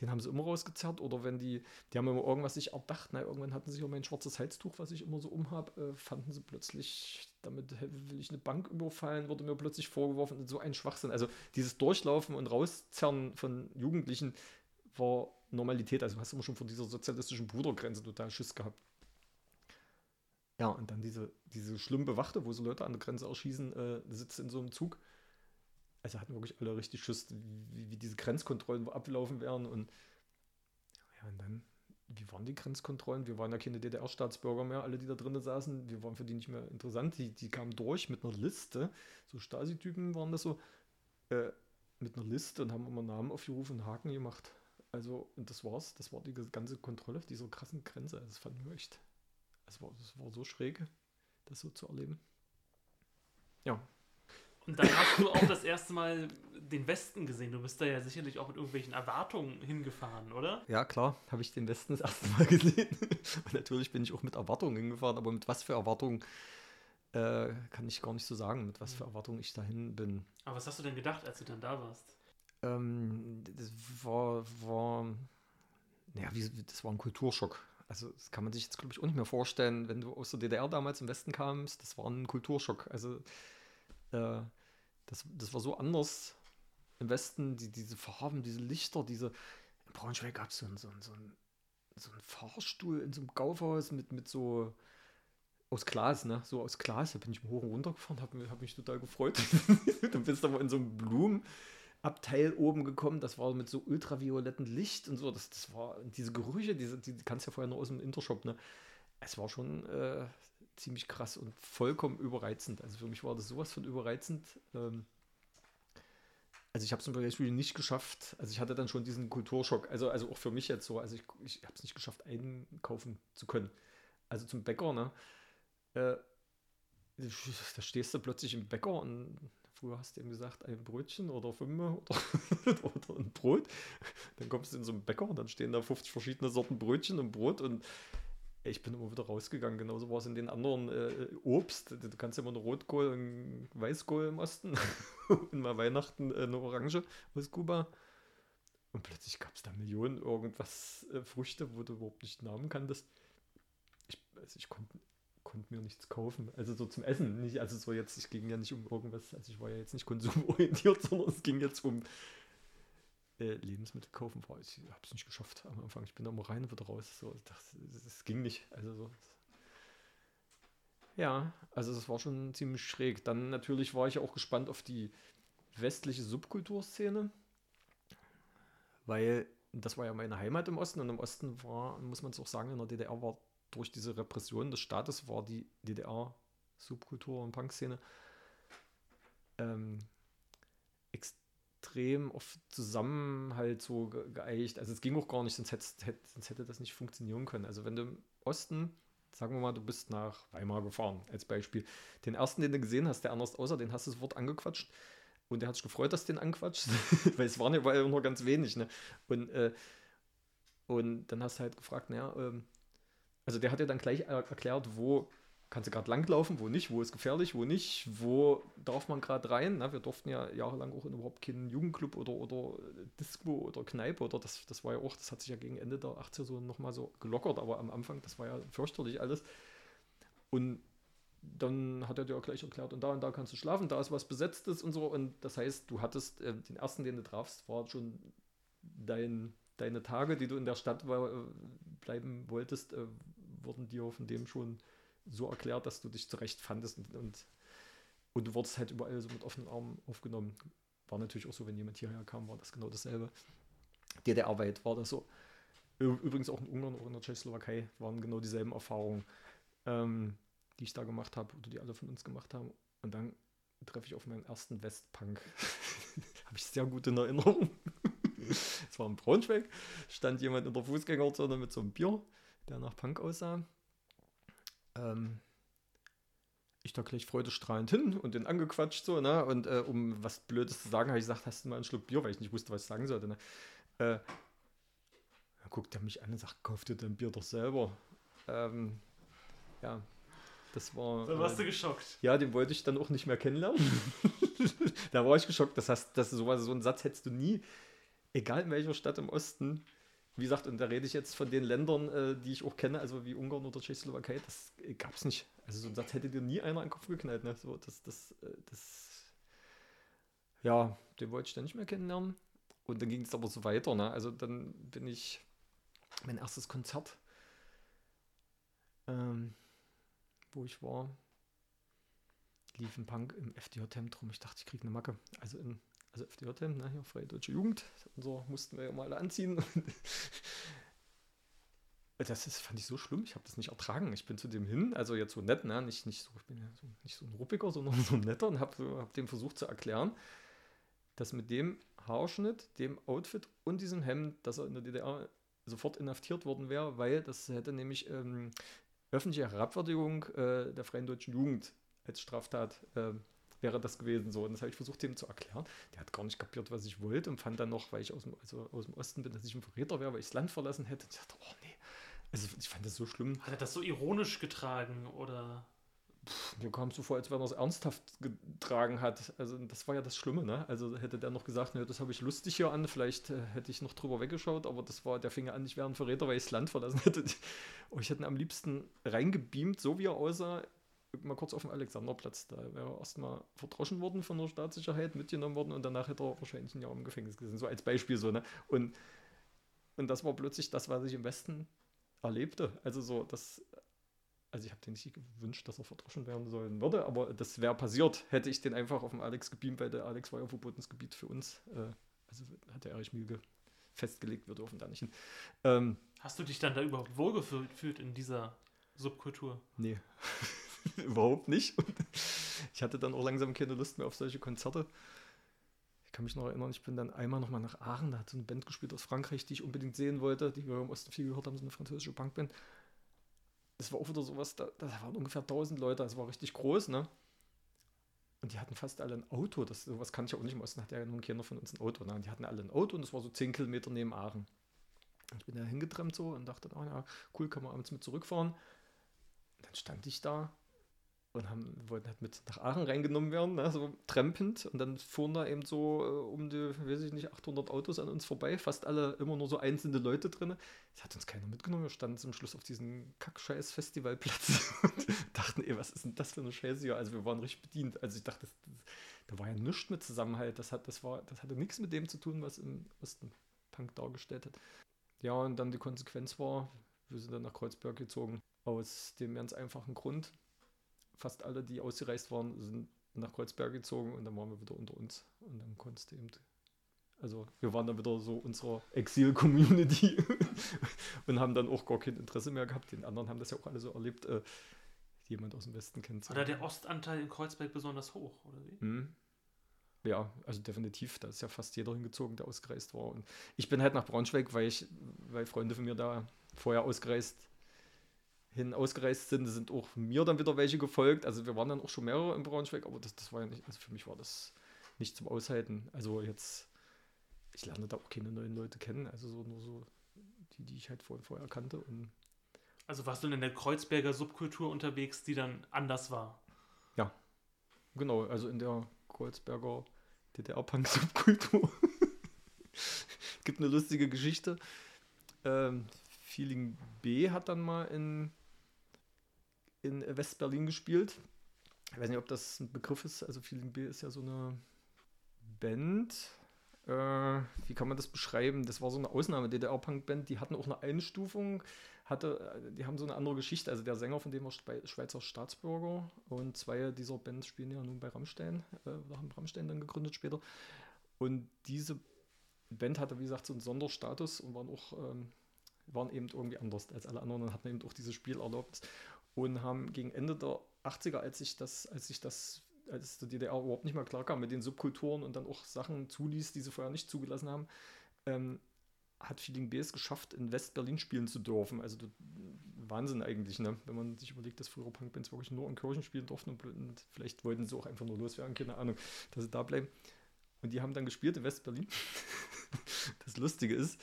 Den haben sie immer rausgezerrt oder wenn die, die haben immer irgendwas sich erdacht, na, irgendwann hatten sie auch mein schwarzes Halstuch, was ich immer so umhab, äh, fanden sie plötzlich, damit will ich eine Bank überfallen, wurde mir plötzlich vorgeworfen, so ein Schwachsinn. Also dieses Durchlaufen und Rauszerren von Jugendlichen war Normalität. Also hast du immer schon von dieser sozialistischen Brudergrenze total Schiss gehabt. Ja, und dann diese, diese schlimm bewachte, wo so Leute an der Grenze erschießen, äh, sitzt in so einem Zug. Also hatten wirklich alle richtig Schiss, wie, wie diese Grenzkontrollen ablaufen werden. Und ja, und dann, wie waren die Grenzkontrollen? Wir waren ja keine DDR-Staatsbürger mehr, alle, die da drinnen saßen. Wir waren für die nicht mehr interessant. Die, die kamen durch mit einer Liste. So Stasi-Typen waren das so. Äh, mit einer Liste und haben immer Namen aufgerufen und Haken gemacht. Also, und das war's. Das war die ganze Kontrolle auf dieser krassen Grenze. Das fand ich echt es war, es war so schräg, das so zu erleben. Ja. Und dann hast du auch das erste Mal den Westen gesehen. Du bist da ja sicherlich auch mit irgendwelchen Erwartungen hingefahren, oder? Ja, klar, habe ich den Westen das erste Mal [LAUGHS] gesehen. Und natürlich bin ich auch mit Erwartungen hingefahren, aber mit was für Erwartungen äh, kann ich gar nicht so sagen, mit was für Erwartungen ich dahin bin. Aber was hast du denn gedacht, als du dann da warst? ähm, das war, war, naja, wie, das war ein Kulturschock. Also das kann man sich jetzt, glaube ich, auch nicht mehr vorstellen, wenn du aus der DDR damals im Westen kamst. Das war ein Kulturschock. Also äh, das, das war so anders im Westen, die, diese Farben, diese Lichter, diese. In Braunschweig gab es so, so, so, einen Fahrstuhl in so einem Kaufhaus mit, mit so aus Glas, ne? So aus Glas. Da bin ich hoch und runter gefahren, habe hab mich total gefreut. [LAUGHS] Dann bist du aber in so einem Blumenabteil oben gekommen. Das war mit so ultraviolettem Licht und so. Das, das war diese Gerüche, diese, die kannst du ja vorher nur aus dem Intershop, ne? Es war schon äh, ziemlich krass und vollkommen überreizend. Also für mich war das sowas von überreizend. Ähm, also ich habe es zum Beispiel nicht geschafft. Also ich hatte dann schon diesen Kulturschock. Also, also auch für mich jetzt so. Also ich, ich habe es nicht geschafft, einkaufen zu können. Also zum Bäcker, ne? Äh, da stehst du plötzlich im Bäcker und früher hast du ihm gesagt, ein Brötchen oder fünf oder, [LAUGHS] oder ein Brot. Dann kommst du in so einen Bäcker und dann stehen da 50 verschiedene Sorten Brötchen und Brot und ich bin immer wieder rausgegangen. Genauso war es in den anderen äh, Obst. Du kannst ja immer eine Rotkohl und Weißkohl im Osten [LAUGHS] und mal Weihnachten äh, eine Orange aus Kuba. Und plötzlich gab es da Millionen irgendwas äh, Früchte, wo du überhaupt nicht Namen kanntest. Ich, also ich konnte konnt mir nichts kaufen. Also so zum Essen. Nicht, also so jetzt, ich ging ja nicht um irgendwas, also ich war ja jetzt nicht konsumorientiert, [LAUGHS] sondern es ging jetzt um äh, Lebensmittel kaufen war. Ich habe es nicht geschafft am Anfang. Ich bin da mal rein und wieder raus. So, das, ging nicht. Also so. Ja, also das war schon ziemlich schräg. Dann natürlich war ich auch gespannt auf die westliche Subkulturszene, weil das war ja meine Heimat im Osten und im Osten war, muss man es auch sagen, in der DDR war durch diese Repression des Staates war die DDR Subkultur und Punkszene ähm, extrem auf Zusammenhalt so geeicht. Also es ging auch gar nicht, sonst hätte, sonst hätte das nicht funktionieren können. Also wenn du im Osten, sagen wir mal, du bist nach Weimar gefahren, als Beispiel, den ersten, den du gesehen hast, der anders außer, den hast du sofort angequatscht. Und der hat sich gefreut, dass du den anquatscht, [LAUGHS] weil es waren ja nur ganz wenig. Ne? Und, äh, und dann hast du halt gefragt, naja, ähm, also der hat ja dann gleich erklärt, wo kannst du gerade langlaufen, wo nicht, wo ist gefährlich, wo nicht, wo darf man gerade rein. Na, wir durften ja jahrelang auch in überhaupt keinen Jugendclub oder, oder Disco oder Kneipe oder das, das war ja auch, das hat sich ja gegen Ende der 80er so nochmal so gelockert, aber am Anfang, das war ja fürchterlich alles. Und dann hat er dir auch gleich erklärt, und da und da kannst du schlafen, da ist was Besetztes und so. Und das heißt, du hattest äh, den ersten, den du trafst, war schon dein, deine Tage, die du in der Stadt war, äh, bleiben wolltest, äh, wurden dir von dem schon so erklärt, dass du dich zurecht fandest und, und, und du wurdest halt überall so mit offenen Armen aufgenommen. War natürlich auch so, wenn jemand hierher kam, war das genau dasselbe. DDR-weit war das so. Übrigens auch in Ungarn, auch in der Tschechoslowakei waren genau dieselben Erfahrungen, ähm, die ich da gemacht habe oder die alle von uns gemacht haben. Und dann treffe ich auf meinen ersten Westpunk. [LAUGHS] habe ich sehr gut in Erinnerung. [LAUGHS] Es war in Braunschweig, stand jemand in der Fußgängerzone mit so einem Bier, der nach Punk aussah. Ähm, ich da gleich freudestrahlend hin und den angequatscht so, ne? Und äh, um was Blödes zu sagen, habe ich gesagt, hast du mal einen Schluck Bier, weil ich nicht wusste, was ich sagen sollte, ne? Äh, dann guckt er mich an und sagt, kauf dir dein Bier doch selber. Ähm, ja, das war. Da warst äh, du geschockt. Ja, den wollte ich dann auch nicht mehr kennenlernen. [LAUGHS] da war ich geschockt. Das heißt, das, so, so einen Satz hättest du nie, egal in welcher Stadt im Osten, wie gesagt, und da rede ich jetzt von den Ländern, äh, die ich auch kenne, also wie Ungarn oder Tschechoslowakei, das äh, gab es nicht. Also so einen Satz hätte dir nie einer an den Kopf geknallt. Ne? So, das, das, äh, das, ja, den wollte ich dann nicht mehr kennenlernen. Und dann ging es aber so weiter. Ne? Also dann bin ich, mein erstes Konzert, ähm, wo ich war, lief ein Punk im FDJ-Zentrum. Ich dachte, ich kriege eine Macke. Also in also FDJ, ne, hier Freie Deutsche Jugend, unser mussten wir ja mal anziehen. [LAUGHS] das ist, fand ich so schlimm, ich habe das nicht ertragen. Ich bin zu dem hin, also jetzt so nett, ne? nicht, nicht so, ich bin ja so, nicht so ein Ruppiger, sondern [LAUGHS] so ein netter und habe hab dem versucht zu erklären, dass mit dem Haarschnitt, dem Outfit und diesem Hemd, dass er in der DDR sofort inhaftiert worden wäre, weil das hätte nämlich ähm, öffentliche Herabwürdigung äh, der Freien Deutschen Jugend als Straftat äh, wäre das gewesen so. Und das habe ich versucht, ihm zu erklären. Der hat gar nicht kapiert, was ich wollte und fand dann noch, weil ich aus dem, also aus dem Osten bin, dass ich ein Verräter wäre, weil ich das Land verlassen hätte. Und ich dachte, oh nee. Also ich fand das so schlimm. Hat er das so ironisch getragen oder? mir kam es so vor, als wenn er es ernsthaft getragen hat. Also das war ja das Schlimme, ne? Also hätte der noch gesagt, ne, das habe ich lustig hier an, vielleicht äh, hätte ich noch drüber weggeschaut, aber das war, der fing an, ich wäre ein Verräter, weil ich das Land verlassen hätte. Und [LAUGHS] ich hätte ihn am liebsten reingebeamt, so wie er aussah, mal kurz auf dem Alexanderplatz. Da wäre er erstmal verdroschen worden von der Staatssicherheit, mitgenommen worden und danach hätte er wahrscheinlich ein Jahr im Gefängnis gesessen. So als Beispiel so, ne? Und, und das war plötzlich das, was ich im Westen erlebte. Also so, das also ich habe den nicht gewünscht, dass er verdroschen werden sollen würde, aber das wäre passiert, hätte ich den einfach auf dem Alex gebeamt, weil der Alex war ja verbotenes Gebiet für uns. Äh, also hat der Erich Mielke festgelegt, wir dürfen da nicht hin. Ähm, Hast du dich dann da überhaupt wohlgefühlt in dieser Subkultur? Nee, [LAUGHS] überhaupt nicht. Und ich hatte dann auch langsam keine Lust mehr auf solche Konzerte. Ich kann mich noch erinnern, ich bin dann einmal nochmal nach Aachen, da hat so eine Band gespielt aus Frankreich, die ich unbedingt sehen wollte, die wir im Osten viel gehört haben, so eine französische Punkband das war auch wieder sowas, da, da waren ungefähr 1000 Leute, das war richtig groß, ne? Und die hatten fast alle ein Auto, das, sowas kann ich auch nicht im Osten, hat ja nun keiner von uns ein Auto. Ne? Die hatten alle ein Auto und das war so 10 Kilometer neben Aachen. Ich bin da hingetrennt so und dachte, oh, ja, cool, kann man abends mit zurückfahren. Und dann stand ich da und haben, wollten halt mit nach Aachen reingenommen werden, ne, so trempend. Und dann fuhren da eben so äh, um die, weiß ich nicht, 800 Autos an uns vorbei, fast alle immer nur so einzelne Leute drin. Das hat uns keiner mitgenommen. Wir standen zum Schluss auf diesem Kackscheiß-Festivalplatz und [LAUGHS] dachten, ey, was ist denn das für eine Scheiße hier? Also wir waren richtig bedient. Also ich dachte, das, das, da war ja nichts mit Zusammenhalt. Das, hat, das, war, das hatte nichts mit dem zu tun, was im Osten Punk dargestellt hat. Ja, und dann die Konsequenz war, wir sind dann nach Kreuzberg gezogen. Aus dem ganz einfachen Grund, fast alle, die ausgereist waren, sind nach Kreuzberg gezogen und dann waren wir wieder unter uns. Und dann konntest du eben. Also, wir waren dann wieder so unserer Exil-Community [LAUGHS] und haben dann auch gar kein Interesse mehr gehabt. Den anderen haben das ja auch alle so erlebt, äh, jemand aus dem Westen kennt. Oder der Ostanteil in Kreuzberg besonders hoch, oder wie? Mhm. Ja, also definitiv. Da ist ja fast jeder hingezogen, der ausgereist war. Und ich bin halt nach Braunschweig, weil ich, weil Freunde von mir da vorher ausgereist hin ausgereist sind, sind auch mir dann wieder welche gefolgt. Also wir waren dann auch schon mehrere in Braunschweig, aber das, das war ja nicht, also für mich war das nicht zum Aushalten. Also jetzt, ich lerne da auch keine neuen Leute kennen, also so, nur so die, die ich halt vorher, vorher kannte. Und also warst du in der Kreuzberger Subkultur unterwegs, die dann anders war? Ja, genau, also in der Kreuzberger DDR-Punk-Subkultur. [LAUGHS] Gibt eine lustige Geschichte. Ähm, Feeling B hat dann mal in in West-Berlin gespielt. Ich weiß nicht, ob das ein Begriff ist. Also Feeling B ist ja so eine Band. Äh, wie kann man das beschreiben? Das war so eine Ausnahme-DDR-Punk-Band. Die hatten auch eine Einstufung. Hatte, die haben so eine andere Geschichte. Also der Sänger von dem war Schweizer Staatsbürger und zwei dieser Bands spielen ja nun bei Rammstein äh, haben Rammstein dann gegründet später. Und diese Band hatte, wie gesagt, so einen Sonderstatus und waren auch ähm, waren eben irgendwie anders als alle anderen und hatten eben auch dieses Spiel erlaubt und haben gegen Ende der 80er, als sich das, als sich das, als die DDR überhaupt nicht mehr klar kam mit den Subkulturen und dann auch Sachen zuließ, die sie vorher nicht zugelassen haben, ähm, hat Feeling B es geschafft, in West-Berlin spielen zu dürfen. Also Wahnsinn eigentlich, ne? wenn man sich überlegt, dass frühere Punkbands wirklich nur in Kirchen spielen durften und, und vielleicht wollten sie auch einfach nur loswerden, keine Ahnung, dass sie da bleiben. Und die haben dann gespielt in West-Berlin. [LAUGHS] das Lustige ist,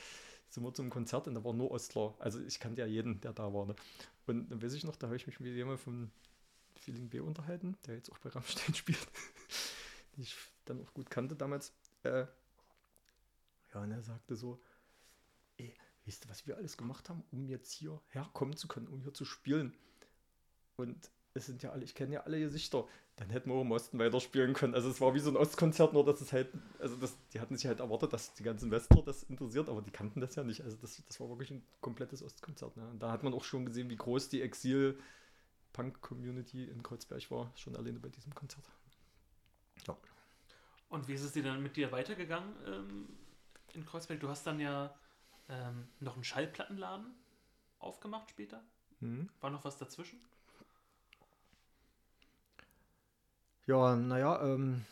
sind wir zum Konzert und da war nur Ostler. Also ich kannte ja jeden, der da war. Ne? Und dann weiß ich noch, da habe ich mich mit jemandem von Feeling B unterhalten, der jetzt auch bei Rammstein [LAUGHS] spielt, den ich dann auch gut kannte damals. Äh, ja, und er sagte so, ey, weißt du, was wir alles gemacht haben, um jetzt hier herkommen zu können, um hier zu spielen? Und es sind ja alle, ich kenne ja alle Gesichter, dann hätten wir auch im Osten weiterspielen können. Also es war wie so ein Ostkonzert, nur dass es halt, also das, die hatten sich halt erwartet, dass die ganzen Westler das interessiert, aber die kannten das ja nicht. Also das, das war wirklich ein komplettes Ostkonzert. Ne? Und da hat man auch schon gesehen, wie groß die Exil-Punk-Community in Kreuzberg war, schon alleine bei diesem Konzert. Ja. Und wie ist es dir dann mit dir weitergegangen ähm, in Kreuzberg? Du hast dann ja ähm, noch einen Schallplattenladen aufgemacht später. Mhm. War noch was dazwischen? Ja, naja, ähm,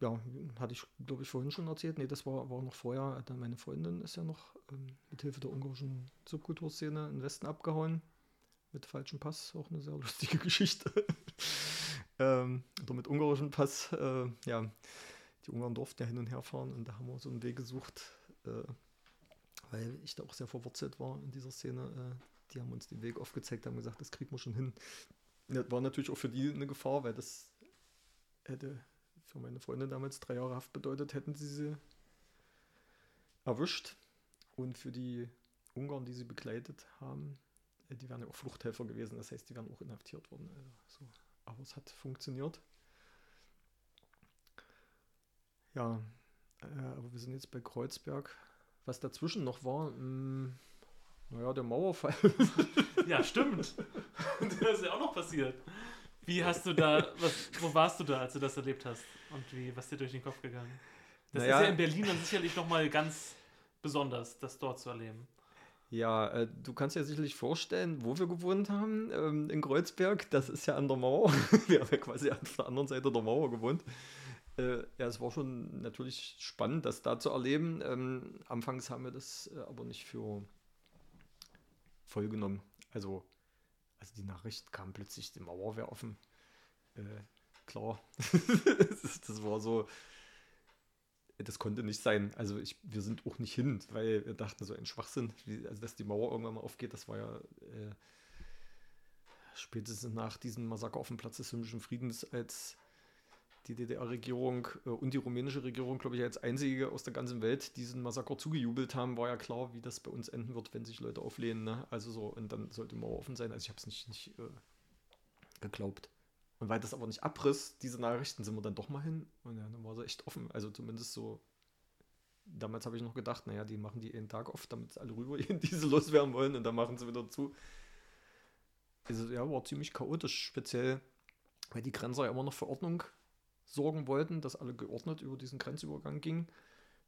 ja, hatte ich, glaube ich, vorhin schon erzählt. Nee, das war, war noch vorher. Meine Freundin ist ja noch ähm, mit Hilfe der ungarischen Subkulturszene im Westen abgehauen. Mit falschem Pass, auch eine sehr lustige [LAUGHS] Geschichte. ähm, oder mit ungarischem Pass, äh, ja, die Ungarn durften ja hin und her fahren und da haben wir so einen Weg gesucht, äh, weil ich da auch sehr verwurzelt war in dieser Szene. Äh, die haben uns den Weg aufgezeigt, haben gesagt, das kriegen wir schon hin Das war natürlich auch für die eine Gefahr, weil das hätte für meine Freunde damals drei Jahre Haft bedeutet, hätten sie sie erwischt. Und für die Ungarn, die sie begleitet haben, äh, die wären ja auch Fluchthelfer gewesen. Das heißt, die wären auch inhaftiert worden. Also so. Aber es hat funktioniert. Ja, äh, aber wir sind jetzt bei Kreuzberg. Was dazwischen noch war, mh, hm, naja, der Mauerfall. [LAUGHS] ja, stimmt. [LAUGHS] das ist ja auch noch passiert. Wie hast du da, was, wo warst du da, als du das erlebt hast? Und wie, was dir durch den Kopf gegangen? Das naja, ist ja in Berlin dann sicherlich nochmal ganz besonders, das dort zu erleben. Ja, äh, du kannst dir sicherlich vorstellen, wo wir gewohnt haben, ähm, in Kreuzberg. Das ist ja an der Mauer. [LAUGHS] wir haben ja quasi auf der anderen Seite der Mauer gewohnt. Äh, ja, es war schon natürlich spannend, das da zu erleben. Ähm, anfangs haben wir das äh, aber nicht für voll genommen. Also, also die Nachricht kam plötzlich, die Mauer wäre offen. Äh, klar. [LAUGHS] das war so, das konnte nicht sein. Also ich, wir sind auch nicht hin, weil wir dachten, so ein Schwachsinn, wie, also dass die Mauer irgendwann mal aufgeht, das war ja äh, spätestens nach diesem Massaker auf dem Platz des Himmlischen Friedens, als die DDR-Regierung äh, und die rumänische Regierung, glaube ich, als einzige aus der ganzen Welt diesen Massaker zugejubelt haben, war ja klar, wie das bei uns enden wird, wenn sich Leute auflehnen. Ne? Also so, und dann sollte Mauer offen sein. Also ich habe es nicht, nicht äh, geglaubt. Und weil das aber nicht abriss, diese Nachrichten, sind wir dann doch mal hin. Und ja, dann war sie echt offen. Also zumindest so. Damals habe ich noch gedacht, naja, die machen die jeden Tag oft, damit alle rübergehen, [LAUGHS] die sie loswerden wollen. Und dann machen sie wieder zu. Also, ja, war ziemlich chaotisch, speziell, weil die Grenzer ja immer noch für Ordnung sorgen wollten, dass alle geordnet über diesen Grenzübergang gingen.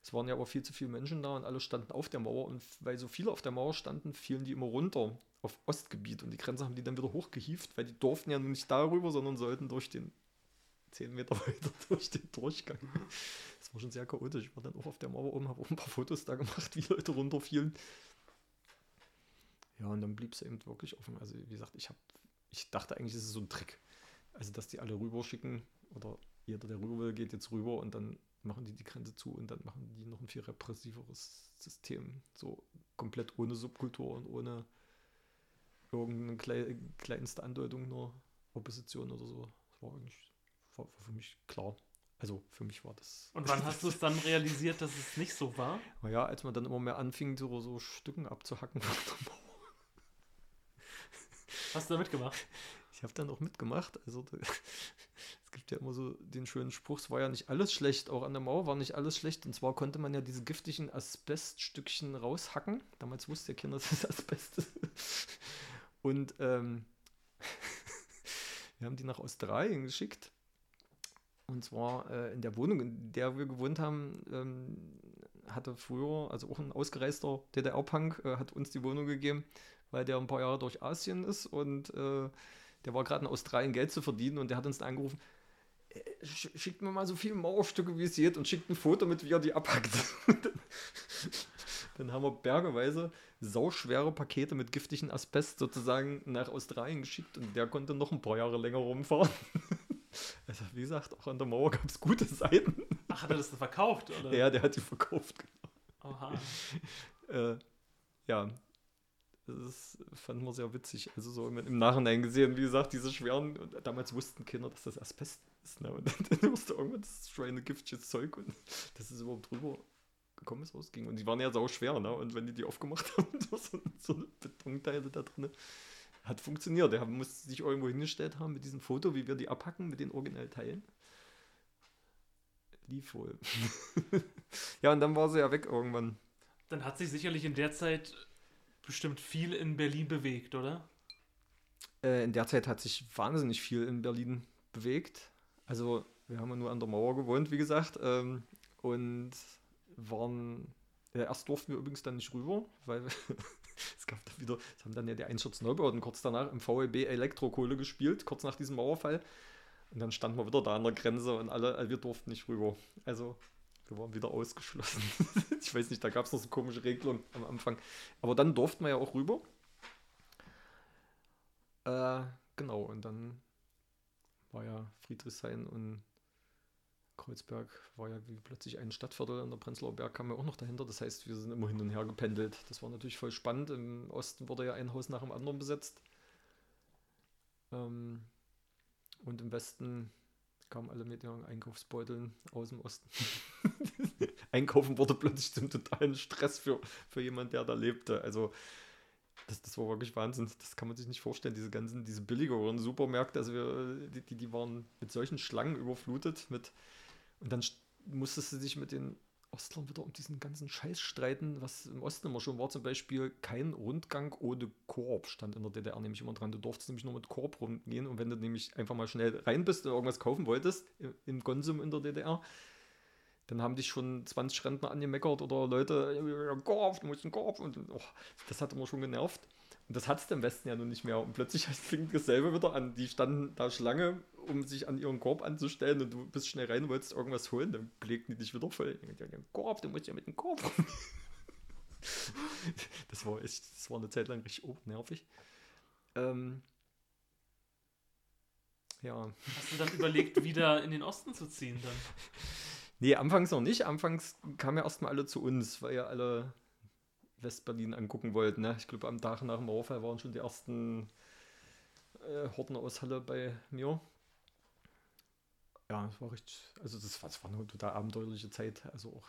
Es waren ja aber viel zu viele Menschen da und alle standen auf der Mauer und weil so viele auf der Mauer standen, fielen die immer runter auf Ostgebiet und die Grenze haben die dann wieder hochgehieft, weil die durften ja nicht darüber, sondern sollten durch den 10 Meter [LAUGHS] weiter durch den Durchgang. Das war schon sehr chaotisch. Ich war dann auch auf der Mauer oben, habe auch ein paar Fotos da gemacht, wie Leute runterfielen. Ja, und dann blieb es eben wirklich offen. Also, wie gesagt, ich, hab, ich dachte eigentlich, es ist so ein Trick. Also, dass die alle rüberschicken oder jeder, der rüber will, geht jetzt rüber und dann machen die die Grenze zu und dann machen die noch ein viel repressiveres System. So komplett ohne Subkultur und ohne irgendeine klei kleinste Andeutung nur Opposition oder so. Das war eigentlich war, war für mich klar. Also für mich war das. Und wann [LAUGHS] hast du es dann realisiert, dass es nicht so war? Naja, als man dann immer mehr anfing, so, so Stücken abzuhacken. Hast du da mitgemacht? [LAUGHS] Ich habe dann auch mitgemacht. Also [LAUGHS] es gibt ja immer so den schönen Spruch, es war ja nicht alles schlecht, auch an der Mauer war nicht alles schlecht. Und zwar konnte man ja diese giftigen Asbeststückchen raushacken. Damals wusste ja keiner, [LAUGHS] dass es Asbest ist. Und ähm, [LAUGHS] wir haben die nach Australien geschickt. Und zwar äh, in der Wohnung, in der wir gewohnt haben, ähm, hatte früher, also auch ein ausgereister DDR-Punk, äh, hat uns die Wohnung gegeben, weil der ein paar Jahre durch Asien ist und äh, der war gerade in Australien Geld zu verdienen und der hat uns dann angerufen, äh, schickt mir mal so viele Mauerstücke wie es geht und schickt ein Foto mit, wie er die abhackt. [LAUGHS] dann haben wir bergeweise sauschwere Pakete mit giftigen Asbest sozusagen nach Australien geschickt und der konnte noch ein paar Jahre länger rumfahren. [LAUGHS] Also, wie gesagt, auch an der Mauer gab es gute Seiten. Ach, hat er das verkauft, oder? Ja, der hat die verkauft, genau. Oha. äh, ja, das fanden wir sehr witzig. Also so im, Nachhinein gesehen, wie gesagt, diese schweren, damals wussten Kinder, dass das Asbest ist. Ne? Und [LAUGHS] dann wusste irgendwann, das ist giftiges Zeug und dass es überhaupt drüber gekommen ist, ausging. Und die waren ja sau schwer, ne? Und wenn die die aufgemacht [LAUGHS] haben, so, so Betonteile da drin, hat funktioniert. Der musste sich irgendwo hingestellt haben mit diesem Foto, wie wir die abhacken mit den Originalteilen. Lief wohl. [LAUGHS] ja, und dann war sie ja weg irgendwann. Dann hat sich sicherlich in der Zeit bestimmt viel in Berlin bewegt, oder? Äh, in der Zeit hat sich wahnsinnig viel in Berlin bewegt. Also, wir haben ja nur an der Mauer gewohnt, wie gesagt. Ähm, und waren. Ja, erst durften wir übrigens dann nicht rüber, weil [LAUGHS] es gab dann wieder, es haben dann ja die Einschutz Neubauten kurz danach im VEB Elektrokohle gespielt, kurz nach diesem Mauerfall. Und dann standen wir wieder da an der Grenze und alle, äh, wir durften nicht rüber. Also wir waren wieder ausgeschlossen. [LAUGHS] ich weiß nicht, da gab es noch so komische Regelungen am Anfang. Aber dann durften wir ja auch rüber. Äh, genau, und dann war ja Friedrichshain und Kreuzberg war ja wie plötzlich ein Stadtviertel an der Prenzlauer Berg kam ja auch noch dahinter. Das heißt, wir sind immer hin und her gependelt. Das war natürlich voll spannend. Im Osten wurde ja ein Haus nach dem anderen besetzt. Ähm, und im Westen kamen alle mit ihren Einkaufsbeuteln aus dem Osten. [LAUGHS] Einkaufen wurde plötzlich zum totalen Stress für, für jemand, der da lebte. Also das, das war wirklich Wahnsinn. Das kann man sich nicht vorstellen. Diese ganzen, diese billigeren Supermärkte, also wir, die, die waren mit solchen Schlangen überflutet. Mit, und dann musstest du sich mit den Ostlern wieder um diesen ganzen Scheiß streiten, was im Osten immer schon war. Zum Beispiel kein Rundgang ohne Korb stand in der DDR nämlich immer dran. Du durftest nämlich nur mit Korb rumgehen und wenn du nämlich einfach mal schnell rein bist und irgendwas kaufen wolltest im Konsum in der DDR, dann haben dich schon 20 Rentner angemeckert oder Leute, Korb, du musst einen Korb und oh, das hat immer schon genervt. Und das hat es im Westen ja nun nicht mehr. Und plötzlich [LAUGHS] fing dasselbe wieder an. Die standen da Schlange, um sich an ihren Korb anzustellen und du bist schnell rein, wolltest irgendwas holen, dann legten die dich wieder voll. Korb, du musst ja mit dem Korb [LAUGHS] das war echt, das war eine Zeit lang richtig nervig. Ähm, ja. Hast du dann überlegt, wieder in den Osten zu ziehen dann? Nee, anfangs noch nicht. Anfangs kamen ja erstmal alle zu uns, weil ja alle Westberlin angucken wollten. Ne? Ich glaube, am Tag nach dem Mauerfall waren schon die ersten äh, Horden aus Halle bei mir. Ja, das war richtig, also das das war eine total abenteuerliche Zeit. Also auch,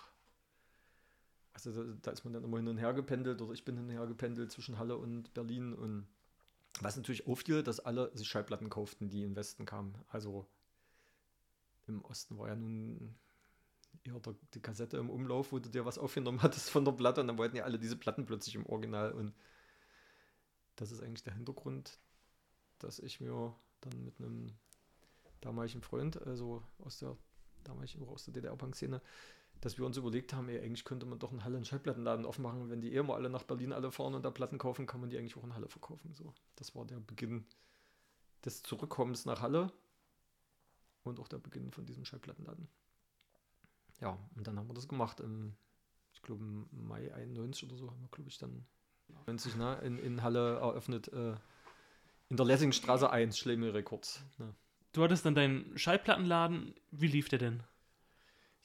also da, da, ist man dann immer hin und her gependelt oder ich bin hin und her gependelt zwischen Halle und Berlin und was natürlich auffiel, dass alle sich Schallplatten kauften, die im Westen kamen. Also im Osten war ja nun eher der, die Kassette im Umlauf, wo du dir was aufgenommen hattest von der Platte und dann wollten ja alle diese Platten plötzlich im Original und das ist eigentlich der Hintergrund, dass ich mir dann mit einem damaligen Freund, also aus der damaligen aus der DDR-Punk-Szene, dass wir uns überlegt haben, ey, eigentlich könnte man doch in Halle einen Schallplattenladen aufmachen. Wenn die eh mal alle nach Berlin alle fahren und da Platten kaufen, kann man die eigentlich auch in Halle verkaufen. So, das war der Beginn des Zurückkommens nach Halle und auch der Beginn von diesem Schallplattenladen ja, und dann haben wir das gemacht. Im, ich glaube, im Mai 91 oder so haben wir, glaube ich, dann 90 ne, in, in Halle eröffnet. Äh, in der Lessingstraße 1, Schlemiel Records. Ne. Du hattest dann deinen Schallplattenladen. Wie lief der denn?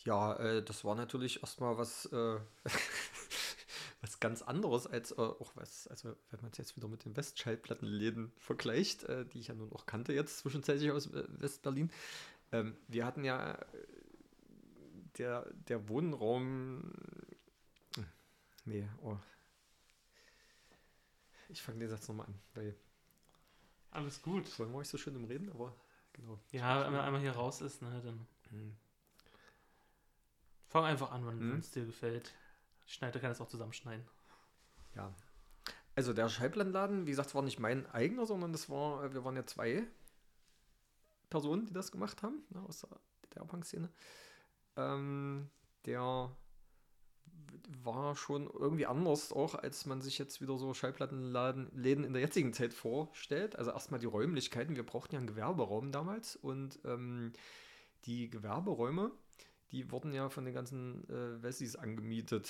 Ja, äh, das war natürlich erstmal was, äh, [LAUGHS] was ganz anderes als äh, auch was, also wenn man es jetzt wieder mit den Westschallplattenläden vergleicht, äh, die ich ja nun auch kannte jetzt zwischenzeitlich aus äh, Westberlin. Ähm, wir hatten ja der, der Wohnraum. Nee, oh. Ich fange den Satz nochmal an, weil. Alles gut. Vorhin war ich so schön im Reden, aber genau. Ja, wenn man einmal hier raus ist, ne, dann. Hm. Fang einfach an, wenn hm. es dir gefällt. Schneider kann es auch zusammenschneiden. Ja. Also der Schallplattenladen, wie gesagt, war nicht mein eigener, sondern das war, wir waren ja zwei Personen, die das gemacht haben, ne, aus der DDR-Punk-Szene. Ähm, der war schon irgendwie anders auch, als man sich jetzt wieder so Schallplattenläden in der jetzigen Zeit vorstellt. Also erstmal die Räumlichkeiten. Wir brauchten ja einen Gewerberaum damals und ähm, die Gewerberäume, die wurden ja von den ganzen äh, Wessis angemietet.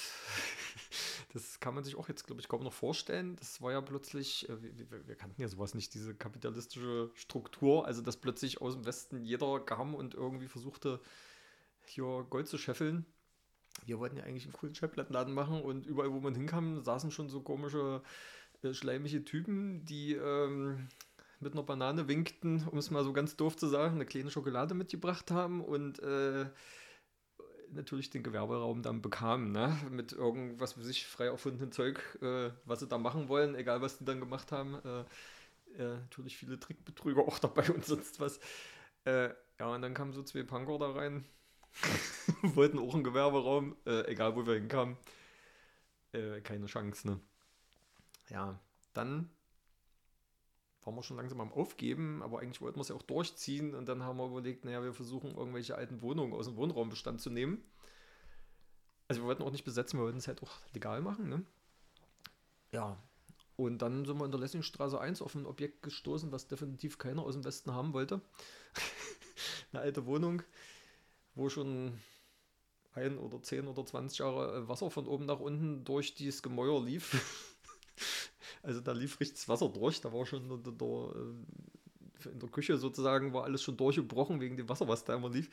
[LAUGHS] das kann man sich auch jetzt, glaube ich, kaum noch vorstellen. Das war ja plötzlich, äh, wir, wir, kannten ja sowas nicht, diese kapitalistische Struktur, also dass plötzlich aus dem Westen jeder kam und irgendwie versuchte, hier Gold zu scheffeln. Wir wollten ja eigentlich einen coolen Schallplattenladen machen und überall, wo man hinkam, saßen schon so komische, äh, schleimige Typen, die ähm, mit einer Banane winkten, um es mal so ganz doof zu sagen, eine kleine Schokolade mitgebracht haben und äh, natürlich den Gewerberaum dann bekamen, ne? mit irgendwas für sich frei erfundenen Zeug, äh, was sie da machen wollen, egal was die dann gemacht haben. Äh, äh natürlich viele Trickbetrüger auch dabei und sonst was. Äh, ja, und dann kamen so zwei Punker da rein, [LAUGHS] wollten auch einen Gewerberaum, äh, egal wo wir hinkamen. Äh, keine Chance, ne? Ja, dann waren wir schon langsam am Aufgeben, aber eigentlich wollten wir es ja auch durchziehen und dann haben wir überlegt, naja, wir versuchen irgendwelche alten Wohnungen aus dem Wohnraumbestand zu nehmen. Also wir wollten auch nicht besetzen, wir wollten es halt auch legal machen, ne? Ja, und dann sind wir in der Lessingstraße 1 auf ein Objekt gestoßen, was definitiv keiner aus dem Westen haben wollte. [LAUGHS] Eine alte Wohnung, wo schon ein oder zehn oder 20 Jahre äh, Wasser von oben nach unten durch dieses Gemäuer lief. [LAUGHS] also da lief richtig Wasser durch, da war schon der, der, äh, in der Küche sozusagen war alles schon durchgebrochen wegen dem Wasser, was da immer lief.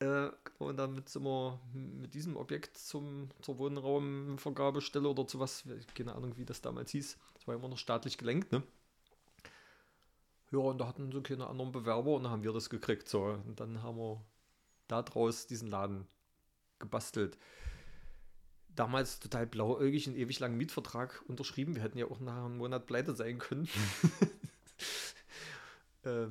Äh, und damit sind wir mit diesem Objekt zum, zur Wohnraumvergabestelle oder zu was, keine Ahnung, wie das damals hieß. Das war immer noch staatlich gelenkt, ne? Ja, und da hatten so keine anderen Bewerber und dann haben wir das gekriegt. So. Und dann haben wir daraus diesen Laden gebastelt. Damals total blauäugig einen ewig langen Mietvertrag unterschrieben. Wir hätten ja auch nach einem Monat pleite sein können. [LAUGHS] äh,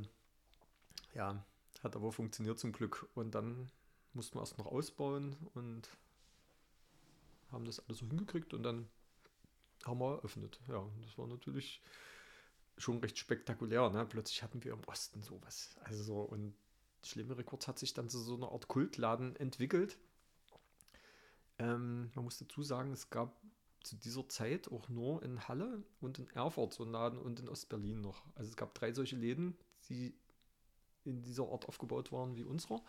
ja, hat aber funktioniert zum Glück. Und dann mussten wir erst noch ausbauen und haben das alles so hingekriegt und dann haben wir eröffnet. Ja, das war natürlich schon recht spektakulär. Ne? Plötzlich hatten wir im Osten sowas. Also so, und Schlimme Records hat sich dann zu so einer Art Kultladen entwickelt. Ähm, man muss dazu sagen, es gab zu dieser Zeit auch nur in Halle und in Erfurt so einen Laden und in Ostberlin noch. Also es gab drei solche Läden, die in dieser Art aufgebaut waren wie unserer.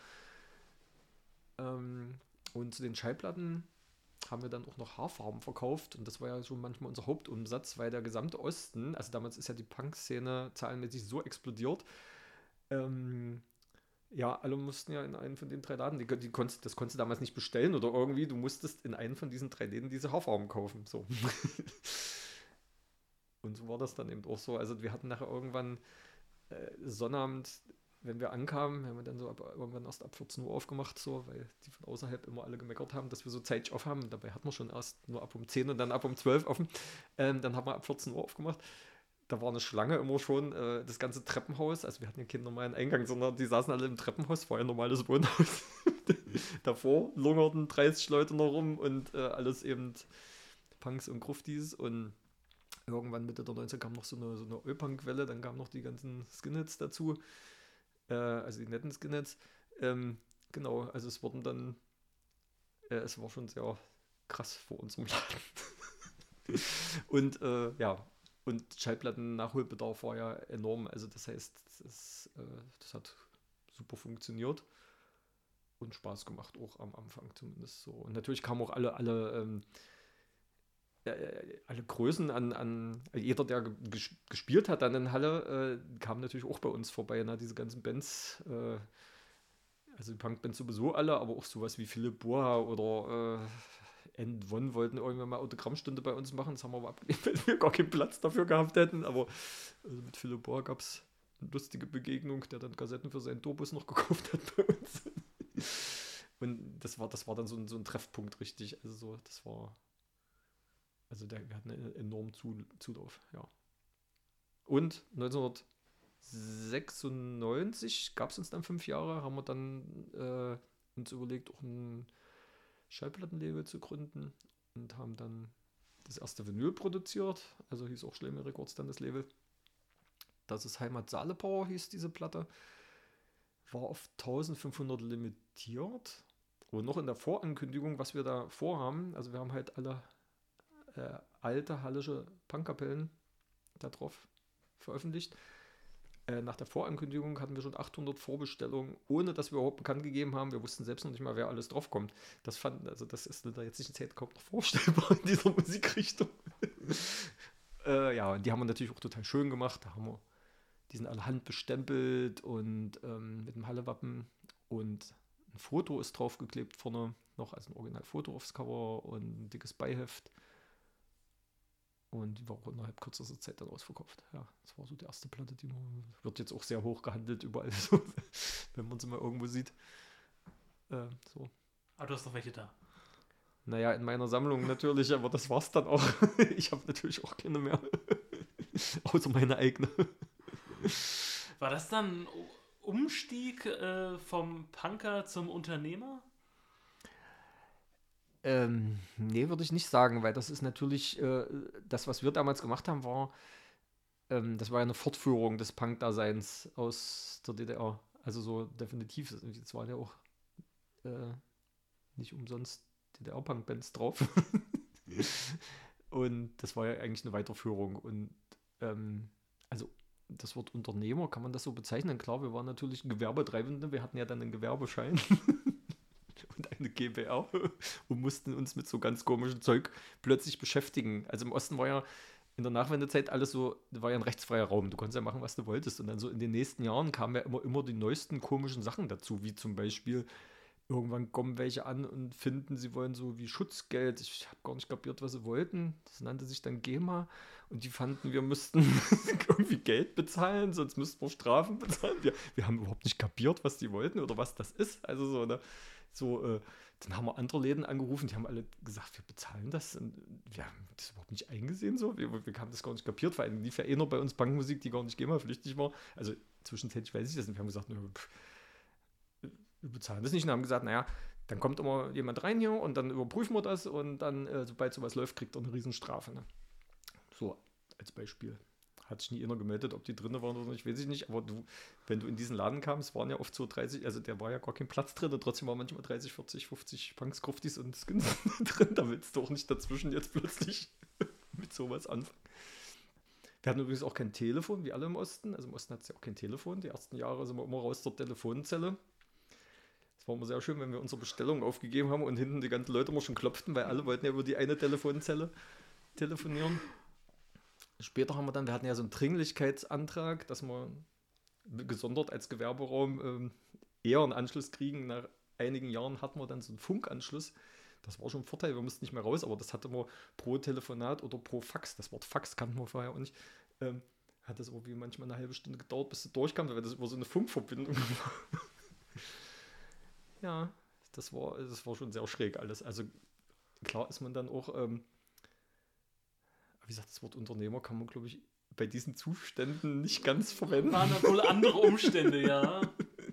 Ähm, und zu den Schallplatten haben wir dann auch noch Haarfarben verkauft und das war ja schon manchmal unser Hauptumsatz, weil der gesamte Osten, also damals ist ja die Punk-Szene zahlenmäßig so explodiert, ähm, ja, alle mussten ja in einen von den drei Laden, die, die konntest, das konntest du damals nicht bestellen oder irgendwie, du musstest in einen von diesen drei Läden diese Haarfarben kaufen, so. [LAUGHS] und so war das dann eben auch so, also wir hatten nachher irgendwann äh, Sonnabend wenn wir ankamen, haben wir dann so ab, irgendwann erst ab 14 Uhr aufgemacht, so, weil die von außerhalb immer alle gemeckert haben, dass wir so zeitig auf haben. Dabei hatten wir schon erst nur ab um 10 und dann ab um 12 offen. Ähm, dann haben wir ab 14 Uhr aufgemacht. Da war eine Schlange immer schon, äh, das ganze Treppenhaus. Also wir hatten ja keinen normalen Eingang, sondern die saßen alle im Treppenhaus, war ja ein normales Wohnhaus. [LAUGHS] Davor lungerten 30 Leute noch rum und äh, alles eben Punks und Gruftis und irgendwann Mitte der 90 kam noch so eine, so eine Ölpunk-Welle, dann kamen noch die ganzen Skinheads dazu äh, also die netten Skinheads. Ähm, genau, also es wurden dann, äh, es war schon sehr krass vor unserem Laden. [LAUGHS] und äh, ja, und Schallplatten-Nachholbedarf war ja enorm. Also das heißt, das, äh, das hat super funktioniert und Spaß gemacht, auch am Anfang zumindest so. Und natürlich kamen auch alle, alle äh, alle Größen an, an jeder, der gespielt hat dann in Halle, äh, kam natürlich auch bei uns vorbei, ne? diese ganzen Bands, äh, also die Punkbands sowieso alle, aber auch sowas wie Philipp Boha oder äh, End One wollten irgendwann mal Autogrammstunde bei uns machen, das haben wir aber abgelehnt, [LAUGHS] weil wir gar keinen Platz dafür gehabt hätten, aber also mit Philipp Boha gab es eine lustige Begegnung, der dann Kassetten für seinen Turbus noch [LAUGHS] gekauft hat bei uns. Und das war, das war dann so ein, so ein Treffpunkt richtig. Also so, das war, also der, wir hatten einen enormen Zulauf, ja. Und 1996 gab es uns dann fünf Jahre, haben wir dann äh, uns überlegt, auch ein Schallplattenlabel zu gründen und haben dann das erste Vinyl produziert, also hieß auch Schlemme Records dann das Label. Das ist Heimat Saalepower, hieß diese Platte. War auf 1500 limitiert. Und noch in der Vorankündigung, was wir da vorhaben, also wir haben halt alle äh, alte hallische Punkkapellen darauf veröffentlicht. Äh, nach der Vorankündigung hatten wir schon 800 Vorbestellungen, ohne dass wir überhaupt bekannt gegeben haben. Wir wussten selbst noch nicht mal, wer alles draufkommt. Das fand, also das ist in der jetzigen Zeit kaum noch vorstellbar in dieser [LAUGHS] Musikrichtung. [LAUGHS] äh, ja, und die haben wir natürlich auch total schön gemacht. Da haben wir, die sind alle handbestempelt und ähm, mit dem Hallewappen und ein Foto ist draufgeklebt vorne noch, also ein Originalfoto aufs Cover und ein dickes Beiheft. Und die war auch innerhalb kürzester Zeit dann ausverkauft. Ja, das war so die erste Platte, die man, wird jetzt auch sehr hoch gehandelt überall, [LAUGHS] so, wenn man sie mal irgendwo sieht. Äh, so. Aber du hast noch welche da. Naja, in meiner Sammlung natürlich, aber das war's dann auch. [LAUGHS] ich habe natürlich auch keine mehr. [LAUGHS] Außer meine eigene. War das dann Umstieg äh, vom Punker zum Unternehmer? Ähm, nee, würde ich nicht sagen, weil das ist natürlich, äh, das, was wir damals gemacht haben, war, ähm, das war ja eine Fortführung des Punk-Daseins aus der DDR. Also so definitiv, es waren ja auch äh, nicht umsonst DDR-Punk-Bands drauf. [LAUGHS] und das war ja eigentlich eine Weiterführung. Und ähm, also das Wort Unternehmer, kann man das so bezeichnen? Klar, wir waren natürlich Gewerbetreibende, wir hatten ja dann einen Gewerbeschein. Eine GBR [LAUGHS] und mussten uns mit so ganz komischem Zeug plötzlich beschäftigen. Also im Osten war ja in der Nachwendezeit alles so, war ja ein rechtsfreier Raum. Du konntest ja machen, was du wolltest. Und dann so in den nächsten Jahren kamen ja immer, immer die neuesten komischen Sachen dazu, wie zum Beispiel irgendwann kommen welche an und finden, sie wollen so wie Schutzgeld. Ich habe gar nicht kapiert, was sie wollten. Das nannte sich dann GEMA. Und die fanden, wir müssten [LAUGHS] irgendwie Geld bezahlen, sonst müssten wir Strafen bezahlen. Wir, wir haben überhaupt nicht kapiert, was die wollten oder was das ist. Also so, ne, so äh, dann haben wir andere Läden angerufen, die haben alle gesagt, wir bezahlen das. Und wir haben das überhaupt nicht eingesehen. So. Wir, wir haben das gar nicht kapiert. Vor allem lief ja eh noch bei uns Bankmusik, die gar nicht GEMA-pflichtig war. Also zwischenzeitlich weiß ich das nicht. Wir haben gesagt, pff, wir bezahlen das nicht und haben gesagt, naja, dann kommt immer jemand rein hier und dann überprüfen wir das und dann, äh, sobald sowas läuft, kriegt er eine Riesenstrafe. Ne? So, als Beispiel. Hat sich nie einer gemeldet, ob die drinnen waren oder nicht, weiß ich nicht. Aber du, wenn du in diesen Laden kamst, waren ja oft so 30, also der war ja gar kein Platz drin, trotzdem waren manchmal 30, 40, 50 Punks, Gruftis und Skins [LAUGHS] drin. Da willst du auch nicht dazwischen jetzt plötzlich [LAUGHS] mit sowas anfangen. Wir hatten übrigens auch kein Telefon, wie alle im Osten. Also im Osten hat es ja auch kein Telefon. Die ersten Jahre sind wir immer raus zur Telefonzelle war immer sehr schön, wenn wir unsere Bestellung aufgegeben haben und hinten die ganzen Leute immer schon klopften, weil alle wollten ja über die eine Telefonzelle telefonieren. Später haben wir dann, wir hatten ja so einen Dringlichkeitsantrag, dass wir gesondert als Gewerberaum ähm, eher einen Anschluss kriegen. Nach einigen Jahren hatten wir dann so einen Funkanschluss. Das war schon ein Vorteil, wir mussten nicht mehr raus, aber das hatte man pro Telefonat oder pro Fax, das Wort Fax kannten wir vorher auch nicht, ähm, hat das irgendwie manchmal eine halbe Stunde gedauert, bis du durchkam, weil das über so eine Funkverbindung [LAUGHS] war. Ja, das war, das war schon sehr schräg alles. Also klar ist man dann auch, ähm, wie gesagt, das Wort Unternehmer kann man, glaube ich, bei diesen Zuständen nicht ganz verwenden. Waren da wohl andere Umstände, ja.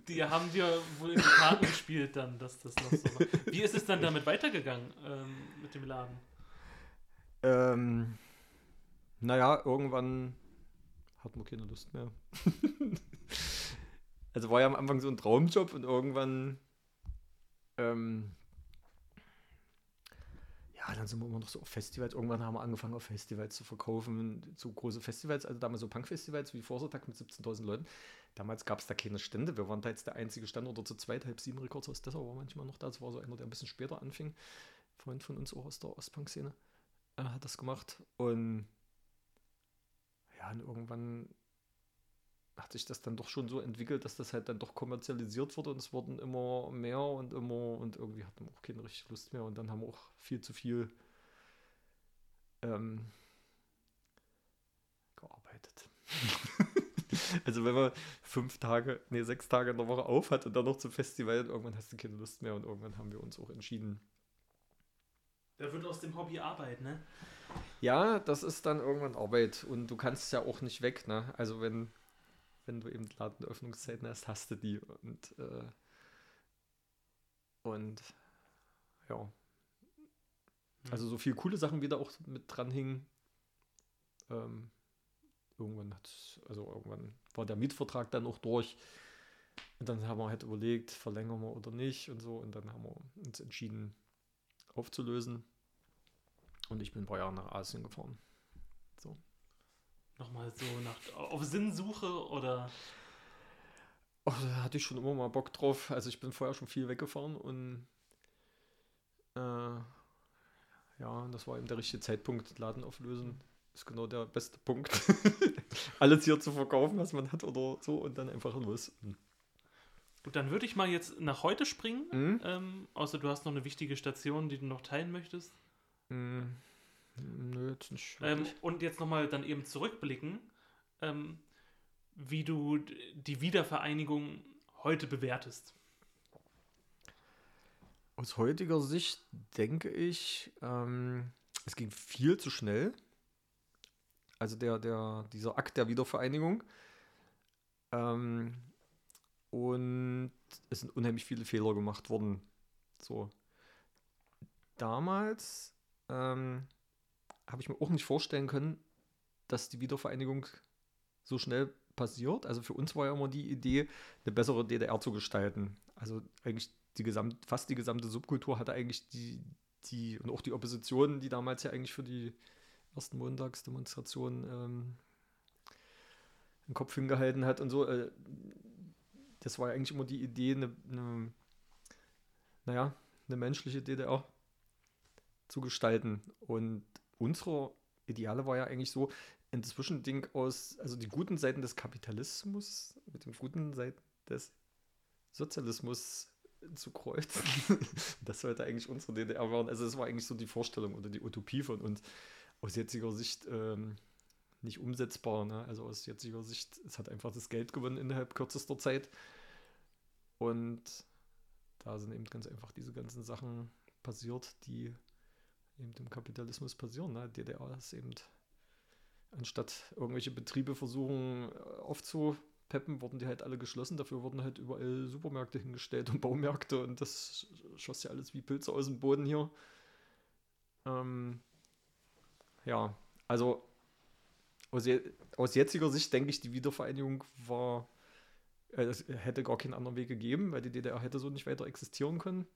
Die haben dir wohl in die Karten gespielt dann, dass das noch so war. Wie ist es dann damit weitergegangen ähm, mit dem Laden? Ähm, naja, irgendwann hat man keine Lust mehr. [LAUGHS] also war ja am Anfang so ein Traumjob und irgendwann ähm, ja, dann sind wir immer noch so auf Festivals. Irgendwann haben wir angefangen, auf Festivals zu verkaufen. So große Festivals, also damals so Punk-Festivals wie Vorsortag mit 17.000 Leuten. Damals gab es da keine Stände. Wir waren da jetzt der einzige Stand oder zu zweit, halb sieben Records aus Dessau war manchmal noch da. Das war so einer, der ein bisschen später anfing. Freund von uns auch aus der Ostpunk-Szene. Er hat das gemacht. Und ja, und irgendwann hat sich das dann doch schon so entwickelt, dass das halt dann doch kommerzialisiert wurde und es wurden immer mehr und immer und irgendwie hatten wir auch keine richtige Lust mehr und dann haben wir auch viel zu viel ähm, gearbeitet. [LAUGHS] also wenn man fünf Tage, nee, sechs Tage in der Woche auf hat und dann noch zum Festival, irgendwann hast du keine Lust mehr und irgendwann haben wir uns auch entschieden. Da wird aus dem Hobby Arbeit, ne? Ja, das ist dann irgendwann Arbeit und du kannst ja auch nicht weg, ne? Also wenn wenn du eben Ladenöffnungszeiten hast, hast du die und äh, und ja. Hm. Also so viele coole Sachen wieder auch mit dran hingen. Ähm, irgendwann hat, also irgendwann war der Mietvertrag dann auch durch. Und dann haben wir halt überlegt, verlängern wir oder nicht und so. Und dann haben wir uns entschieden, aufzulösen. Und ich bin ein paar Jahre nach Asien gefahren. Nochmal so nach, auf Sinnsuche oder? Oh, da hatte ich schon immer mal Bock drauf. Also ich bin vorher schon viel weggefahren und äh, ja, das war eben der richtige Zeitpunkt. Laden auflösen ist genau der beste Punkt. [LAUGHS] Alles hier zu verkaufen, was man hat oder so und dann einfach los. Gut, dann würde ich mal jetzt nach heute springen. Mhm. Ähm, außer du hast noch eine wichtige Station, die du noch teilen möchtest. Mhm. Nö, jetzt nicht. Ähm, und jetzt nochmal dann eben zurückblicken, ähm, wie du die Wiedervereinigung heute bewertest. Aus heutiger Sicht denke ich, ähm, es ging viel zu schnell. Also der, der, dieser Akt der Wiedervereinigung. Ähm, und es sind unheimlich viele Fehler gemacht worden. So. Damals ähm, habe ich mir auch nicht vorstellen können, dass die Wiedervereinigung so schnell passiert. Also für uns war ja immer die Idee, eine bessere DDR zu gestalten. Also eigentlich die gesamt, fast die gesamte Subkultur hatte eigentlich die, die, und auch die Opposition, die damals ja eigentlich für die ersten Montagsdemonstrationen ähm, den Kopf hingehalten hat und so. Äh, das war ja eigentlich immer die Idee, eine, eine, naja, eine menschliche DDR zu gestalten. Und unsere Ideale war ja eigentlich so ein Zwischending aus, also die guten Seiten des Kapitalismus mit den guten Seiten des Sozialismus zu kreuzen. [LAUGHS] das sollte eigentlich unsere DDR werden. Also es war eigentlich so die Vorstellung oder die Utopie von uns. Aus jetziger Sicht ähm, nicht umsetzbar. Ne? Also aus jetziger Sicht, es hat einfach das Geld gewonnen innerhalb kürzester Zeit. Und da sind eben ganz einfach diese ganzen Sachen passiert, die eben im Kapitalismus passieren. Ne? DDR ist eben, anstatt irgendwelche Betriebe versuchen äh, aufzupeppen, wurden die halt alle geschlossen. Dafür wurden halt überall Supermärkte hingestellt und Baumärkte und das schoss ja alles wie Pilze aus dem Boden hier. Ähm, ja, also aus, je, aus jetziger Sicht denke ich, die Wiedervereinigung war, äh, es hätte gar keinen anderen Weg gegeben, weil die DDR hätte so nicht weiter existieren können.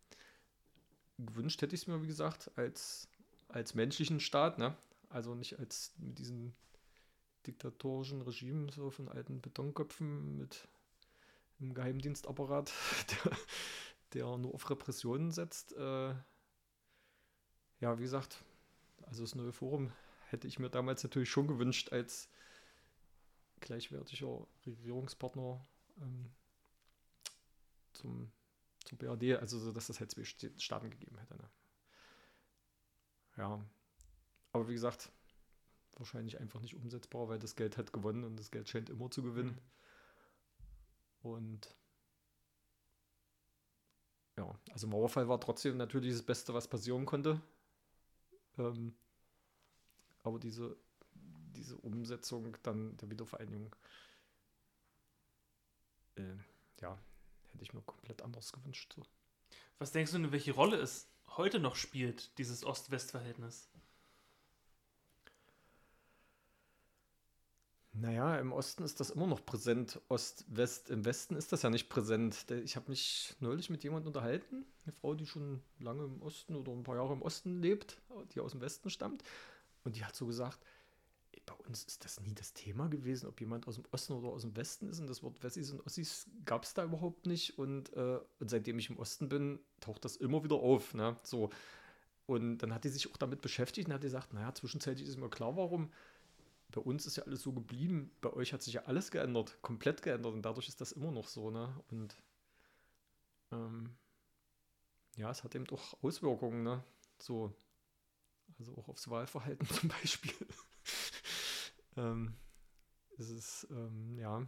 Gewünscht hätte ich es mir, wie gesagt, als, als menschlichen Staat, ne? Also nicht als mit diesem diktatorischen Regime, so von alten Betonköpfen mit einem Geheimdienstapparat, [LAUGHS] der, der nur auf Repressionen setzt. Äh, ja, wie gesagt, also das neue Forum hätte ich mir damals natürlich schon gewünscht als gleichwertiger Regierungspartner ähm, zum, zum BRD, also so, dass das halt zwei Staaten gegeben hätte. Ne? Ja, aber wie gesagt, wahrscheinlich einfach nicht umsetzbar, weil das Geld hat gewonnen und das Geld scheint immer zu gewinnen. Mhm. Und ja, also Mauerfall war trotzdem natürlich das Beste, was passieren konnte. Ähm, aber diese, diese Umsetzung dann der Wiedervereinigung, äh, ja, hätte ich mir komplett anders gewünscht. So. Was denkst du, welche Rolle es heute noch spielt, dieses Ost-West-Verhältnis? Naja, im Osten ist das immer noch präsent. Ost-West, im Westen ist das ja nicht präsent. Ich habe mich neulich mit jemandem unterhalten, eine Frau, die schon lange im Osten oder ein paar Jahre im Osten lebt, die aus dem Westen stammt. Und die hat so gesagt, bei uns ist das nie das Thema gewesen, ob jemand aus dem Osten oder aus dem Westen ist. Und das Wort Wessis und Ossis gab es da überhaupt nicht. Und, äh, und, seitdem ich im Osten bin, taucht das immer wieder auf. Ne? So. Und dann hat die sich auch damit beschäftigt und hat gesagt, naja, zwischenzeitlich ist mir klar, warum. Bei uns ist ja alles so geblieben. Bei euch hat sich ja alles geändert, komplett geändert. Und dadurch ist das immer noch so. Ne? Und ähm, ja, es hat eben doch Auswirkungen. Ne? So, also auch aufs Wahlverhalten [LAUGHS] zum Beispiel. Ähm, es ist, ähm, ja,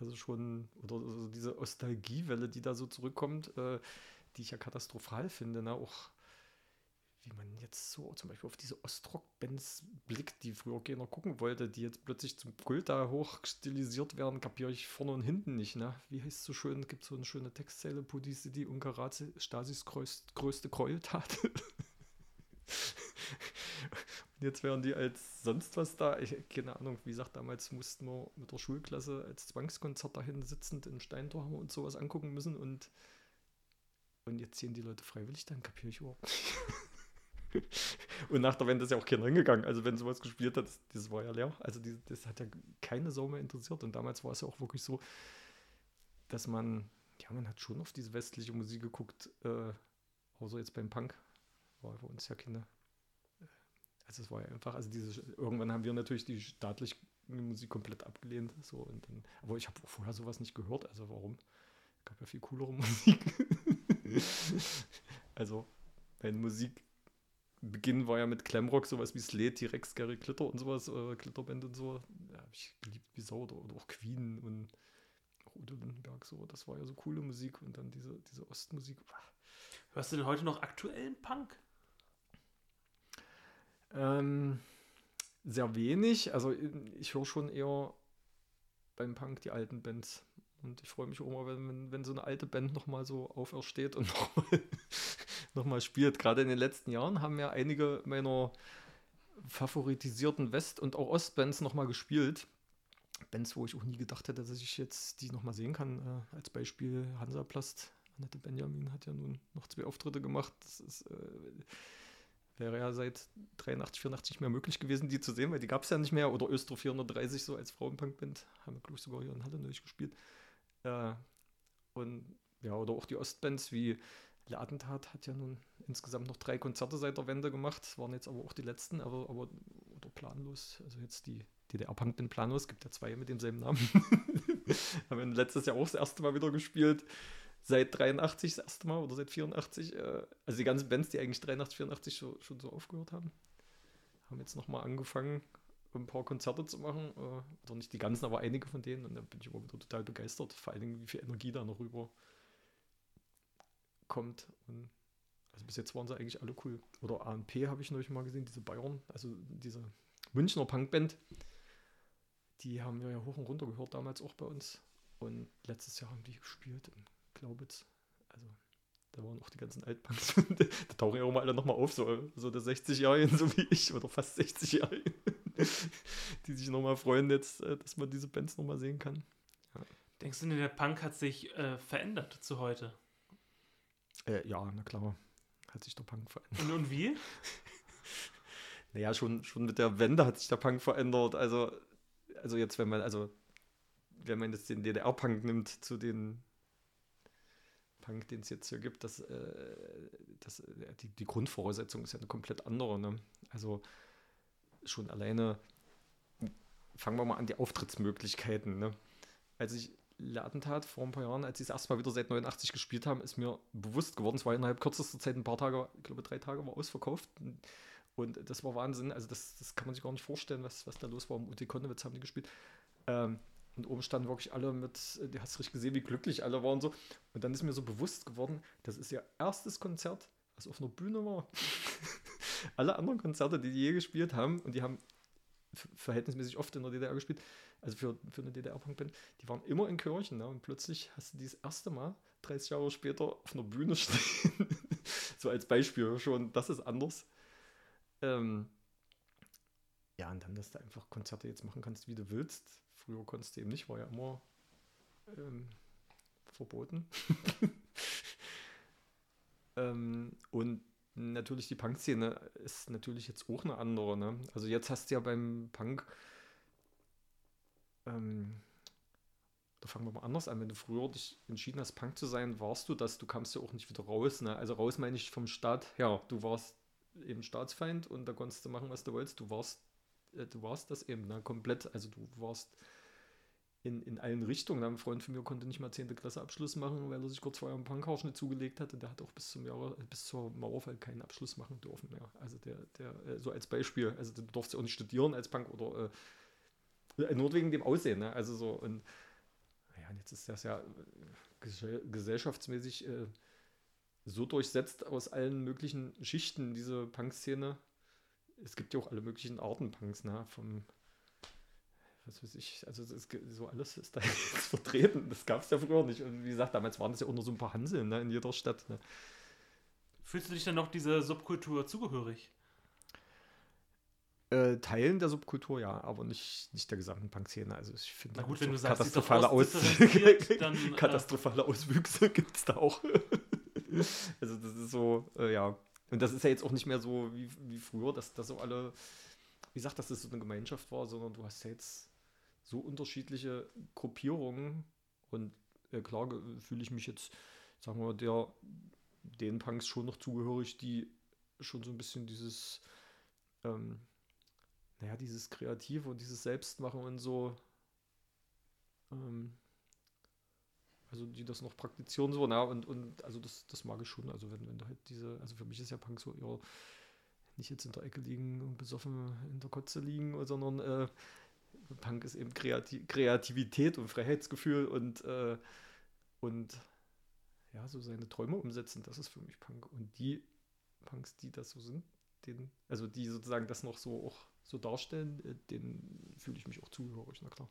also schon, oder also diese Nostalgiewelle, die da so zurückkommt, äh, die ich ja katastrophal finde, ne? auch wie man jetzt so zum Beispiel auf diese Ostrock-Bands blickt, die früher keiner gucken wollte, die jetzt plötzlich zum Kult da hoch stilisiert werden, kapiere ich vorne und hinten nicht. Ne? Wie heißt es so schön? Gibt so eine schöne Textzeile, Pudi City und Karate, Stasis größt, größte Gräueltat. [LAUGHS] Jetzt wären die als sonst was da. Ich, keine Ahnung, wie gesagt, damals mussten wir mit der Schulklasse als Zwangskonzert dahin sitzend in Steintor haben und sowas angucken müssen und, und jetzt ziehen die Leute freiwillig, dann kapiere ich überhaupt [LAUGHS] und nach der Wende ist ja auch keiner hingegangen. Also wenn sowas gespielt hat, das, das war ja leer. Also die, das hat ja keine Sau mehr interessiert. Und damals war es ja auch wirklich so, dass man, ja, man hat schon auf diese westliche Musik geguckt, äh, außer jetzt beim Punk. War bei uns ja keine also es war ja einfach, also diese, irgendwann haben wir natürlich die staatliche Musik komplett abgelehnt. So, und dann, aber ich habe vorher sowas nicht gehört, also warum? Gab ja viel coolere [LAUGHS] Musik. [LAUGHS] also, mein Musikbeginn war ja mit Glamrock, sowas wie Slade, T-Rex, Gary Glitter und sowas, äh, Glitterband und so. Da habe ich geliebt wie Sau oder, oder auch Queen und auch Udo Lindenberg, so. Das war ja so coole Musik und dann diese, diese Ostmusik. Hörst du denn heute noch aktuellen Punk? Ähm, sehr wenig. Also ich höre schon eher beim Punk die alten Bands. Und ich freue mich auch immer, wenn, wenn, so eine alte Band nochmal so aufersteht und nochmal [LAUGHS] noch spielt. Gerade in den letzten Jahren haben ja einige meiner favoritisierten West- und auch Ostbands nochmal gespielt. Bands, wo ich auch nie gedacht hätte, dass ich jetzt die nochmal sehen kann. Äh, als Beispiel Hansaplast. Annette Benjamin hat ja nun noch zwei Auftritte gemacht. Das ist äh, Wäre ja seit 83, 84 nicht mehr möglich gewesen, die zu sehen, weil die gab es ja nicht mehr. Oder Östro 430 so als Frauenpunkband. Haben wir, glaube ich, sogar hier in Halle neulich gespielt. Äh, und ja, oder auch die Ostbands wie Le Attentat hat ja nun insgesamt noch drei Konzerte seit der Wende gemacht. Waren jetzt aber auch die letzten, aber, aber oder planlos. Also jetzt die DDR-Punkband planlos, gibt ja zwei mit demselben Namen. [LAUGHS] haben wir letztes Jahr auch das erste Mal wieder gespielt. Seit 83 das erste Mal oder seit 84. Äh, also die ganzen Bands, die eigentlich 83, 84 schon, schon so aufgehört haben, haben jetzt nochmal angefangen, ein paar Konzerte zu machen. Äh, oder nicht die ganzen, aber einige von denen. Und da bin ich immer wieder total begeistert. Vor allen Dingen, wie viel Energie da noch rüber kommt. Und also bis jetzt waren sie eigentlich alle cool. Oder ANP habe ich neulich mal gesehen, diese Bayern, also diese Münchner Punkband. Die haben wir ja hoch und runter gehört damals auch bei uns. Und letztes Jahr haben die gespielt in Glaubitz. Also da waren auch die ganzen Altpunks. [LAUGHS] da tauchen ja auch mal alle nochmal auf, so, so der 60-Jährigen, so wie ich, oder fast 60-Jährigen, [LAUGHS] die sich nochmal freuen jetzt, äh, dass man diese Bands nochmal sehen kann. Ja. Denkst du denn, der Punk hat sich äh, verändert zu heute? Äh, ja, na klar. Hat sich der Punk verändert. Und, und wie? [LAUGHS] naja, schon, schon mit der Wende hat sich der Punk verändert. Also, also jetzt, wenn man, also wenn man jetzt den DDR-Punk nimmt zu den Punk, den es jetzt hier gibt, das, äh, das, äh, die, die Grundvoraussetzung ist ja eine komplett andere. Ne? Also schon alleine, fangen wir mal an, die Auftrittsmöglichkeiten. Ne? Als ich Ladentat vor ein paar Jahren, als sie es erstmal wieder seit 89 gespielt haben, ist mir bewusst geworden, es war innerhalb kürzester Zeit ein paar Tage, ich glaube drei Tage war ausverkauft. Und das war Wahnsinn. Also das, das kann man sich gar nicht vorstellen, was, was da los war. Im UT Konnewitz haben die gespielt. Ähm, und oben standen wirklich alle mit, du hast richtig gesehen, wie glücklich alle waren so. Und dann ist mir so bewusst geworden, das ist ihr erstes Konzert, was auf einer Bühne war. [LAUGHS] alle anderen Konzerte, die die je gespielt haben, und die haben verhältnismäßig oft in der DDR gespielt, also für, für eine DDR-Punkband, die waren immer in Kirchen. Ne? Und plötzlich hast du dieses erste Mal, 30 Jahre später, auf einer Bühne [LAUGHS] stehen. so als Beispiel schon, das ist anders. Ähm, ja, und dann, dass du einfach Konzerte jetzt machen kannst, wie du willst. Früher konntest du eben nicht, war ja immer ähm, verboten. [LAUGHS] ähm, und natürlich die Punk-Szene ist natürlich jetzt auch eine andere. Ne? Also jetzt hast du ja beim Punk, ähm, da fangen wir mal anders an, wenn du früher dich entschieden hast, Punk zu sein, warst du das, du kamst ja auch nicht wieder raus. Ne? Also raus meine ich vom Staat her. Du warst eben Staatsfeind und da konntest du machen, was du wolltest. Du warst, du warst das eben, ne? komplett. Also du warst in, in allen Richtungen. Ein Freund von mir konnte nicht mal 10. Klasse Abschluss machen, weil er sich kurz vorher einen Punkhaarschnitt zugelegt hatte. Der hat auch bis zum Jahre, bis zur Mauerfall keinen Abschluss machen dürfen mehr. Also der, der, äh, so als Beispiel, also du durfst ja auch nicht studieren als Punk oder äh, nur wegen dem Aussehen, ne? Also so und ja, jetzt ist das ja äh, gesellschaftsmäßig äh, so durchsetzt aus allen möglichen Schichten, diese Punk-Szene. Es gibt ja auch alle möglichen Arten Punks, ne? Vom was weiß ich, also es, so alles ist da [LAUGHS] jetzt vertreten. Das gab es ja früher nicht. Und wie gesagt, damals waren das ja auch nur so ein paar Hanseln ne, in jeder Stadt. Ne. Fühlst du dich dann noch dieser Subkultur zugehörig? Äh, Teilen der Subkultur, ja, aber nicht, nicht der gesamten Punk-Szene. Also ich finde, gut, wenn du sagst, katastrophale, Aus [LAUGHS] dann, äh, katastrophale Auswüchse gibt es da auch. [LAUGHS] also das ist so, äh, ja. Und das ist ja jetzt auch nicht mehr so wie, wie früher, dass, dass so alle, wie gesagt, dass das so eine Gemeinschaft war, sondern du hast ja jetzt so unterschiedliche Gruppierungen. Und äh, klar fühle ich mich jetzt, sagen wir, der, den Punks schon noch zugehörig, die schon so ein bisschen dieses, ähm, naja, dieses Kreative und dieses Selbstmachen und so, ähm, also die das noch praktizieren so, na, und, und also das, das mag ich schon, also wenn, wenn du halt diese, also für mich ist ja Punk so, ja, nicht jetzt in der Ecke liegen und besoffen in der Kotze liegen, sondern äh, Punk ist eben Kreativ Kreativität und Freiheitsgefühl und, äh, und ja, so seine Träume umsetzen, das ist für mich Punk. Und die Punks, die das so sind, den, also die sozusagen das noch so auch so darstellen, äh, denen fühle ich mich auch zugehörig, na klar.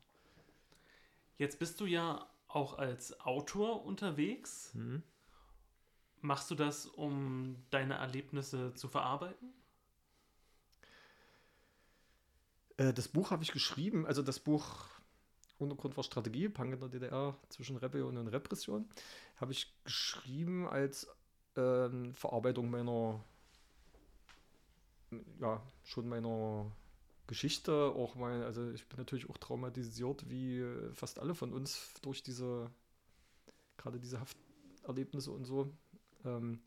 Jetzt bist du ja auch als Autor unterwegs. Mhm. Machst du das, um deine Erlebnisse zu verarbeiten? Äh, das Buch habe ich geschrieben, also das Buch Untergrund war Strategie, Punk in der DDR zwischen Rebellion und Repression, habe ich geschrieben als äh, Verarbeitung meiner, ja, schon meiner Geschichte, auch mein, also ich bin natürlich auch traumatisiert, wie fast alle von uns durch diese, gerade diese Hafterlebnisse und so. Ähm,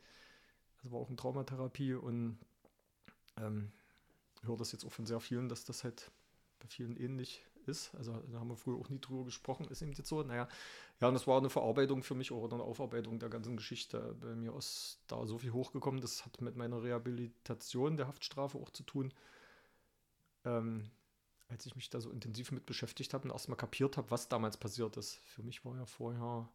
also war auch eine Traumatherapie und ähm, höre das jetzt auch von sehr vielen, dass das halt bei vielen ähnlich ist. Also da haben wir früher auch nie drüber gesprochen, ist eben jetzt so. Naja, ja, und das war eine Verarbeitung für mich oder eine Aufarbeitung der ganzen Geschichte. Bei mir ist da so viel hochgekommen, das hat mit meiner Rehabilitation der Haftstrafe auch zu tun. Ähm, als ich mich da so intensiv mit beschäftigt habe und erstmal kapiert habe, was damals passiert ist. Für mich war ja vorher,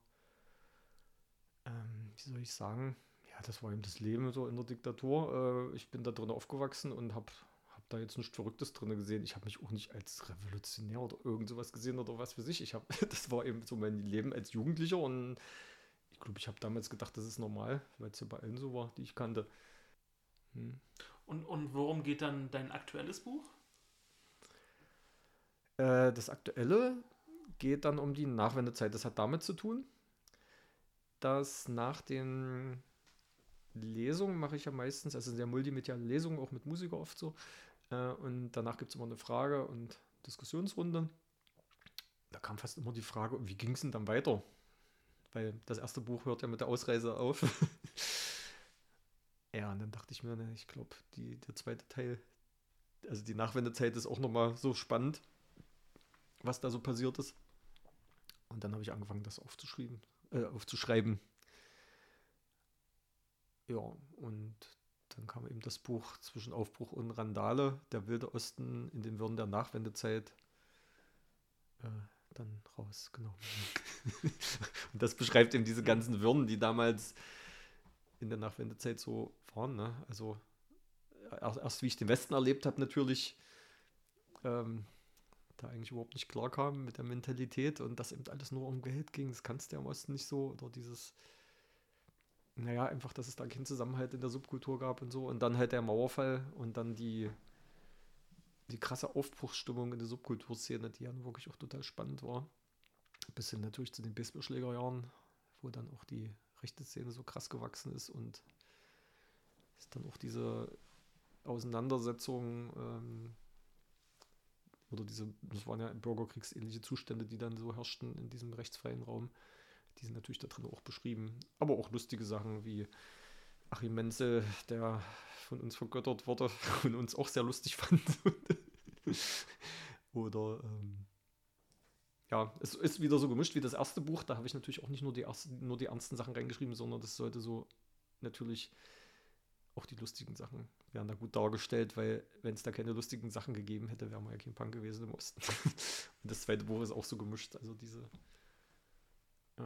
ähm, wie soll ich sagen, ja, das war eben das Leben so in der Diktatur. Äh, ich bin da drin aufgewachsen und habe hab da jetzt nichts Verrücktes drin gesehen. Ich habe mich auch nicht als Revolutionär oder irgend sowas gesehen oder was für sich. Ich habe, [LAUGHS] das war eben so mein Leben als Jugendlicher und ich glaube, ich habe damals gedacht, das ist normal, weil es ja bei allen so war, die ich kannte. Hm. Und, und worum geht dann dein aktuelles Buch? Äh, das aktuelle geht dann um die Nachwendezeit. Das hat damit zu tun, dass nach den Lesungen mache ich ja meistens, also sehr multimediale Lesungen, auch mit Musiker oft so. Äh, und danach gibt es immer eine Frage- und Diskussionsrunde. Da kam fast immer die Frage, wie ging es denn dann weiter? Weil das erste Buch hört ja mit der Ausreise auf. [LAUGHS] ja, und dann dachte ich mir, ne, ich glaube, der zweite Teil, also die Nachwendezeit ist auch nochmal so spannend was da so passiert ist. Und dann habe ich angefangen, das aufzuschreiben. Äh, aufzuschreiben. Ja, und dann kam eben das Buch zwischen Aufbruch und Randale, der wilde Osten in den Würden der Nachwendezeit, äh, dann raus, genau. [LAUGHS] und das beschreibt eben diese ganzen Würden, die damals in der Nachwendezeit so waren. Ne? Also erst, erst wie ich den Westen erlebt habe, natürlich ähm, da eigentlich überhaupt nicht klar kam mit der Mentalität und dass eben alles nur um Geld ging. Das kannst du ja im Osten nicht so. Oder dieses, naja, einfach, dass es da keinen Zusammenhalt in der Subkultur gab und so. Und dann halt der Mauerfall und dann die, die krasse Aufbruchsstimmung in der Subkulturszene, die ja wirklich auch total spannend war. Bis hin natürlich zu den Baseballschlägerjahren, wo dann auch die rechte Szene so krass gewachsen ist und es dann auch diese Auseinandersetzung ähm, oder diese, das waren ja bürgerkriegsähnliche Zustände, die dann so herrschten in diesem rechtsfreien Raum. Die sind natürlich da drin auch beschrieben. Aber auch lustige Sachen wie Achim Menzel, der von uns vergöttert wurde [LAUGHS] und uns auch sehr lustig [LAUGHS] fand. Oder ähm, ja, es ist wieder so gemischt wie das erste Buch. Da habe ich natürlich auch nicht nur die, ersten, nur die ernsten Sachen reingeschrieben, sondern das sollte so natürlich auch die lustigen Sachen werden da gut dargestellt, weil wenn es da keine lustigen Sachen gegeben hätte, wäre man ja kein Punk gewesen im Osten. [LAUGHS] Und das zweite Buch ist auch so gemischt, also diese. Äh,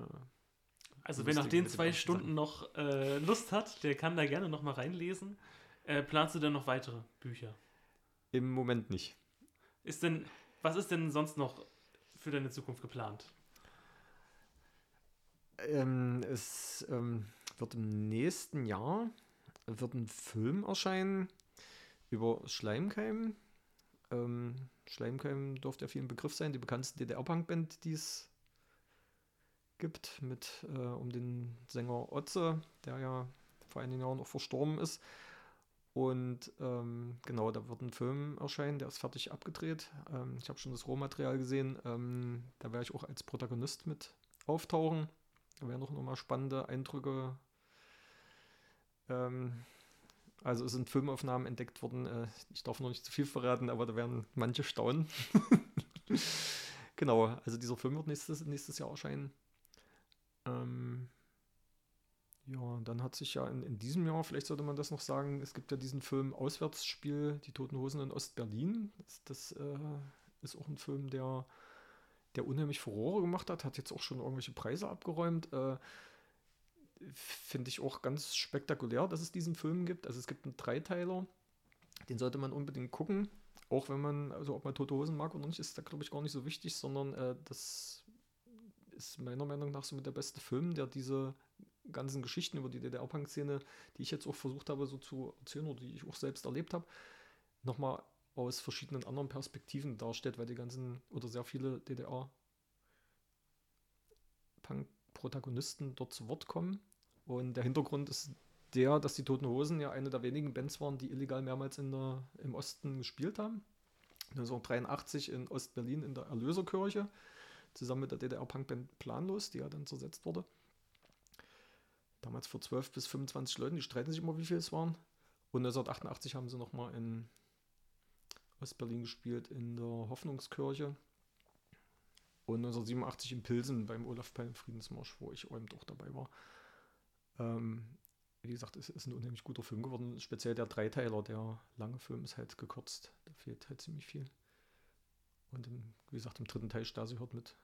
also wer nach den zwei Stunden noch äh, Lust hat, der kann da gerne noch mal reinlesen. Äh, planst du denn noch weitere Bücher? Im Moment nicht. Ist denn, was ist denn sonst noch für deine Zukunft geplant? Ähm, es ähm, wird im nächsten Jahr wird ein Film erscheinen über Schleimkeim. Ähm, Schleimkeim dürfte ja viel ein Begriff sein, die bekannteste DDR-Punk-Band, die es gibt, mit äh, um den Sänger Otze, der ja vor einigen Jahren auch verstorben ist. Und ähm, genau, da wird ein Film erscheinen, der ist fertig abgedreht. Ähm, ich habe schon das Rohmaterial gesehen. Ähm, da werde ich auch als Protagonist mit auftauchen. Da werden auch nochmal spannende Eindrücke ähm, also es sind Filmaufnahmen entdeckt worden. Äh, ich darf noch nicht zu viel verraten, aber da werden manche staunen. [LAUGHS] genau, also dieser Film wird nächstes, nächstes Jahr erscheinen. Ähm, ja, dann hat sich ja in, in, diesem Jahr, vielleicht sollte man das noch sagen, es gibt ja diesen Film Auswärtsspiel, Die Toten Hosen in Ostberlin. Das, das äh, ist auch ein Film, der, der unheimlich Furore gemacht hat, hat jetzt auch schon irgendwelche Preise abgeräumt. Äh, finde ich auch ganz spektakulär, dass es diesen Film gibt. Also es gibt einen Dreiteiler, den sollte man unbedingt gucken. Auch wenn man, also ob man Tote Hosen mag oder nicht, ist da glaube ich gar nicht so wichtig, sondern äh, das ist meiner Meinung nach so mit der beste Film, der diese ganzen Geschichten über die DDR-Punk-Szene, die ich jetzt auch versucht habe so zu erzählen oder die ich auch selbst erlebt habe, nochmal aus verschiedenen anderen Perspektiven darstellt, weil die ganzen oder sehr viele DDR-Punk Protagonisten dort zu Wort kommen. Und der Hintergrund ist der, dass die Toten Hosen ja eine der wenigen Bands waren, die illegal mehrmals in der, im Osten gespielt haben. 1983 in Ostberlin in der Erlöserkirche, zusammen mit der DDR-Punkband Planlos, die ja dann zersetzt wurde. Damals für 12 bis 25 Leuten, die streiten sich immer, wie viele es waren. Und 1988 haben sie nochmal in Ostberlin gespielt, in der Hoffnungskirche. Und 1987 in Pilsen beim Olaf Palm Friedensmarsch, wo ich eben auch dabei war. Ähm, wie gesagt, es ist ein unheimlich guter Film geworden. Speziell der Dreiteiler, der lange Film ist halt gekürzt. Da fehlt halt ziemlich viel. Und im, wie gesagt, im dritten Teil Stasi hört mit,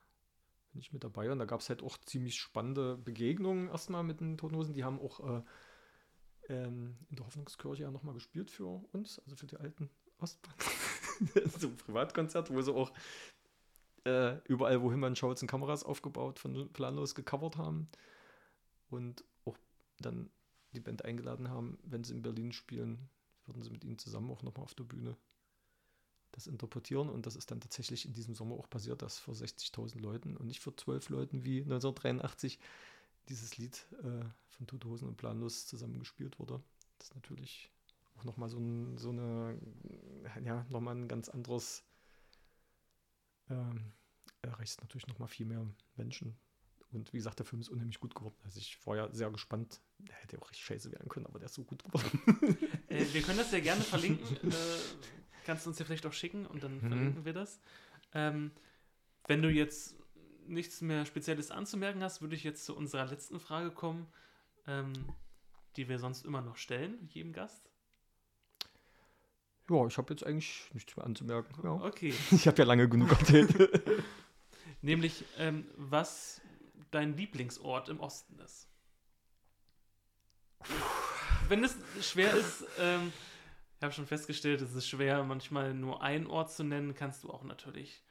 bin ich mit dabei. Und da gab es halt auch ziemlich spannende Begegnungen erstmal mit den Totenhosen. Die haben auch äh, ähm, in der Hoffnungskirche ja nochmal gespielt für uns, also für die alten Ostbahn. [LAUGHS] so ein Privatkonzert, wo sie auch äh, überall, wohin man schaut, sind Kameras aufgebaut, von planlos gecovert haben. Und auch dann die Band eingeladen haben, wenn sie in Berlin spielen, würden sie mit ihnen zusammen auch nochmal auf der Bühne das interpretieren. Und das ist dann tatsächlich in diesem Sommer auch passiert, dass vor 60.000 Leuten und nicht vor 12 Leuten wie 1983 dieses Lied äh, von Tote Hosen und Planlos zusammengespielt wurde. Das ist natürlich auch nochmal so, ein, so eine, ja, nochmal ein ganz anderes, ähm, erreicht natürlich nochmal viel mehr Menschen. Und wie gesagt, der Film ist unheimlich gut geworden. Also ich war ja sehr gespannt. Der hätte auch richtig scheiße werden können, aber der ist so gut geworden. [LAUGHS] äh, wir können das ja gerne verlinken. [LAUGHS] äh, kannst du uns ja vielleicht auch schicken und dann mhm. verlinken wir das. Ähm, wenn du jetzt nichts mehr Spezielles anzumerken hast, würde ich jetzt zu unserer letzten Frage kommen, ähm, die wir sonst immer noch stellen, jedem Gast. Ja, ich habe jetzt eigentlich nichts mehr anzumerken. Ja. Okay. [LAUGHS] Ich habe ja lange genug erzählt. [LAUGHS] Nämlich, ähm, was dein Lieblingsort im Osten ist. Wenn es schwer ist, ähm, ich habe schon festgestellt, es ist schwer, manchmal nur einen Ort zu nennen, kannst du auch natürlich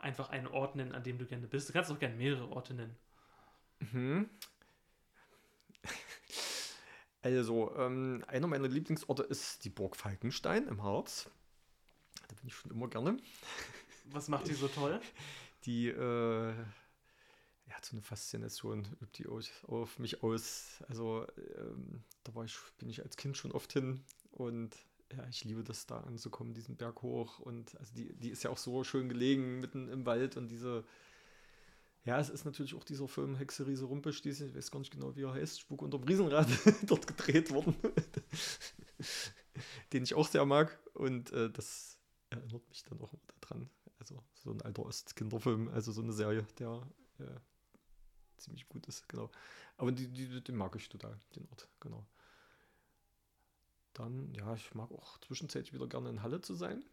einfach einen Ort nennen, an dem du gerne bist. Du kannst auch gerne mehrere Orte nennen. Mhm. Also, ähm, einer meiner Lieblingsorte ist die Burg Falkenstein im Harz. Da bin ich schon immer gerne. Was macht die so toll? [LAUGHS] Die äh, ja, so eine Faszination übt die auf, mich aus. Also, ähm, da war ich, bin ich als Kind schon oft hin und ja, ich liebe das da anzukommen, diesen Berg hoch. Und also die, die ist ja auch so schön gelegen, mitten im Wald und diese. Ja, es ist natürlich auch dieser Film Hexe Riese Rumpelstilz, ich weiß gar nicht genau, wie er heißt, Spuk unterm Riesenrad, [LAUGHS] dort gedreht worden. [LAUGHS] Den ich auch sehr mag. Und äh, das erinnert mich dann auch immer daran. Also so ein alter Ostkinderfilm, also so eine Serie, der äh, ziemlich gut ist, genau. Aber die, die, den mag ich total, den Ort, genau. Dann, ja, ich mag auch zwischenzeitlich wieder gerne in Halle zu sein.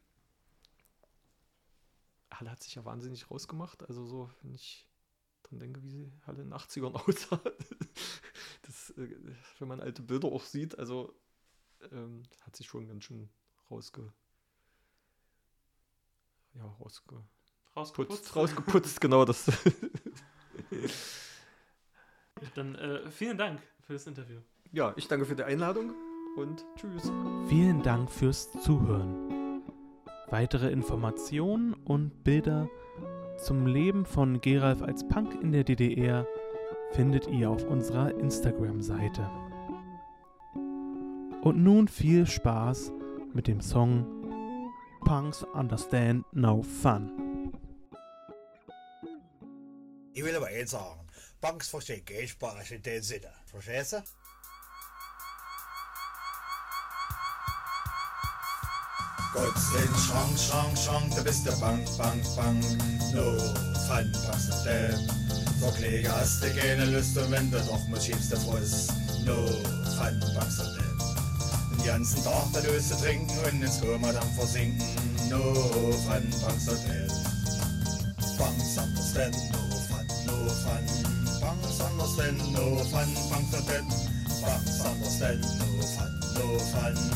Halle hat sich ja wahnsinnig rausgemacht. Also so, wenn ich dran denke, wie sie Halle in den 80ern [LAUGHS] aussah. das, äh, wenn man alte Bilder auch sieht, also ähm, hat sich schon ganz schön rausge... Ja, rausge... Rausgeputzt. rausgeputzt, genau das. [LAUGHS] Dann äh, vielen Dank für das Interview. Ja, ich danke für die Einladung und tschüss. Vielen Dank fürs Zuhören. Weitere Informationen und Bilder zum Leben von Geralf als Punk in der DDR findet ihr auf unserer Instagram-Seite. Und nun viel Spaß mit dem Song Punks Understand No Fun. Ich will aber eins sagen, Punks verstehen Spaß in dem Sinne. Verstehst du? Gott den Schrank, Schrank, Schrank, da bist der Bank, Bank, Bank. No, fun, pass dem. So Kläger hast du keine Lust und wenn du doch mal schiebst, der Fuß. No, fun, pass dem. Den ganzen Tag der Löse trinken und ins dann versinken. No, fun, pass dem. Banks understand, no fun, no fun. Banks understand, no fun, banks understand. Banks understand, no fun, no fun.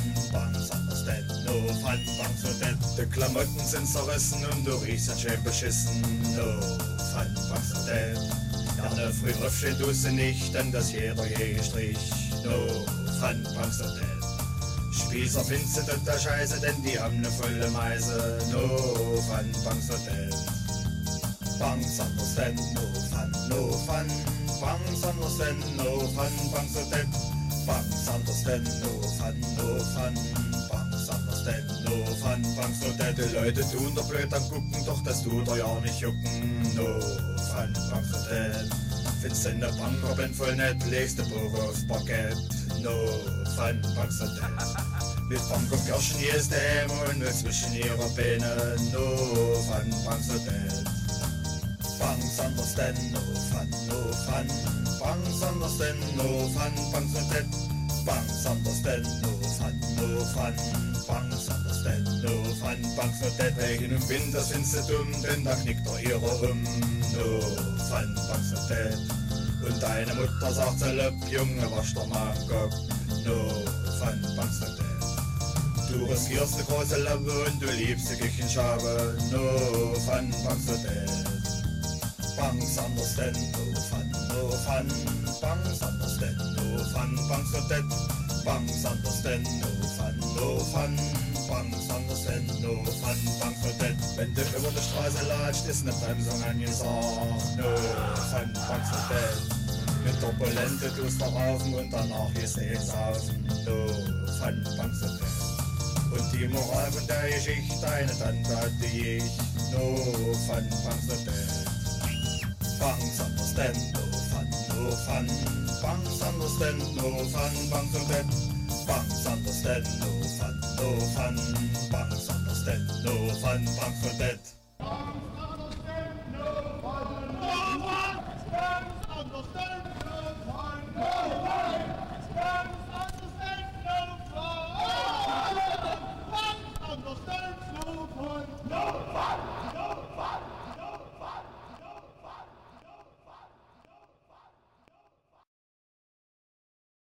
No fun, banks understand. Die Klamotten sind zerrissen und du riechst ein schön beschissen. No fun, banks understand. Gerne früh aufstehen du sie nicht, denn das jeder je Strich. No fun, banks understand. Spießer findest du der Scheiße, denn die haben ne volle Meise. No fun, banks understand. Banks understand, no fun, no fun. Banks understand, no fun, banks understand. Banks understand, no fun, no fun. No banks understand. Die Leute tun doch blöd am gucken, doch das tut er ja nicht jucken. No banks understand. Findest in der Bank Robin voll nett, legst du Burger aufs Parkett. No banks understand. Mit Bank auf Kirschen hier ist der und zwischen ihrer Beine. No fun, banks understand. Banks understand no fun, no fun. Banks understand no fun, banks not dead. Banks understand no fun, no fun. Banks understand no fun, banks not dead. Regen im Winter sind sie dumm, denn da knickt er ihre um. No not dead. Und deine Mutter sagt, Löpp, Junge, wasch doch mal Kopf. No not dead. Du riskierst eine große Lappe und du liebst die Küchenschabe. No fun, banks not dead. Banks understand, no fun, no fun. Banks understand, no fun, banks not dead. Banks understand, no fun, no fun. Banks understand, no fun, not dead. Wenn du über die Straße latscht, ist eine Bremsung angesagt. No fun, not dead. Mit Turbulente tust du raufen und danach gehst du Saufen. No fun, not dead. Und die Moral von der Geschichte, eine Tante hatte ich. No fun, dead. Banks understand, no fun, no fun. Understand, no fun, banks not dead. Banks understand, no fun, but it's not no fun, but for dead.